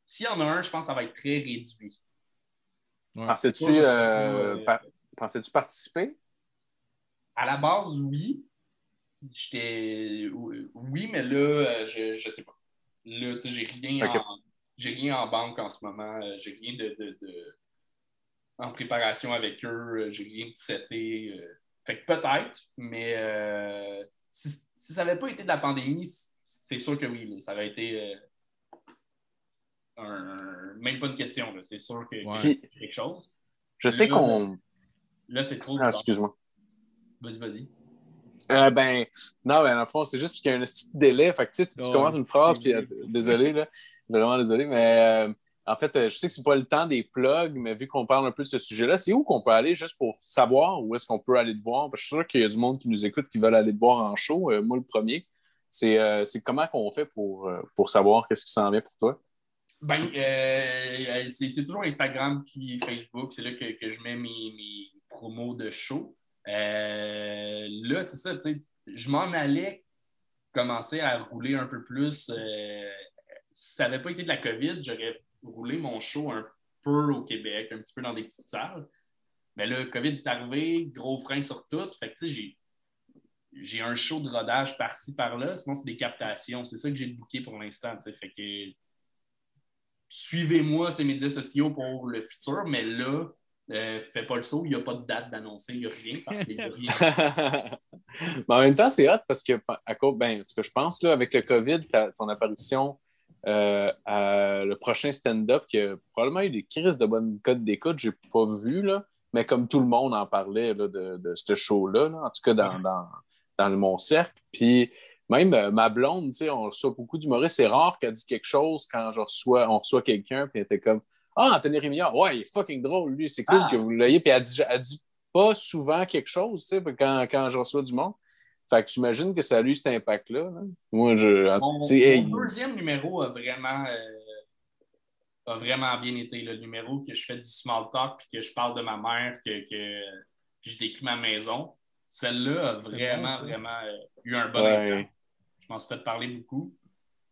s'il y en a un, je pense que ça va être très réduit. Ouais. Euh, ouais. pa- pensais-tu participer? À la base, oui. J'étais. Oui, mais là, euh, je, je sais pas. Là, tu sais, j'ai rien, en... rien en banque en ce moment. Euh, J'ai rien de, de- de- en préparation avec eux. Euh, J'ai rien de seté. Fait que peut-être, mais euh, si, si ça n'avait pas été de la pandémie, c'est sûr que oui. là. ça aurait été. euh, un- Même pas une question. C'est sûr que Ouais. quelque chose. Je sais qu'on. Là, c'est trop. Ah, excuse-moi. Vas-y, vas-y. Euh, ben, non, ben, dans le fond, c'est juste qu'il y a un petit délai. Fait que tu, sais, tu, tu Ouais, commences une phrase, puis euh, désolé, là. Vraiment désolé, mais euh, en fait, je sais que c'est pas le temps des plugs, mais vu qu'on parle un peu de ce sujet-là, c'est où qu'on peut aller juste pour savoir où est-ce qu'on peut aller te voir? Parce que je suis sûr qu'il y a du monde qui nous écoute qui veulent aller te voir en show. Euh, moi, le premier. C'est comment qu'on fait pour, pour savoir qu'est-ce qui s'en vient pour toi? Ben, c'est c'est toujours Instagram puis Facebook. C'est là que, que je mets mes, mes promos de show. Euh, là, c'est ça, tu sais, je m'en allais commencer à rouler un peu plus. euh, si ça n'avait pas été de la COVID, j'aurais roulé mon show un peu au Québec, un petit peu dans des petites salles. Mais là, COVID est arrivé, gros frein sur tout. Fait que, tu sais, j'ai un show de rodage par-ci, par-là. Sinon, c'est des captations. C'est ça que j'ai booké pour l'instant. tu sais. Fait que suivez-moi ces médias sociaux pour le futur, mais là, euh, fais pas le saut, il n'y a pas de date d'annoncer, il n'y a rien parce qu'il y a rien. <laughs> Mais en même temps, c'est hot parce que, à cause, ben, en tout cas, je pense, là, avec le COVID, ton apparition euh, à le prochain stand-up qui a probablement eu des crises de bonne cote d'écoute. J'ai pas vu, là, mais comme tout le monde en parlait là, de, de ce show-là, là, en tout cas dans, dans, dans mon cercle. Puis même euh, ma blonde, on reçoit beaucoup d'humoristes. C'est rare qu'elle dise quelque chose quand je reçois, on reçoit quelqu'un, puis elle était comme Ah, Anthony Rémillard, ouais, il est fucking drôle, lui, c'est cool Ah. que vous l'ayez. Puis elle dit, elle dit pas souvent quelque chose, tu sais, quand, quand je reçois du monde. Fait que j'imagine que ça a eu cet impact-là. là. Moi, je. Mon, hey, deuxième numéro a vraiment, euh, a vraiment bien été. Le numéro que je fais du small talk puis que je parle de ma mère, que, que je décris ma maison. Celle-là a vraiment, vraiment euh, eu un bon Ouais. impact. Je m'en suis fait parler beaucoup.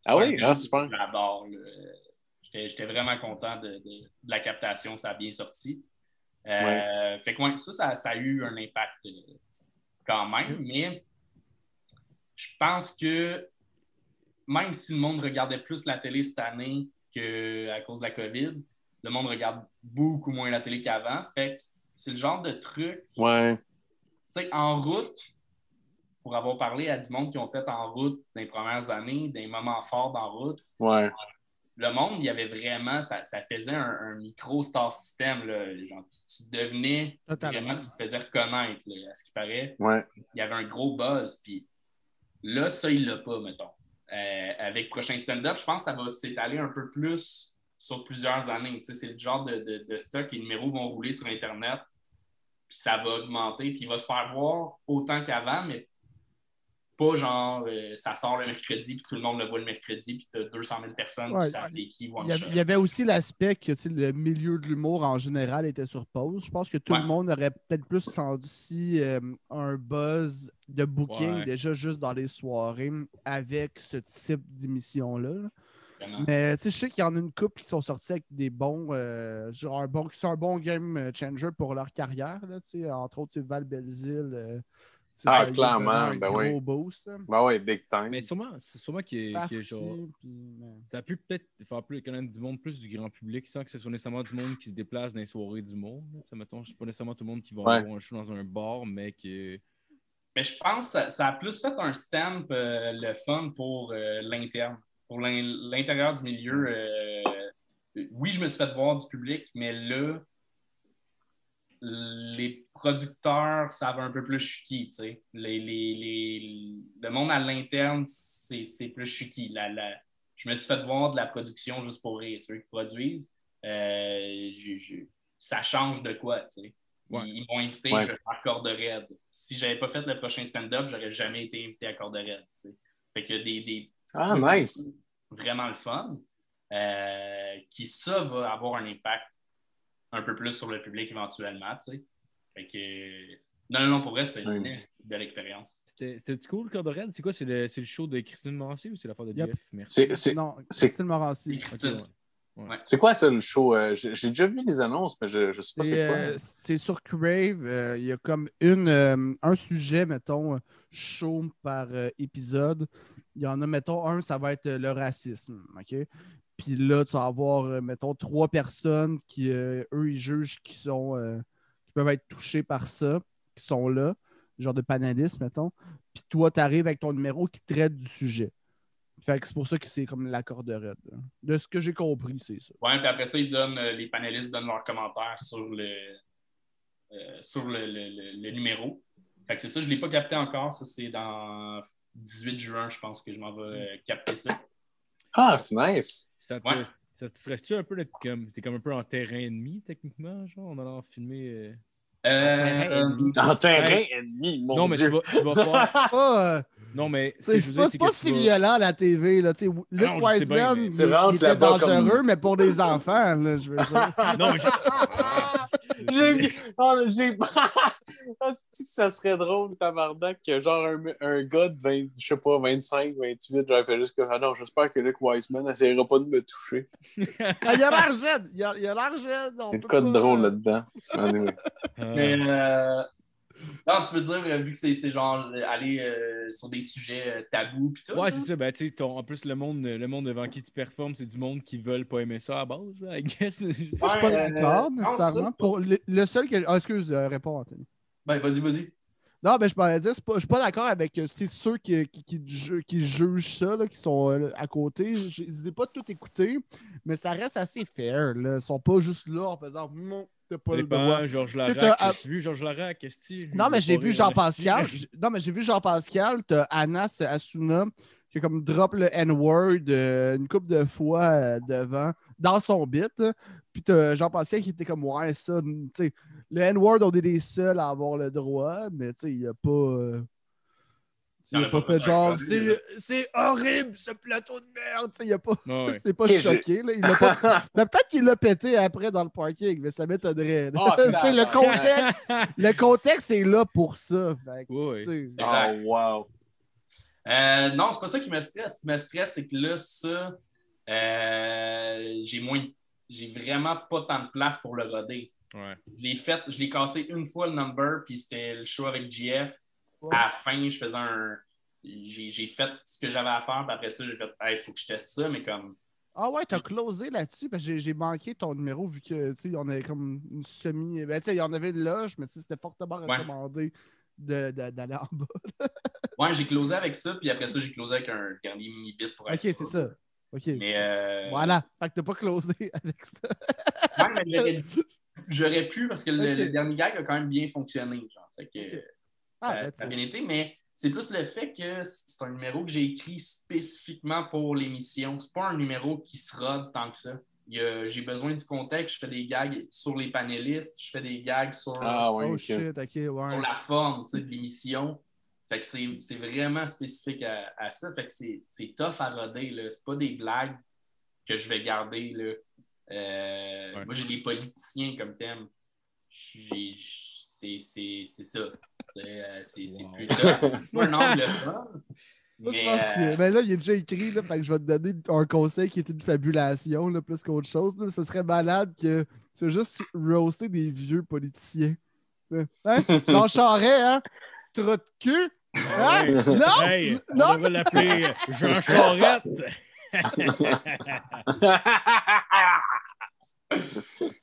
Ah oui? Ah, super. J'adore. J'étais vraiment content de, de- de la captation. Ça a bien sorti. Euh, Fait que ouais, ça, ça, ça a eu un impact euh, quand même, mais je pense que même si le monde regardait plus la télé cette année qu'à cause de la COVID, le monde regarde beaucoup moins la télé qu'avant. Fait que c'est le genre de truc, tu ouais. sais, en route, pour avoir parlé à du monde qui ont fait en route dans les premières années, des moments forts d'en route, Ouais. Le monde, il y avait vraiment, ça, ça faisait un, un micro-star système. Là. Genre, tu, tu devenais Totalement. vraiment, tu te faisais reconnaître, là, à ce qui paraît. Ouais. Il y avait un gros buzz. Puis là, ça, il l'a pas, mettons. Euh, avec prochain stand-up, je pense que ça va s'étaler un peu plus sur plusieurs années. Tu sais, c'est le genre de, de, de stock, les numéros vont rouler sur Internet, puis ça va augmenter, puis il va se faire voir autant qu'avant, mais pas genre euh, ça sort le mercredi, puis tout le monde le voit le mercredi, puis tu as 200 000 personnes Ouais, qui savent t'es qui, one Il y, avait, aussi l'aspect que le milieu de l'humour en général était sur pause. Je pense que tout Ouais. le monde aurait peut-être plus senti euh, un buzz de booking Ouais. déjà juste dans les soirées avec ce type d'émission-là. Mais tu sais, je sais qu'il y en a une couple qui sont sortis avec des bons, euh, genre un bon, qui sont un bon game changer pour leur carrière. Là, entre autres, Val Belzile. euh, Ah, ça clairement, un ben gros oui. boost. là. Ben ouais, big time. Mais sûrement, c'est sûrement qu'il qu'il y a genre. puis, Ça a pu peut-être faire plus connaître du monde, plus du grand public, sans que ce soit nécessairement du monde qui se déplace dans les soirées du monde. sais, mettons, c'est pas nécessairement tout le monde qui va Ouais. avoir un show dans un bar, mais que. Mais je pense que ça, ça a plus fait un stamp euh, le fun pour euh, l'interne. Pour l'in- l'intérieur du milieu, euh, oui, je me suis fait voir du public, mais là, les producteurs savent un peu plus chuki, tu sais. Les, les- les- le monde à l'interne, c'est plus chuki. La, la- je me suis fait voir de la production juste pour rire. Ceux qui produisent, euh, je- je- ça change de quoi, tu sais. Ouais. Ils, m'ont invité, Ouais. je vais faire Corde Raide. Si j'avais pas fait le prochain stand-up, j'aurais jamais été invité à Corde Raide, tu sais. Fait que des, des Ah, nice. vraiment le fun, euh, qui ça va avoir un impact un peu plus sur le public éventuellement, tu sais. Fait que non, non, non, pour vrai, c'était une belle expérience. C'était cool, Raide? C'est quoi? C'est le, c'est le show de Christine Morancier ou c'est l'affaire de Yep. Jeff? Merci. C'est- c'est- Non, c'est- Christine Morancy. Ouais. C'est quoi ça, le show? Euh, J'ai déjà vu les annonces, mais je, je sais pas C'est c'est quoi. euh, c'est sur Crave. euh, Il y a comme une, un sujet, mettons, chaud par épisode. Il y en a, mettons, un, ça va être le racisme. OK? Puis là, tu vas avoir, euh, mettons, trois personnes qui, euh, eux, ils jugent qui sont euh, qui peuvent être touchés par ça, qui sont là, genre de panélistes, mettons. Puis toi, tu arrives avec ton numéro qui traite du sujet. Fait que c'est pour ça que c'est comme la corde raide. De ce que j'ai compris, c'est ça. Ouais, puis après ça, ils donnent, les panélistes donnent leurs commentaires sur le, sur le, le- numéro. Fait que c'est ça, je ne l'ai pas capté encore. Ça, c'est dans 18 juin, je pense que je m'en vais capter ça. Ah, c'est nice. Ça te, Ouais. ça te serait-tu un peu comme. T'es comme un peu en terrain ennemi, techniquement, genre, en allant filmer. euh, Euh, En terrain ennemi, mon Non, mais tu vas, tu vas <laughs> faire. Pas, euh, Non, mais. ce C'est je pas, si vas- violent à la TV. Là. Tu sais, Luke je bien, Wiseman, mais il, était comme- dangereux, mais pour des enfants, là, je veux dire. Non, mais j'ai. <laughs> J'ai <laughs> oh, j'ai- <laughs> Ah, que ça serait drôle, tabarnak, que genre un, un gars de 20, je sais pas, 25, 28, j'aurais fait juste que ah non, j'espère que Luke Wiseman n'essayera pas de me toucher. <laughs> Ah, il a l'air jeune. Il a il a l'air jeune. on Il y a de drôle là-dedans. Anyway. Mais Euh, euh, non, tu veux dire, euh, vu que c'est genre euh, aller euh, sur des sujets euh, tabous pis tout. Ouais, c'est ça. Ben, tu sais, ton- en plus, le monde, le monde devant qui tu performes, c'est du monde qui veulent pas aimer ça à base, I guess. <laughs> Je suis pas euh, d'accord non, nécessairement. Pour le, le seul que. Ah, excuse, euh, réponds, Anthony. Ben, vas-y, vas-y. Non, mais je parlais dire, pas- je suis pas d'accord avec euh, ceux qui, qui, qui ju- qui jugent ça, là, qui sont euh, à côté. Je les ai pas tout écoutés, mais ça reste assez fair. Là. Ils sont pas juste là en faisant non, t'as pas le droit. Georges Larac. As-tu vu Georges Larac? Qu'est-ce que Non, mais j'ai vu Jean-Pascal. <laughs> Non, mais j'ai vu Jean-Pascal. T'as Anas Asuna qui a comme drop le N-word euh, une couple de fois euh, devant dans son bit. là. Puis t'as Jean-Pascal qui était comme ouais, ça, tu sais, le N-word, on est les seuls à avoir le droit, mais tu sais, il a pas. euh, il a pas fait genre, c'est c'est horrible ce plateau de merde. tu sais, Il a pas. <laughs> C'est pas choqué. Là. Il l'a pas... <laughs> Mais peut-être qu'il l'a pété après dans le parking, mais ça m'étonnerait. Oh, <laughs> Tu sais, le contexte, le contexte est là pour ça. Fait Exact. Oh, wow. Euh, non, c'est pas ça qui me stresse. Ce qui me stresse, c'est que là, ça, euh, j'ai moins. J'ai vraiment pas tant de place pour le roder. Ouais. Je l'ai fait, je l'ai cassé une fois le number, puis c'était le show avec GF. À la fin, je faisais un. J'ai fait ce que j'avais à faire, puis après ça, j'ai fait, il faut que je teste ça, mais comme. Ah ouais, t'as closé là-dessus, parce que j'ai- manqué ton numéro vu que tu sais, on avait comme une semi. Ben, tu sais, il y en avait une loge, mais c'était fortement recommandé d'aller en bas. <laughs> Ouais, j'ai closé avec ça, puis après ça, j'ai closé avec un dernier mini-bit pour Ok, c'est ça. Ok. Mais euh, Voilà. Fait que t'as pas closé <laughs> avec ça. ouais, mais j'aurais- pu parce que le, dernier gag a quand même bien fonctionné. Genre. Fait que. Ça, Ah, ça a bien été, mais c'est plus le fait que c'est un numéro que j'ai écrit spécifiquement pour l'émission. C'est pas un numéro qui se rode tant que ça. J'ai besoin du contexte, je fais des gags sur les panélistes, je fais des gags sur, Ah, ouais. oh shit, ouais. sur la forme de l'émission. Fait que c'est c'est vraiment spécifique à, à ça. Fait que c'est c'est tough à roder. là. C'est pas des blagues que je vais garder. Là. Euh, Ouais. Moi, j'ai des politiciens comme thème. J'ai- C'est c'est- c'est ça. C'est euh, c'est- Wow. plus <laughs> Moi, je mais, pense que euh, ben là, il est déjà écrit, là, fait que je vais te donner un conseil qui est une fabulation, là, plus qu'autre chose. là. Ce serait malade que tu veux juste roaster des vieux politiciens. Hein? <laughs> Jean Charest, hein? Trou de cul? Hein? Non! Hey, on non! devrait l'appeler Jean Charette. <laughs>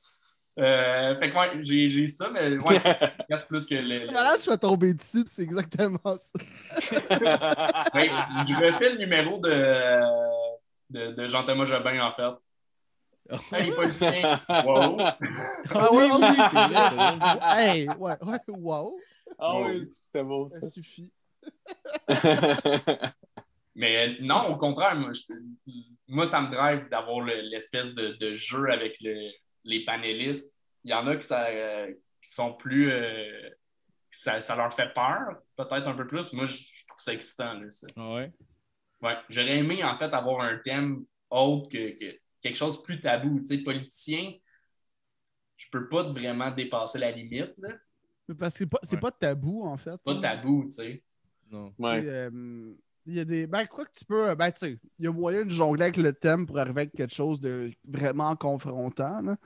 euh, fait que ouais, j'ai j'ai ça, mais ouais, ça <laughs> reste plus que le. le- Malade, je vais tomber dessus, c'est exactement ça. <laughs> Ouais, je refais le numéro de, de, de Jean-Thomas Jobin, en fait. <laughs> Hey, politicien. Wow. Ah oui, oui, c'est vrai. Hey, ouais, ouais, wow, Ah oui, c'était beau ça. ça suffit. Mais non, au contraire, moi, je- moi, ça me drive d'avoir le- l'espèce de, de jeu avec le- les panélistes. Il y en a qui, ça, euh, qui sont plus. euh, ça, ça leur fait peur, peut-être un peu plus. Moi, je, je trouve ça excitant. Là, ça. Ah ouais? Ouais. J'aurais aimé, en fait, avoir un thème autre que, que quelque chose de plus tabou. Tu sais, politicien, je peux pas vraiment dépasser la limite. Là. Parce que c'est pas, c'est Ouais. pas tabou, en fait. Pas là. tabou, tu sais. Non. Ouais. Euh, Il y a des. Ben, quoi que tu peux. Ben, tu sais, il y a moyen de jongler avec le thème pour arriver avec quelque chose de vraiment confrontant. Là.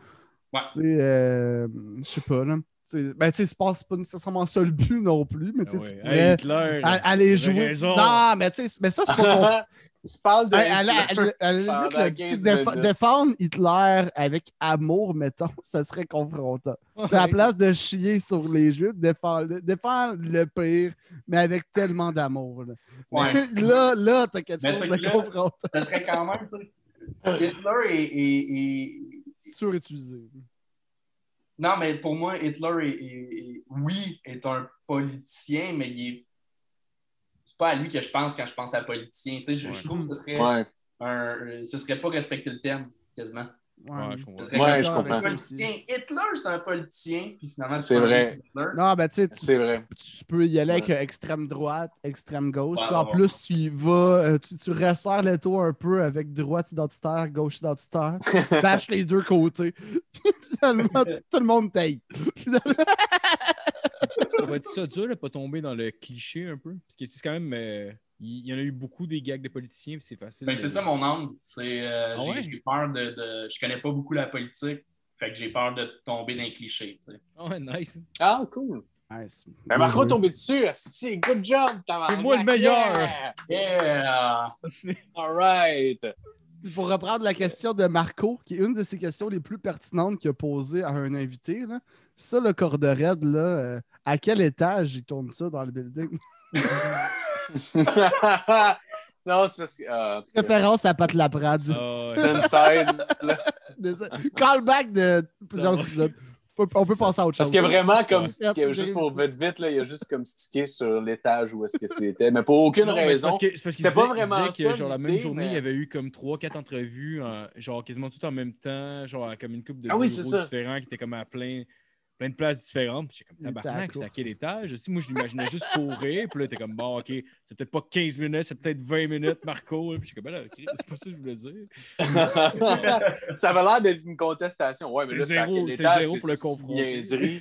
Ouais. Tu sais, euh, je sais pas, là. Tu sais, ben, tu sais, c'est pas, nécessairement ça le but non plus, mais Ah tu sais, ouais. tu Hey, pourrais Hitler. a- aller jouer. raison. Non, mais tu sais, mais ça, c'est pas. <laughs> tu parles de. À, à la- à la- à la limite, pendant le petit 15 déf- minutes. défendre Hitler avec amour, mettons, <laughs> ça serait confrontant. Ouais. À la place de chier sur les Juifs, défendre, défendre le pire, mais avec tellement d'amour. Là, Ouais. <laughs> là, là t'as quelque Mais chose c'est de là- confrontant. Ça serait quand même, tu sais. Hitler est- est- est, Surutilisé. Non, mais pour moi, Hitler est, est- est- oui, est un politicien, mais il est. C'est pas à lui que je pense quand je pense à politicien. Tu sais, je, Ouais. je trouve que ce serait Ouais. un. Ce serait pas respecter le thème, quasiment. Ouais, je comprends. Ouais, je un comprends. politicien. Hitler, c'est un politicien, puis finalement, C'est vrai. Hitler. Non, ben tu sais, tu- C'est vrai. tu peux y aller avec Ouais. euh, extrême droite, extrême gauche. Ouais, puis en ouais. plus, tu y vas, euh, tu, tu resserres le taux un peu avec droite identitaire, gauche identitaire. <laughs> Bâche les deux côtés. <laughs> Finalement, tout le monde paye. <laughs> Ça va être ça dur de pas tomber dans le cliché un peu? Parce que c'est quand même. euh, il y en a eu beaucoup des gags de politiciens, puis c'est facile. Ben, de- c'est ça mon angle. C'est, euh, Ah j'ai, ouais? j'ai peur de, de- Je connais pas beaucoup la politique, fait que j'ai peur de tomber dans les clichés. tu sais. Ah ouais, nice. Ah, cool. Nice. Ben, Marco est tombé dessus. Asti, good job, tabarnak. C'est moi le meilleur. Yeah! Yeah! <laughs> All right. Pour reprendre la question de Marco, qui est une de ces questions les plus pertinentes qu'il a posées à un invité, là, ça, le raide, là, euh, à quel étage il tourne ça dans le building? <laughs> <laughs> non, c'est parce que. ah, Référence à Pat Laprade. <laughs> Désolé. Callback de plusieurs épisodes. On peut- On peut passer à autre chose. Parce qu'il y a vraiment comme stické, juste pour vite vite, là, il y a juste comme stické sur l'étage où est-ce que c'était. Mais pour aucune Non, raison. que- C'était pas disait- il vraiment disait que, genre, la même journée, mais- il y avait eu comme 3-4 entrevues, en- genre quasiment tout en même temps, genre comme une coupe de Ah oui, différents qui étaient comme à plein, plein de places différentes. Puis j'étais comme tabarnak, c'est à quel étage? Aussi, moi, je l'imaginais juste courir. Puis là, t'es comme bon, ok, c'est peut-être pas 15 minutes, c'est peut-être 20 minutes, Marco. Puis j'étais comme ben là, ok, c'est pas ça que je voulais dire. <laughs> ça avait l'air d'être une contestation. Ouais, mais là, C'était c'était à quel c'était étage? zéro pour le c'est?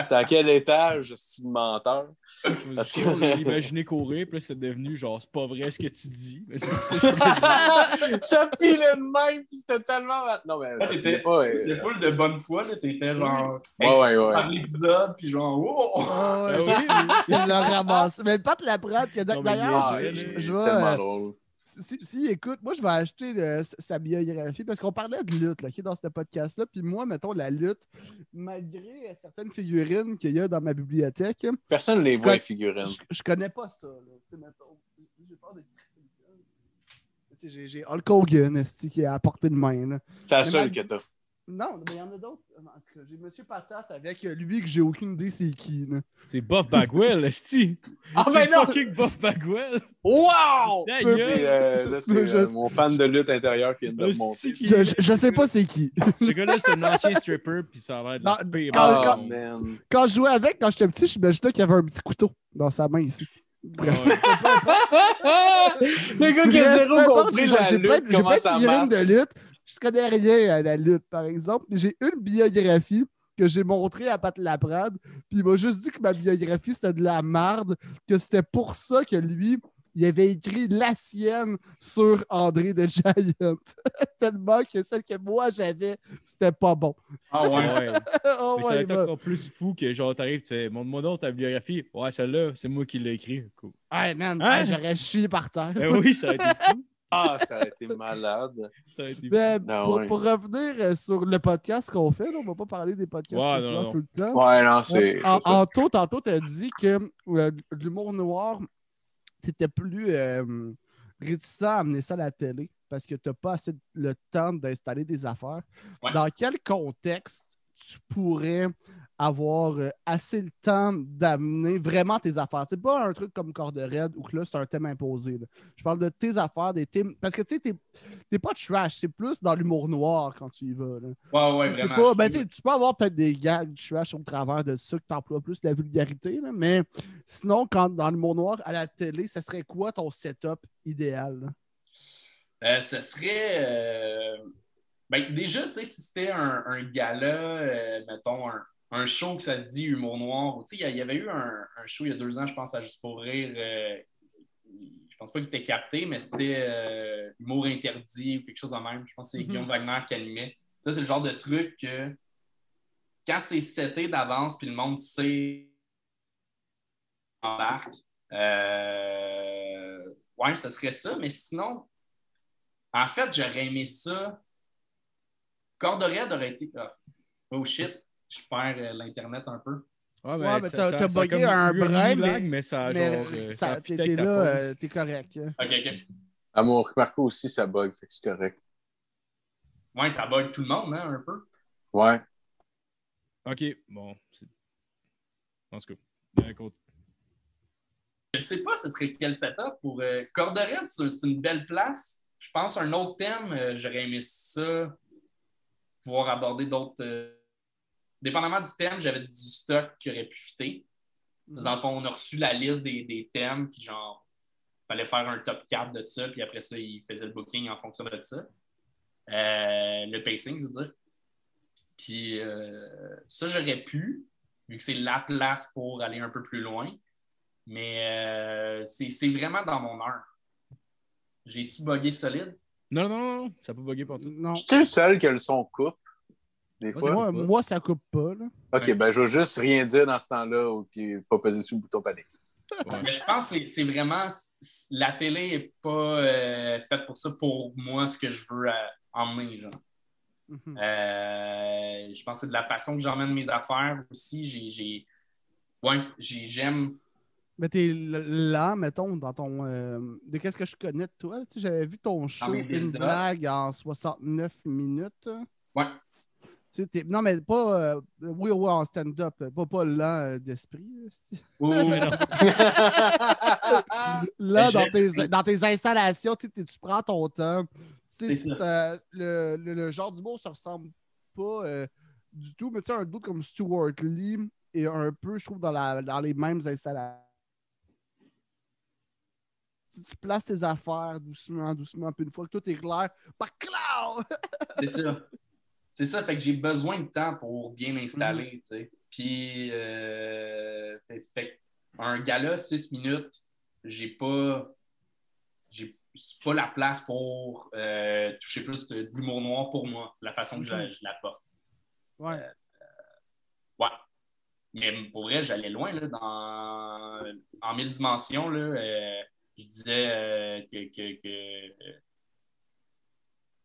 C'était à quel étage, c'est menteur? Je <laughs> imaginé courir, puis là, c'est devenu genre, c'est pas vrai ce que tu dis. C'est <laughs> ça filait de même, puis c'était tellement. Non, mais C'était- pas. euh, C'était full de bonne foi, là. T'étais genre. Ouais, ouais, ouais. Par l'épisode, puis genre, oh! Ouais, oui, <laughs> il l'a ramassé. Mais Pat Laprade, que Non, mais d'ailleurs, je, je- tellement vais. euh, drôle. si, si, écoute, moi, je vais acheter le- sa biographie parce qu'on parlait de lutte là, qui est dans ce podcast-là. Puis moi, mettons, la lutte, malgré euh, certaines figurines qu'il y a dans ma bibliothèque, Personne ne les voit, les figurines. je, je connais pas ça. Là. Mettons, j'ai peur de J'ai Hulk Hogan qui est à portée de main. C'est la seule mal- que t'as. Non, mais il y en a d'autres. En tout cas, j'ai Monsieur Patate avec euh, lui que j'ai aucune idée c'est qui. là. C'est Buff Bagwell, <laughs> Esti. Ah, mais non! fucking Buff Bagwell. Wow! C'est, euh, là, c'est euh, mon fan de lutte intérieur qui vient de Esti remonter. qui- Je, je, je sais pas c'est qui. Ce gars-là, c'est un ancien stripper, puis ça a l'air de la Non, pire quand-. Ah, man. Quand je jouais avec, quand j'étais petit, je m'imaginais qu'il y avait un petit couteau dans sa main ici. Ouais. <laughs> Le gars qui a zéro compris j'ai- la lutte, de- J'ai comment plein de figurines de lutte. Je connais rien à la lutte, par exemple. J'ai une biographie que j'ai montrée à Pat Laprade, puis il m'a juste dit que ma biographie, c'était de la merde, que c'était pour ça que lui, il avait écrit la sienne sur André de Giant. <laughs> Tellement que celle que moi j'avais, c'était pas bon. Ah ouais. <laughs> Ouais. oh Mais ça va ouais, être encore plus fou que genre t'arrives, tu fais montre-moi donc ta biographie. Ouais, celle-là, c'est moi qui l'ai écrit. Cool. Ouais, man, Hein? ouais, j'aurais chié par terre. Ben oui, ça a été fou. <laughs> Ah, ça a été malade. Ça a été. Mais Ah pour, ouais. pour revenir euh, sur le podcast qu'on fait, on va pas parler des podcasts Ouais, précédents non, non. tout le temps. Ouais, non, c'est. En. Anto, tantôt, tu as dit que euh, l'humour noir, tu étais plus euh, réticent à amener ça à la télé parce que tu n'as pas assez le temps d'installer des affaires. Ouais. Dans quel contexte tu pourrais avoir euh, assez le temps d'amener vraiment tes affaires? C'est pas un truc comme Corde Raide où que là, c'est un thème imposé. là. Je parle de tes affaires, des thèmes. Parce que tu sais, t'es- pas trash, c'est plus dans l'humour noir quand tu y vas. là. Ouais, ouais, vraiment. pas- ben, tu peux avoir peut-être des gags trash au travers de ça que tu emploies plus la vulgarité, là, mais sinon, quand dans mot noir à la télé, ce serait quoi ton setup idéal? Euh, ce serait. euh, ben, déjà, tu sais, si c'était un, un gala, euh, mettons, un, un show que ça se dit humour noir, ou tu sais, il y avait eu un, un show il y a deux ans, je pense, à Juste pour rire. euh, je pense pas qu'il était capté, mais c'était euh, humour interdit ou quelque chose de même. Je pense que c'est Mhm. Guillaume Wagner qui animait. Ça, c'est le genre de truc que quand c'est seté d'avance, puis le monde sait embarque. Euh... Ouais, ce serait ça, mais sinon, en fait, j'aurais aimé ça. Corde raide aurait été. Oh shit, je perds euh, l'Internet un peu. Ouais, Ouais, mais ça- t'as- ça- t'as bugué comme un brin, mais- mais ça a mais genre. euh, ça t'es là, euh, t'es correct. hein. Ok, ok. À mon Marco aussi, ça bug, fait que c'est correct. Ouais, ça bug tout le monde, hein, un peu. Ouais. Ok, bon. En tout cas, un côté- Je sais pas ce serait quel setup pour. Euh... C'est c'est une belle place. Je pense un autre thème, euh, j'aurais aimé ça, pouvoir aborder d'autres. euh, Dépendamment du thème, j'avais du stock qui aurait pu fitter. Dans le fond, on a reçu la liste des, des thèmes, puis genre, fallait faire un top 4 de ça, puis après ça, il faisait le booking en fonction de ça. Euh, le pacing, je veux dire. Puis euh, ça, j'aurais pu, vu que c'est la place pour aller un peu plus loin. Mais euh, c'est vraiment dans mon heure. J'ai-tu bugué solide? Non, non, non, non, ça peut bugger partout. Non. Je suis le seul que le son coupe, des Moi, fois. Moi, ça coupe pas. Là. Ok, ben je vais juste rien dire dans ce temps-là, puis pas peser sur le bouton panique. Ouais. Mais je pense que c'est- c'est vraiment. La télé n'est pas euh, faite pour ça, pour moi, ce que je veux euh, emmener. Genre. Mhm. Euh, je pense que c'est de la façon que j'emmène mes affaires aussi. J'ai. j'ai- Ouais, j'ai- j'aime. Mais t'es là, mettons, dans ton. euh, de qu'est-ce que je connais de toi? J'avais vu ton show, une blague en 69 minutes. Ouais. Non, mais pas. euh, oui, oui, en stand-up. Pas, pas lent euh, d'esprit. Oui, oui, non. <laughs> Là, Mais dans tes, dans tes installations, tu, prends ton temps. Ça- le, le- le genre d'humour, ça ressemble pas euh, du tout. Mais tu sais, un doute comme Stuart Lee est un peu, je trouve, dans, la, dans les mêmes installations. Tu, tu places tes affaires doucement, doucement, puis une fois que tout est clair, bah! C'est ça. <laughs> C'est ça, fait que j'ai besoin de temps pour bien installer, tu sais. Puis, euh, fait, un gala, six minutes, j'ai pas. J'ai pas la place pour euh, toucher plus de, de l'humour noir pour moi, la façon que je, Mhm. je l'apporte. Ouais. Ouais. Mais pour vrai, j'allais loin là, dans, en mille dimensions. Là, euh, je disais euh, que. que- que- euh,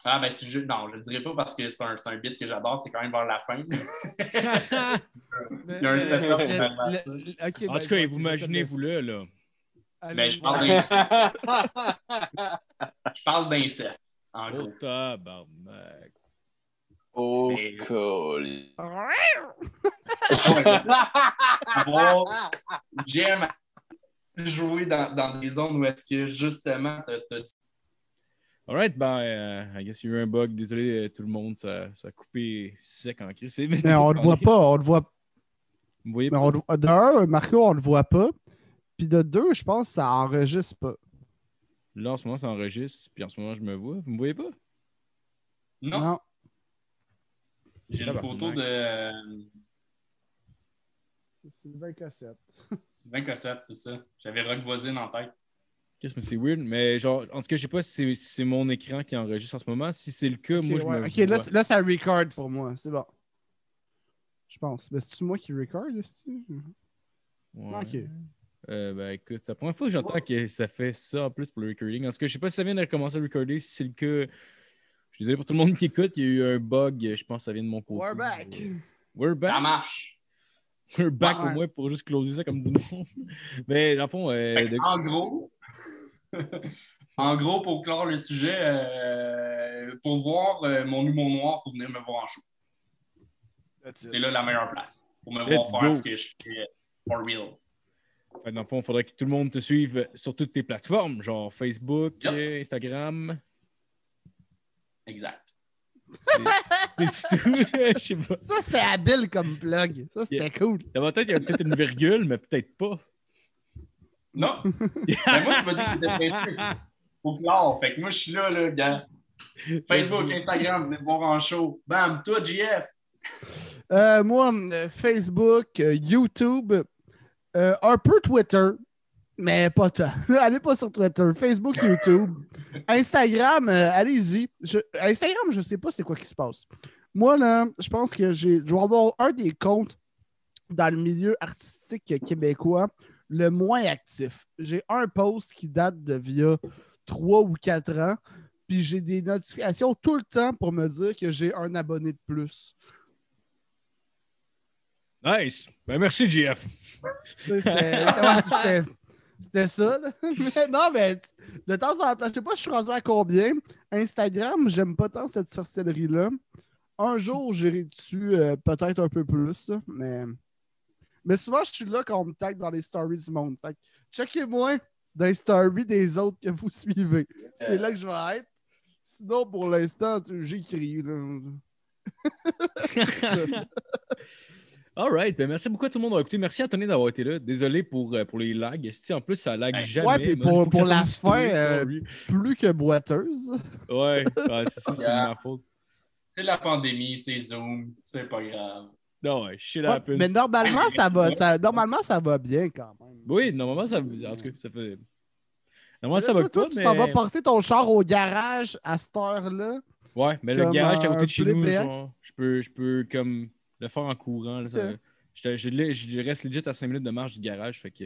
Ah, ben, si je... non, je le dirai pas parce que c'est un, c'est un bit que j'adore, c'est quand même vers la fin. <laughs> Il y a un setup En ben, tout cas, je- vous te laisse. là, là. Ben, je parle <laughs> Je parle d'inceste, en Oh, gros. tabarnak. Oh, Mais- colis. Avoir- <laughs> J'aime jouer dans, dans des zones où est-ce que justement du Alright, ben, euh, I guess il y a eu un bug. Désolé, euh, tout le monde, ça, ça a coupé sec en crise. Mais on le voit pas, on le voit Vous voyez Mais pas? on le- de un, Marco, on le voit pas. Puis de deux, je pense que ça enregistre pas. Là, en ce moment, ça enregistre, puis en ce moment, je me vois. Vous me voyez pas? Non, j'ai une photo de C'est 20 cassettes. Sylvain Cossette, c'est ça. J'avais Rock Voisine en tête. Qu'est-ce que c'est weird? Mais genre, en tout cas, je sais pas si c'est- mon écran qui enregistre en ce moment. Si c'est le cas, moi, je ouais. me Ok, là, là, ça record pour moi. C'est bon. Je pense. Mais c'est-tu moi qui record, est-ce-tu? Ouais. Ok. Euh, ben écoute, c'est la première fois que j'entends que ça fait ça en plus pour le recording. En tout cas, je sais pas si ça vient de recommencer à recorder. Si c'est le cas, je suis désolé pour tout le monde qui écoute. Il y a eu un bug, je pense que ça vient de mon côté. We're back. We're Ça back. marche. We're back Ouais. au moins pour juste closer ça comme du monde. <laughs> Mais dans le fond, euh, de- En gros, <laughs> en gros, pour clore le sujet, euh, pour voir euh, mon humour noir, il faut venir me voir en show. C'est là la meilleure place. Pour me Let's voir faire go. ce que je fais for real. Fait dans le fond, il faudrait que tout le monde te suive sur toutes tes plateformes, genre Facebook, Yep. Instagram. Exact. C'est tout. <laughs> Je sais pas. Ça, c'était habile comme plug. Ça, c'était cool. Dans ma tête, il y a peut-être une virgule, mais peut-être pas. Non. <laughs> Ben, moi, tu m'as dit que t'étais Facebook. Faut clore. Fait que moi, je suis là, là, gars. <laughs> Facebook, Instagram, venez voir en show. Bam, toi, JF. Euh, moi, Facebook, YouTube, euh, un peu Twitter, mais pas tant. <laughs> Allez pas sur Twitter. Facebook, YouTube. Instagram, euh, allez-y. Je- Instagram, je sais pas c'est quoi qui se passe. Moi, là, je pense que j'ai, je vais avoir un des comptes dans le milieu artistique québécois le moins actif. J'ai un post qui date de via trois ou quatre ans, puis j'ai des notifications tout le temps pour me dire que j'ai un abonné de plus. Nice. Ben merci, JF. <laughs> C'était ça. là. <laughs> Mais non, mais de temps en temps, je sais pas, je suis rendu à combien. Instagram, j'aime pas tant cette sorcellerie-là. Un jour, j'irai dessus euh, peut-être un peu plus, mais... mais souvent, je suis là quand on me tag dans les stories du monde. Fait que checkez-moi dans les stories des autres que vous suivez. C'est là que je vais être. Sinon, pour l'instant, j'écris. là. <laughs> All right. Ben merci beaucoup à tout le monde d'avoir écouté. Merci à Tony d'avoir été là. Désolé pour, euh, pour les lags. Esti, en plus, ça lag Ouais. jamais. Ouais, puis pour- la fin, euh. Plus que boiteuse. Ouais, ouais, c'est Yeah. ma faute. C'est la pandémie, c'est Zoom, c'est pas grave. Non, ouais, shit Ouais, happens. mais normalement, ça va, ça, normalement, ça va bien quand même. Oui, normalement, ça, en tout cas, ça fait. Normalement, ça va toi, pas, mais. Tu t'en vas porter ton char au garage à cette heure-là. Ouais, mais le garage à un côté de chez nous, genre, je peux, je peux comme le faire en courant. là, ça- Ok. je, je- je- je reste legit à 5 minutes de marche du garage. Fait que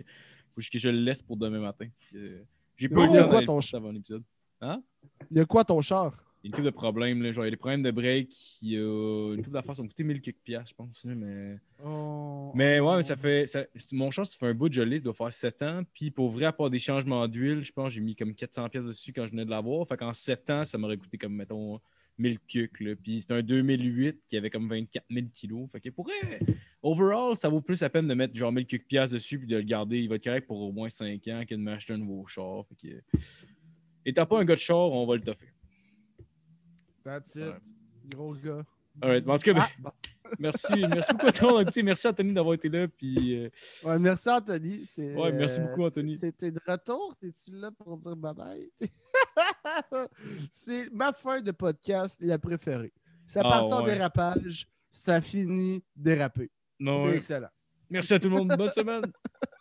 faut que je le laisse pour demain matin. Euh, J'ai pas eu le temps d'aller ton avant l'épisode. Il y a quoi ton char? Il y a une couple de problèmes. Là. Genre, il y a des problèmes de break. Il y a une couple d'affaires qui ont coûté 1000 quelques piastres, je pense. mais... Oh. mais ouais, mais ça fait. ça- Mon char, ça fait un bout de gelé. Ça doit faire 7 ans. Puis pour vrai, à part des changements d'huile, je pense que j'ai mis comme 400 pièces dessus quand je venais de l'avoir. Fait qu'en 7 ans, ça m'aurait coûté comme, mettons, 1000 cucs. Là. Puis c'est un 2008 qui avait comme 24 000 kilos. Fait que pour vrai, overall, ça vaut plus la peine de mettre genre 1000 cucs piastres dessus puis de le garder. Il va être correct pour au moins 5 ans que de m'acheter un nouveau char. Fait que... Étant pas un gars de char, on va le toffer. That's it. Gros gars. Alright. En tout cas, ben, Ah, bon. <laughs> merci, merci beaucoup à toi d'avoir écouté. Merci Anthony d'avoir été là. Puis, euh, Ouais, merci Anthony. Ouais, merci euh, beaucoup Anthony. T'es t'es de retour? T'es-tu là pour dire bye bye? <laughs> c'est ma fin de podcast la préférée. Ça Ah, part sans ouais. dérapage, ça finit dérapé. C'est excellent. Merci à tout le monde. Bonne semaine. <laughs>